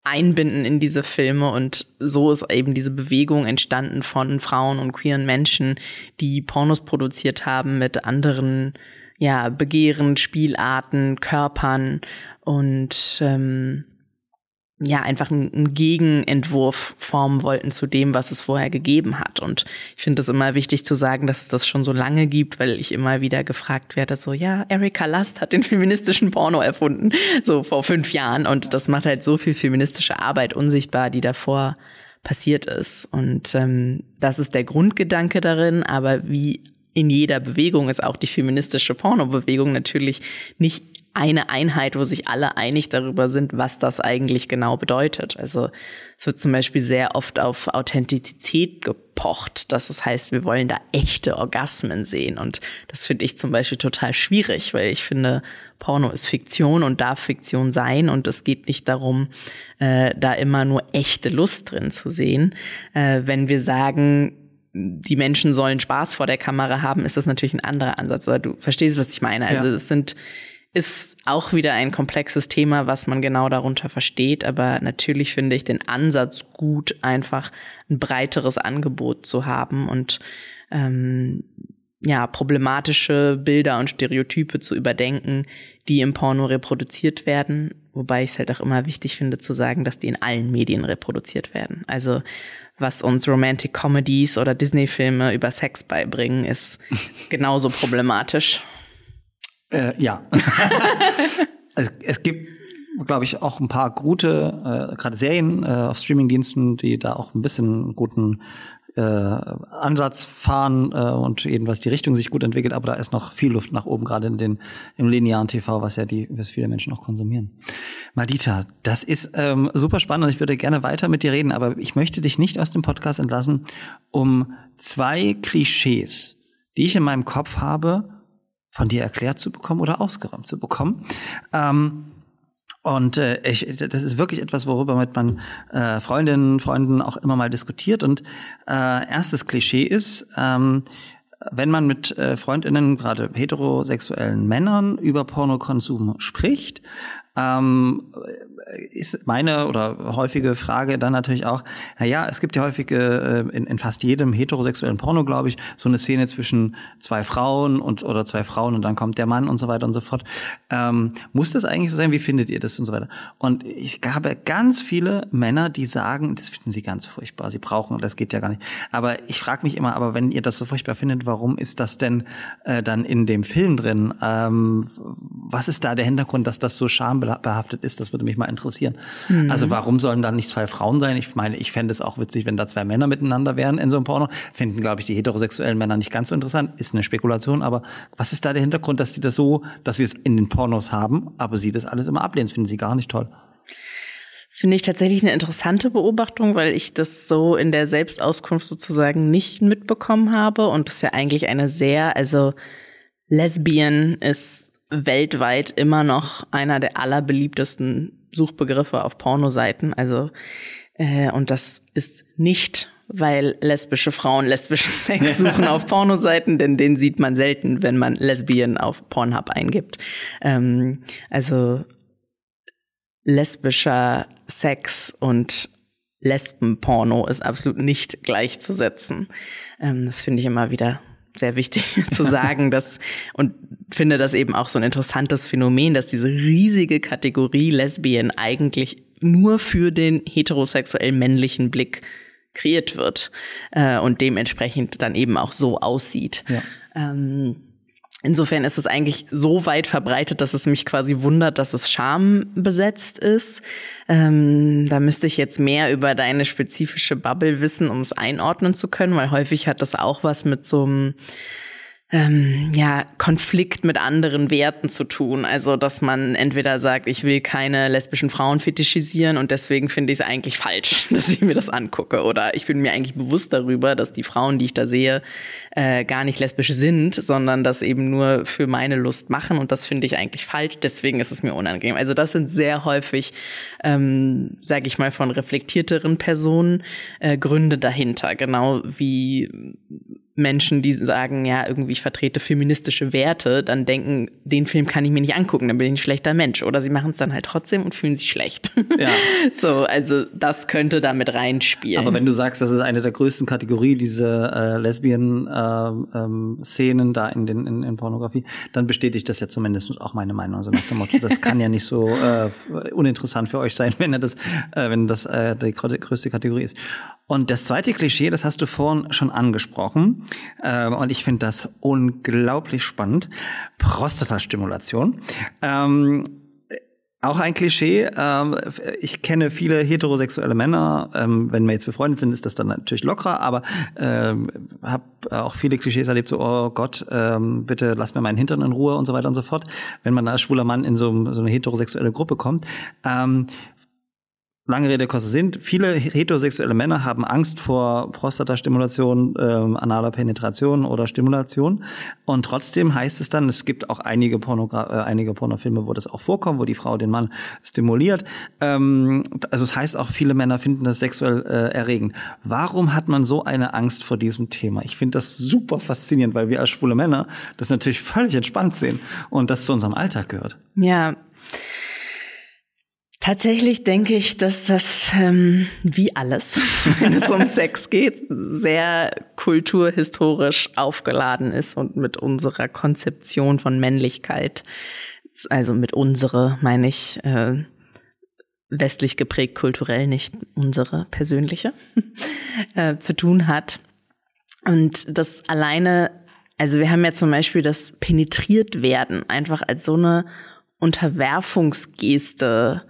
einbinden in diese Filme und so ist eben diese Bewegung entstanden von Frauen und queeren Menschen, die Pornos produziert haben mit anderen ja Begehren, Spielarten, Körpern und ähm, ja einfach einen Gegenentwurf formen wollten zu dem, was es vorher gegeben hat. Und ich finde es immer wichtig zu sagen, dass es das schon so lange gibt, weil ich immer wieder gefragt werde, so ja, Erika Last hat den [LAUGHS] feministischen Porno erfunden, so vor fünf Jahren. Und das macht halt so viel feministische Arbeit unsichtbar, die davor passiert ist. Und ähm, das ist der Grundgedanke darin, aber wie in jeder Bewegung ist auch die feministische Pornobewegung natürlich nicht eine Einheit, wo sich alle einig darüber sind, was das eigentlich genau bedeutet. Also es wird zum Beispiel sehr oft auf Authentizität gepocht. Das heißt, wir wollen da echte Orgasmen sehen. Und das finde ich zum Beispiel total schwierig, weil ich finde, Porno ist Fiktion und darf Fiktion sein. Und es geht nicht darum, äh, da immer nur echte Lust drin zu sehen. Äh, wenn wir sagen, die Menschen sollen Spaß vor der Kamera haben, ist das natürlich ein anderer Ansatz. Aber du verstehst, was ich meine. Also ja. es sind ist auch wieder ein komplexes Thema, was man genau darunter versteht. Aber natürlich finde ich den Ansatz gut, einfach ein breiteres Angebot zu haben und ähm, ja, problematische Bilder und Stereotype zu überdenken, die im Porno reproduziert werden. Wobei ich es halt auch immer wichtig finde zu sagen, dass die in allen Medien reproduziert werden. Also was uns Romantic Comedies oder Disney-Filme über Sex beibringen, ist genauso problematisch. Äh, ja. [LAUGHS] es, es gibt, glaube ich, auch ein paar gute, äh, gerade Serien äh, auf Streamingdiensten, die da auch ein bisschen guten äh, Ansatz fahren äh, und eben was die Richtung sich gut entwickelt, aber da ist noch viel Luft nach oben, gerade in den im linearen TV, was ja die, was viele Menschen auch konsumieren. Madita, das ist ähm, super spannend und ich würde gerne weiter mit dir reden, aber ich möchte dich nicht aus dem Podcast entlassen, um zwei Klischees, die ich in meinem Kopf habe, von dir erklärt zu bekommen oder ausgeräumt zu bekommen. Ähm, und äh, ich, das ist wirklich etwas, worüber mit man äh, Freundinnen, Freunden auch immer mal diskutiert. Und äh, erstes Klischee ist, ähm, wenn man mit äh, Freundinnen, gerade heterosexuellen Männern, über Pornokonsum spricht, ähm, ist meine oder häufige Frage dann natürlich auch, na ja, es gibt ja häufig äh, in, in fast jedem heterosexuellen Porno, glaube ich, so eine Szene zwischen zwei Frauen und oder zwei Frauen und dann kommt der Mann und so weiter und so fort. Ähm, muss das eigentlich so sein? Wie findet ihr das und so weiter? Und ich habe ganz viele Männer, die sagen, das finden sie ganz furchtbar, sie brauchen, das geht ja gar nicht. Aber ich frage mich immer, aber wenn ihr das so furchtbar findet, warum ist das denn äh, dann in dem Film drin? Ähm, was ist da der Hintergrund, dass das so schambehaftet ist? Das würde mich mal interessieren. Mhm. Also warum sollen da nicht zwei Frauen sein? Ich meine, ich fände es auch witzig, wenn da zwei Männer miteinander wären in so einem Porno. Finden, glaube ich, die heterosexuellen Männer nicht ganz so interessant. Ist eine Spekulation, aber was ist da der Hintergrund, dass die das so, dass wir es in den Pornos haben, aber sie das alles immer ablehnen? Das finden sie gar nicht toll. Finde ich tatsächlich eine interessante Beobachtung, weil ich das so in der Selbstauskunft sozusagen nicht mitbekommen habe und das ist ja eigentlich eine sehr, also Lesbian ist weltweit immer noch einer der allerbeliebtesten Suchbegriffe auf Pornoseiten. Also äh, und das ist nicht, weil lesbische Frauen lesbischen [LAUGHS] Sex suchen auf Pornoseiten, denn den sieht man selten, wenn man Lesbian auf Pornhub eingibt. Ähm, also lesbischer Sex und Lesbenporno ist absolut nicht gleichzusetzen. Ähm, das finde ich immer wieder sehr wichtig [LAUGHS] zu sagen, dass und finde das eben auch so ein interessantes Phänomen, dass diese riesige Kategorie Lesbien eigentlich nur für den heterosexuell männlichen Blick kreiert wird äh, und dementsprechend dann eben auch so aussieht. Ja. Ähm, Insofern ist es eigentlich so weit verbreitet, dass es mich quasi wundert, dass es schambesetzt ist. Ähm, da müsste ich jetzt mehr über deine spezifische Bubble wissen, um es einordnen zu können, weil häufig hat das auch was mit so einem ähm, ja, Konflikt mit anderen Werten zu tun. Also, dass man entweder sagt, ich will keine lesbischen Frauen fetischisieren und deswegen finde ich es eigentlich falsch, [LAUGHS] dass ich mir das angucke. Oder ich bin mir eigentlich bewusst darüber, dass die Frauen, die ich da sehe, äh, gar nicht lesbisch sind, sondern das eben nur für meine Lust machen und das finde ich eigentlich falsch. Deswegen ist es mir unangenehm. Also, das sind sehr häufig, ähm, sage ich mal, von reflektierteren Personen äh, Gründe dahinter. Genau wie Menschen, die sagen, ja, irgendwie ich vertrete feministische Werte, dann denken, den Film kann ich mir nicht angucken, dann bin ich ein schlechter Mensch. Oder sie machen es dann halt trotzdem und fühlen sich schlecht. Ja. [LAUGHS] so, also das könnte da mit reinspielen. Aber wenn du sagst, das ist eine der größten Kategorien, diese äh, Lesbien-Szenen äh, ähm, da in, den, in, in Pornografie, dann bestätigt das ja zumindest auch meine Meinung. Also nach dem Motto, das kann ja nicht so äh, uninteressant für euch sein, [LAUGHS] wenn das, äh, wenn das äh, die größte Kategorie ist. Und das zweite Klischee, das hast du vorhin schon angesprochen, äh, und ich finde das unglaublich spannend, Prostatastimulation. Ähm, auch ein Klischee. Ähm, ich kenne viele heterosexuelle Männer. Ähm, wenn wir jetzt befreundet sind, ist das dann natürlich lockerer. Aber ähm, habe auch viele Klischees erlebt, so oh Gott, ähm, bitte lass mir meinen Hintern in Ruhe und so weiter und so fort. Wenn man als schwuler Mann in so, so eine heterosexuelle Gruppe kommt. Ähm, Lange Rede, kurzer Sinn. Viele heterosexuelle Männer haben Angst vor Prostatastimulation, ähm, analer Penetration oder Stimulation. Und trotzdem heißt es dann, es gibt auch einige, Pornogra äh, einige Pornofilme, wo das auch vorkommt, wo die Frau den Mann stimuliert. Ähm, also es heißt auch, viele Männer finden das sexuell äh, erregend. Warum hat man so eine Angst vor diesem Thema? Ich finde das super faszinierend, weil wir als schwule Männer das natürlich völlig entspannt sehen und das zu unserem Alltag gehört. Ja. Tatsächlich denke ich, dass das ähm, wie alles, [LAUGHS] wenn es um Sex geht, sehr kulturhistorisch aufgeladen ist und mit unserer Konzeption von Männlichkeit, also mit unsere, meine ich, äh, westlich geprägt kulturell, nicht unsere persönliche, [LAUGHS] äh, zu tun hat. Und das alleine, also wir haben ja zum Beispiel das penetriert werden einfach als so eine Unterwerfungsgeste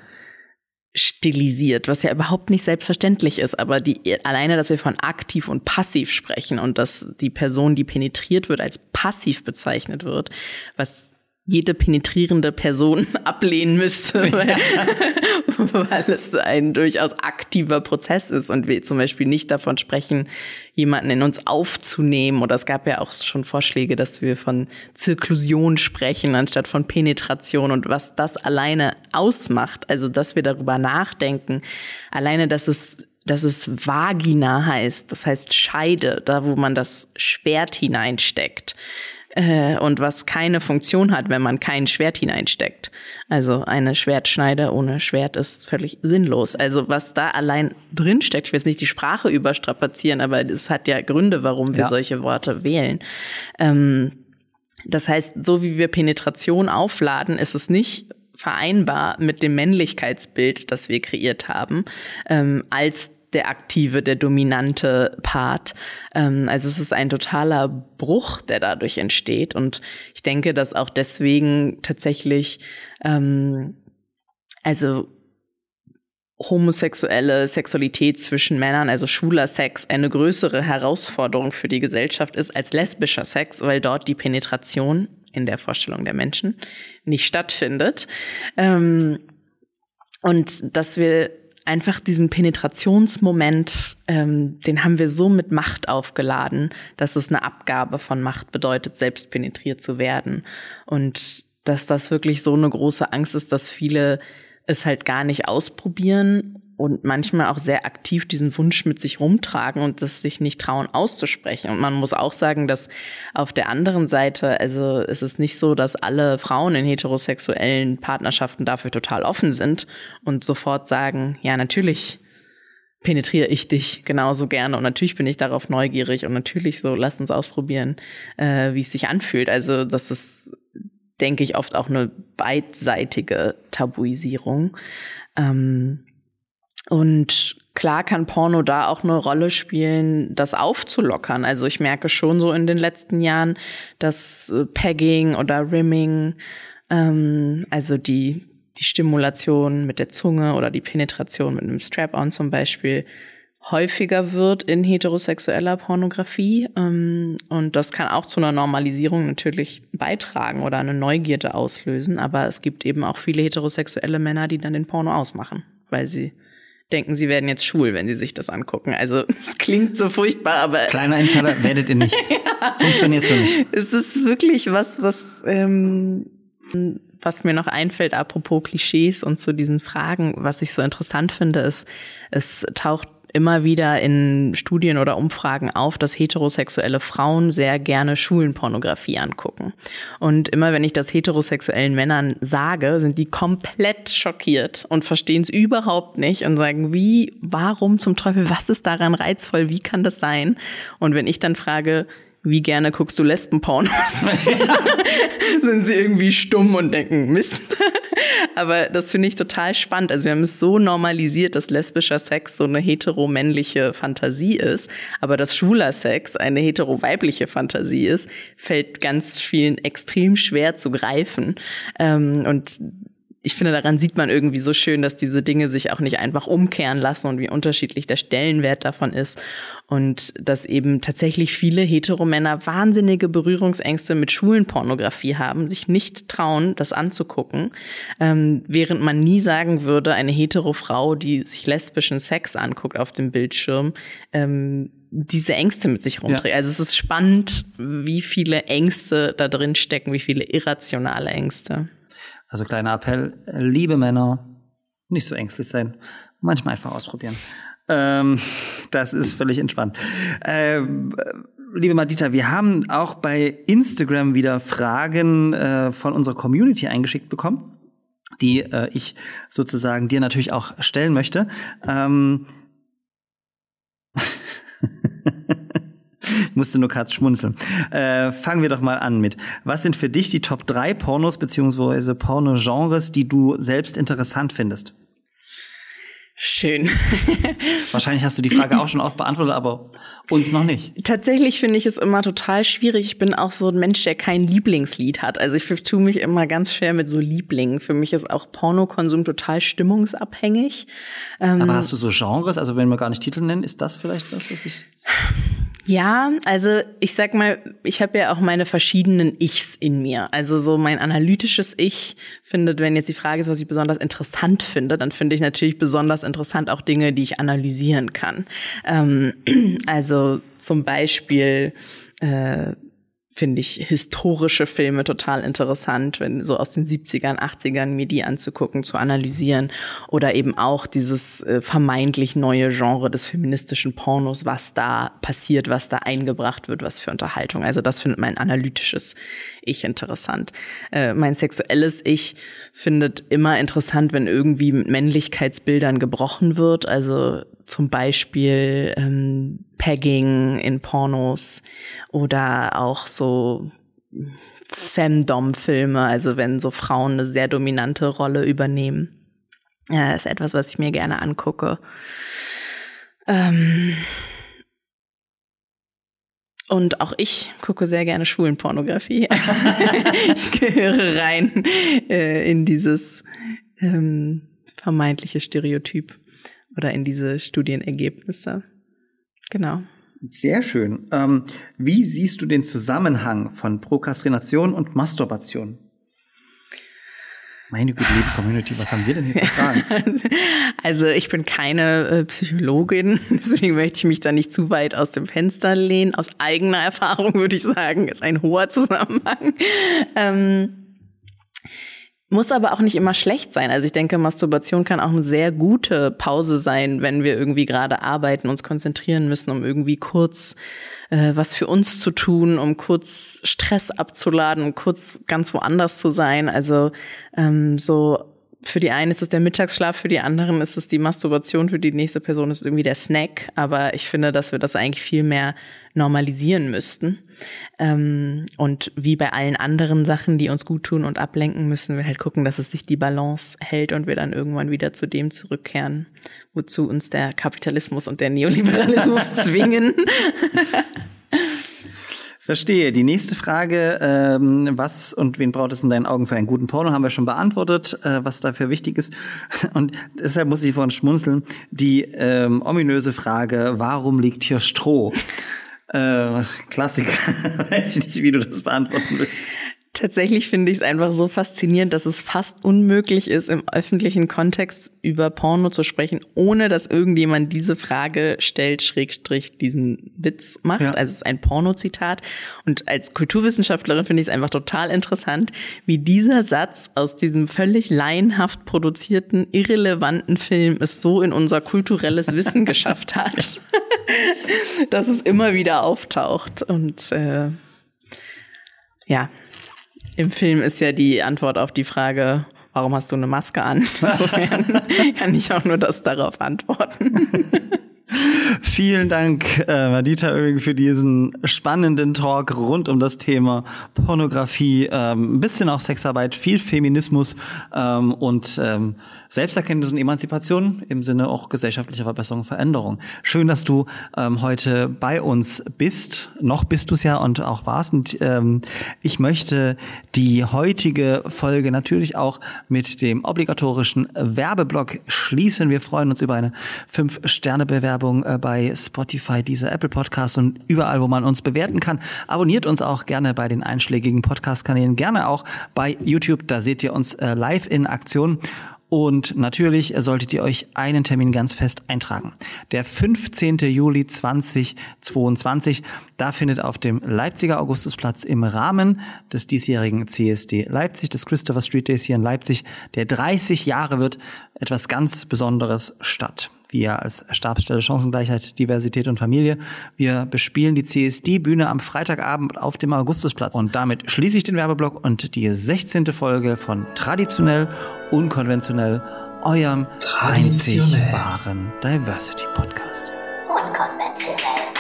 stilisiert, was ja überhaupt nicht selbstverständlich ist, aber die alleine, dass wir von aktiv und passiv sprechen und dass die Person, die penetriert wird, als passiv bezeichnet wird, was jede penetrierende Person [LAUGHS] ablehnen müsste, weil, ja. [LAUGHS] weil es ein durchaus aktiver Prozess ist und wir zum Beispiel nicht davon sprechen, jemanden in uns aufzunehmen. Oder es gab ja auch schon Vorschläge, dass wir von Zirklusion sprechen anstatt von Penetration und was das alleine ausmacht. Also, dass wir darüber nachdenken, alleine, dass es dass es Vagina heißt, das heißt Scheide, da wo man das Schwert hineinsteckt äh, und was keine Funktion hat, wenn man kein Schwert hineinsteckt. Also eine Schwertschneide ohne Schwert ist völlig sinnlos. Also was da allein drinsteckt, ich will jetzt nicht die Sprache überstrapazieren, aber es hat ja Gründe, warum wir Ja. solche Worte wählen. Ähm, das heißt, so wie wir Penetration aufladen, ist es nicht vereinbar mit dem Männlichkeitsbild, das wir kreiert haben, ähm, als der aktive, der dominante Part. Ähm, also es ist ein totaler Bruch, der dadurch entsteht. Und ich denke, dass auch deswegen tatsächlich, ähm, also homosexuelle Sexualität zwischen Männern, also schwuler Sex, eine größere Herausforderung für die Gesellschaft ist als lesbischer Sex, weil dort die Penetration in der Vorstellung der Menschen nicht stattfindet. Ähm, und dass wir einfach diesen Penetrationsmoment, ähm, den haben wir so mit Macht aufgeladen, dass es eine Abgabe von Macht bedeutet, selbst penetriert zu werden. Und dass das wirklich so eine große Angst ist, dass viele es halt gar nicht ausprobieren und manchmal auch sehr aktiv diesen Wunsch mit sich rumtragen und das sich nicht trauen auszusprechen. Und man muss auch sagen, dass auf der anderen Seite, also es ist nicht so, dass alle Frauen in heterosexuellen Partnerschaften dafür total offen sind und sofort sagen, ja, natürlich penetriere ich dich genauso gerne und natürlich bin ich darauf neugierig und natürlich so, lass uns ausprobieren, äh, wie es sich anfühlt. Also das ist, denke ich, oft auch eine beidseitige Tabuisierung. Ähm, und klar kann Porno da auch eine Rolle spielen, das aufzulockern. Also ich merke schon so in den letzten Jahren, dass äh, Pegging oder Rimming, ähm, also die, die Stimulation mit der Zunge oder die Penetration mit einem Strap-on zum Beispiel, häufiger wird in heterosexueller Pornografie. Ähm, und das kann auch zu einer Normalisierung natürlich beitragen oder eine Neugierde auslösen. Aber es gibt eben auch viele heterosexuelle Männer, die dann den Porno ausmachen, weil sie denken, sie werden jetzt schwul, wenn sie sich das angucken. Also [LAUGHS] es klingt so furchtbar, aber Kleiner Insider, [LAUGHS] werdet ihr nicht. Funktioniert so nicht. es ist wirklich was, was, ähm, was mir noch einfällt, apropos Klischees und zu diesen Fragen, was ich so interessant finde, ist, es taucht immer wieder in Studien oder Umfragen auf, dass heterosexuelle Frauen sehr gerne Schulenpornografie angucken. Und immer wenn ich das heterosexuellen Männern sage, sind die komplett schockiert und verstehen es überhaupt nicht und sagen, wie, warum zum Teufel, was ist daran reizvoll, wie kann das sein? Und wenn ich dann frage, wie gerne guckst du Lesbenpornos? [LAUGHS] sind sie irgendwie stumm und denken, Mist. [LAUGHS] Aber das finde ich total spannend. Also wir haben es so normalisiert, dass lesbischer Sex so eine hetero-männliche Fantasie ist, aber dass schwuler Sex eine hetero-weibliche Fantasie ist, fällt ganz vielen extrem schwer zu greifen. Ähm, und ich finde, daran sieht man irgendwie so schön, dass diese Dinge sich auch nicht einfach umkehren lassen und wie unterschiedlich der Stellenwert davon ist. Und dass eben tatsächlich viele Heteromänner wahnsinnige Berührungsängste mit Schulenpornografie haben, sich nicht trauen, das anzugucken, ähm, während man nie sagen würde, eine hetero Frau, die sich lesbischen Sex anguckt auf dem Bildschirm, ähm, diese Ängste mit sich rumträgt. Ja. Also es ist spannend, wie viele Ängste da drin stecken, wie viele irrationale Ängste. Also kleiner Appell, liebe Männer, nicht so ängstlich sein. Manchmal einfach ausprobieren. Ähm, das ist völlig entspannt. Ähm, liebe Madita, wir haben auch bei Instagram wieder Fragen äh, von unserer Community eingeschickt bekommen, die äh, ich sozusagen dir natürlich auch stellen möchte. Ähm, [LAUGHS] Ich [LAUGHS] musste nur gerade schmunzeln. Äh, fangen wir doch mal an mit. Was sind für dich die Top 3 Pornos beziehungsweise Porno-Genres, die du selbst interessant findest? Schön. Wahrscheinlich hast du die Frage auch schon oft beantwortet, aber uns noch nicht. Tatsächlich finde ich es immer total schwierig. Ich bin auch so ein Mensch, der kein Lieblingslied hat. Also ich tue mich immer ganz schwer mit so Lieblingen. Für mich ist auch Pornokonsum total stimmungsabhängig. Ähm, Aber hast du so Genres, also wenn wir gar nicht Titel nennen, ist das vielleicht das, was ich. Ja, also ich sag mal, ich habe ja auch meine verschiedenen Ichs in mir. Also so mein analytisches Ich findet, wenn jetzt die Frage ist, was ich besonders interessant finde, dann finde ich natürlich besonders interessant auch Dinge, die ich analysieren kann. Ähm, [CLEARS THROAT] also zum Beispiel äh, finde ich historische Filme total interessant, wenn so aus den 70ern, 80ern mir die anzugucken, zu analysieren oder eben auch dieses äh, vermeintlich neue Genre des feministischen Pornos, was da passiert, was da eingebracht wird, was für Unterhaltung. Also das findet mein analytisches Ich interessant. Äh, mein sexuelles Ich findet immer interessant, wenn irgendwie mit Männlichkeitsbildern gebrochen wird. Also zum Beispiel ähm, Pegging in Pornos oder auch so Femdom-Filme, also wenn so Frauen eine sehr dominante Rolle übernehmen. Ja, ist etwas, was ich mir gerne angucke. Ähm und auch ich gucke sehr gerne Schwulenpornografie. [LAUGHS] ich gehöre rein äh, in dieses ähm, vermeintliche Stereotyp oder in diese Studienergebnisse. Genau. Sehr schön. Ähm, wie siehst du den Zusammenhang von Prokrastination und Masturbation? Meine gute liebe Community, was haben wir denn hier für Fragen? [LAUGHS] Also ich bin keine äh, Psychologin, [LAUGHS] deswegen möchte ich mich da nicht zu weit aus dem Fenster lehnen. Aus eigener Erfahrung würde ich sagen, ist ein hoher Zusammenhang. Ähm, muss aber auch nicht immer schlecht sein. Also ich denke, Masturbation kann auch eine sehr gute Pause sein, wenn wir irgendwie gerade arbeiten, uns konzentrieren müssen, um irgendwie kurz äh, was für uns zu tun, um kurz Stress abzuladen, um kurz ganz woanders zu sein. Also ähm, so für die einen ist es der Mittagsschlaf, für die anderen ist es die Masturbation, für die nächste Person ist es irgendwie der Snack. Aber ich finde, dass wir das eigentlich viel mehr normalisieren müssten. Ähm, und wie bei allen anderen Sachen, die uns gut tun und ablenken, müssen wir halt gucken, dass es sich die Balance hält und wir dann irgendwann wieder zu dem zurückkehren, wozu uns der Kapitalismus und der Neoliberalismus [LAUGHS] zwingen. Verstehe. Die nächste Frage, ähm, was und wen braucht es in deinen Augen für einen guten Porno, haben wir schon beantwortet, äh, was dafür wichtig ist. Und deshalb muss ich vorhin schmunzeln. Die ähm, ominöse Frage, warum liegt hier Stroh? Äh, Klassiker. [LAUGHS] Weiß ich nicht, wie du das beantworten willst. Tatsächlich finde ich es einfach so faszinierend, dass es fast unmöglich ist, im öffentlichen Kontext über Porno zu sprechen, ohne dass irgendjemand diese Frage stellt, Schrägstrich diesen Witz macht. Ja. Also es ist ein Porno-Zitat. Und als Kulturwissenschaftlerin finde ich es einfach total interessant, wie dieser Satz aus diesem völlig laienhaft produzierten, irrelevanten Film es so in unser kulturelles Wissen [LAUGHS] geschafft hat, [LAUGHS] dass es immer wieder auftaucht. Und äh, ja, im Film ist ja die Antwort auf die Frage, warum hast du eine Maske an? [LAUGHS] Insofern kann ich auch nur das darauf antworten. [LAUGHS] Vielen Dank, äh, Madita Oehring, für diesen spannenden Talk rund um das Thema Pornografie, ähm, ein bisschen auch Sexarbeit, viel Feminismus ähm, und ähm, Selbsterkenntnis und Emanzipation im Sinne auch gesellschaftlicher Verbesserung und Veränderung. Schön, dass du ähm, heute bei uns bist. Noch bist du es ja und auch warst. Und ähm, ich möchte die heutige Folge natürlich auch mit dem obligatorischen Werbeblock schließen. Wir freuen uns über eine Fünf-Sterne-Bewerbung äh, bei Spotify, dieser Apple Podcast und überall, wo man uns bewerten kann. Abonniert uns auch gerne bei den einschlägigen Podcast-Kanälen, gerne auch bei YouTube. Da seht ihr uns äh, live in Aktion. Und natürlich solltet ihr euch einen Termin ganz fest eintragen. Der 15. Juli 2022, da findet auf dem Leipziger Augustusplatz im Rahmen des diesjährigen CSD Leipzig, des Christopher Street Days hier in Leipzig, der 30 Jahre wird, etwas ganz Besonderes statt wir als Stabsstelle Chancengleichheit, Diversität und Familie. Wir bespielen die CSD-Bühne am Freitagabend auf dem Augustusplatz. Und damit schließe ich den Werbeblock und die 16. Folge von Traditionell, Unkonventionell, eurem einzig wahren Diversity Podcast. Unkonventionell.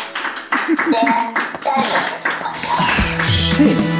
Der Diversity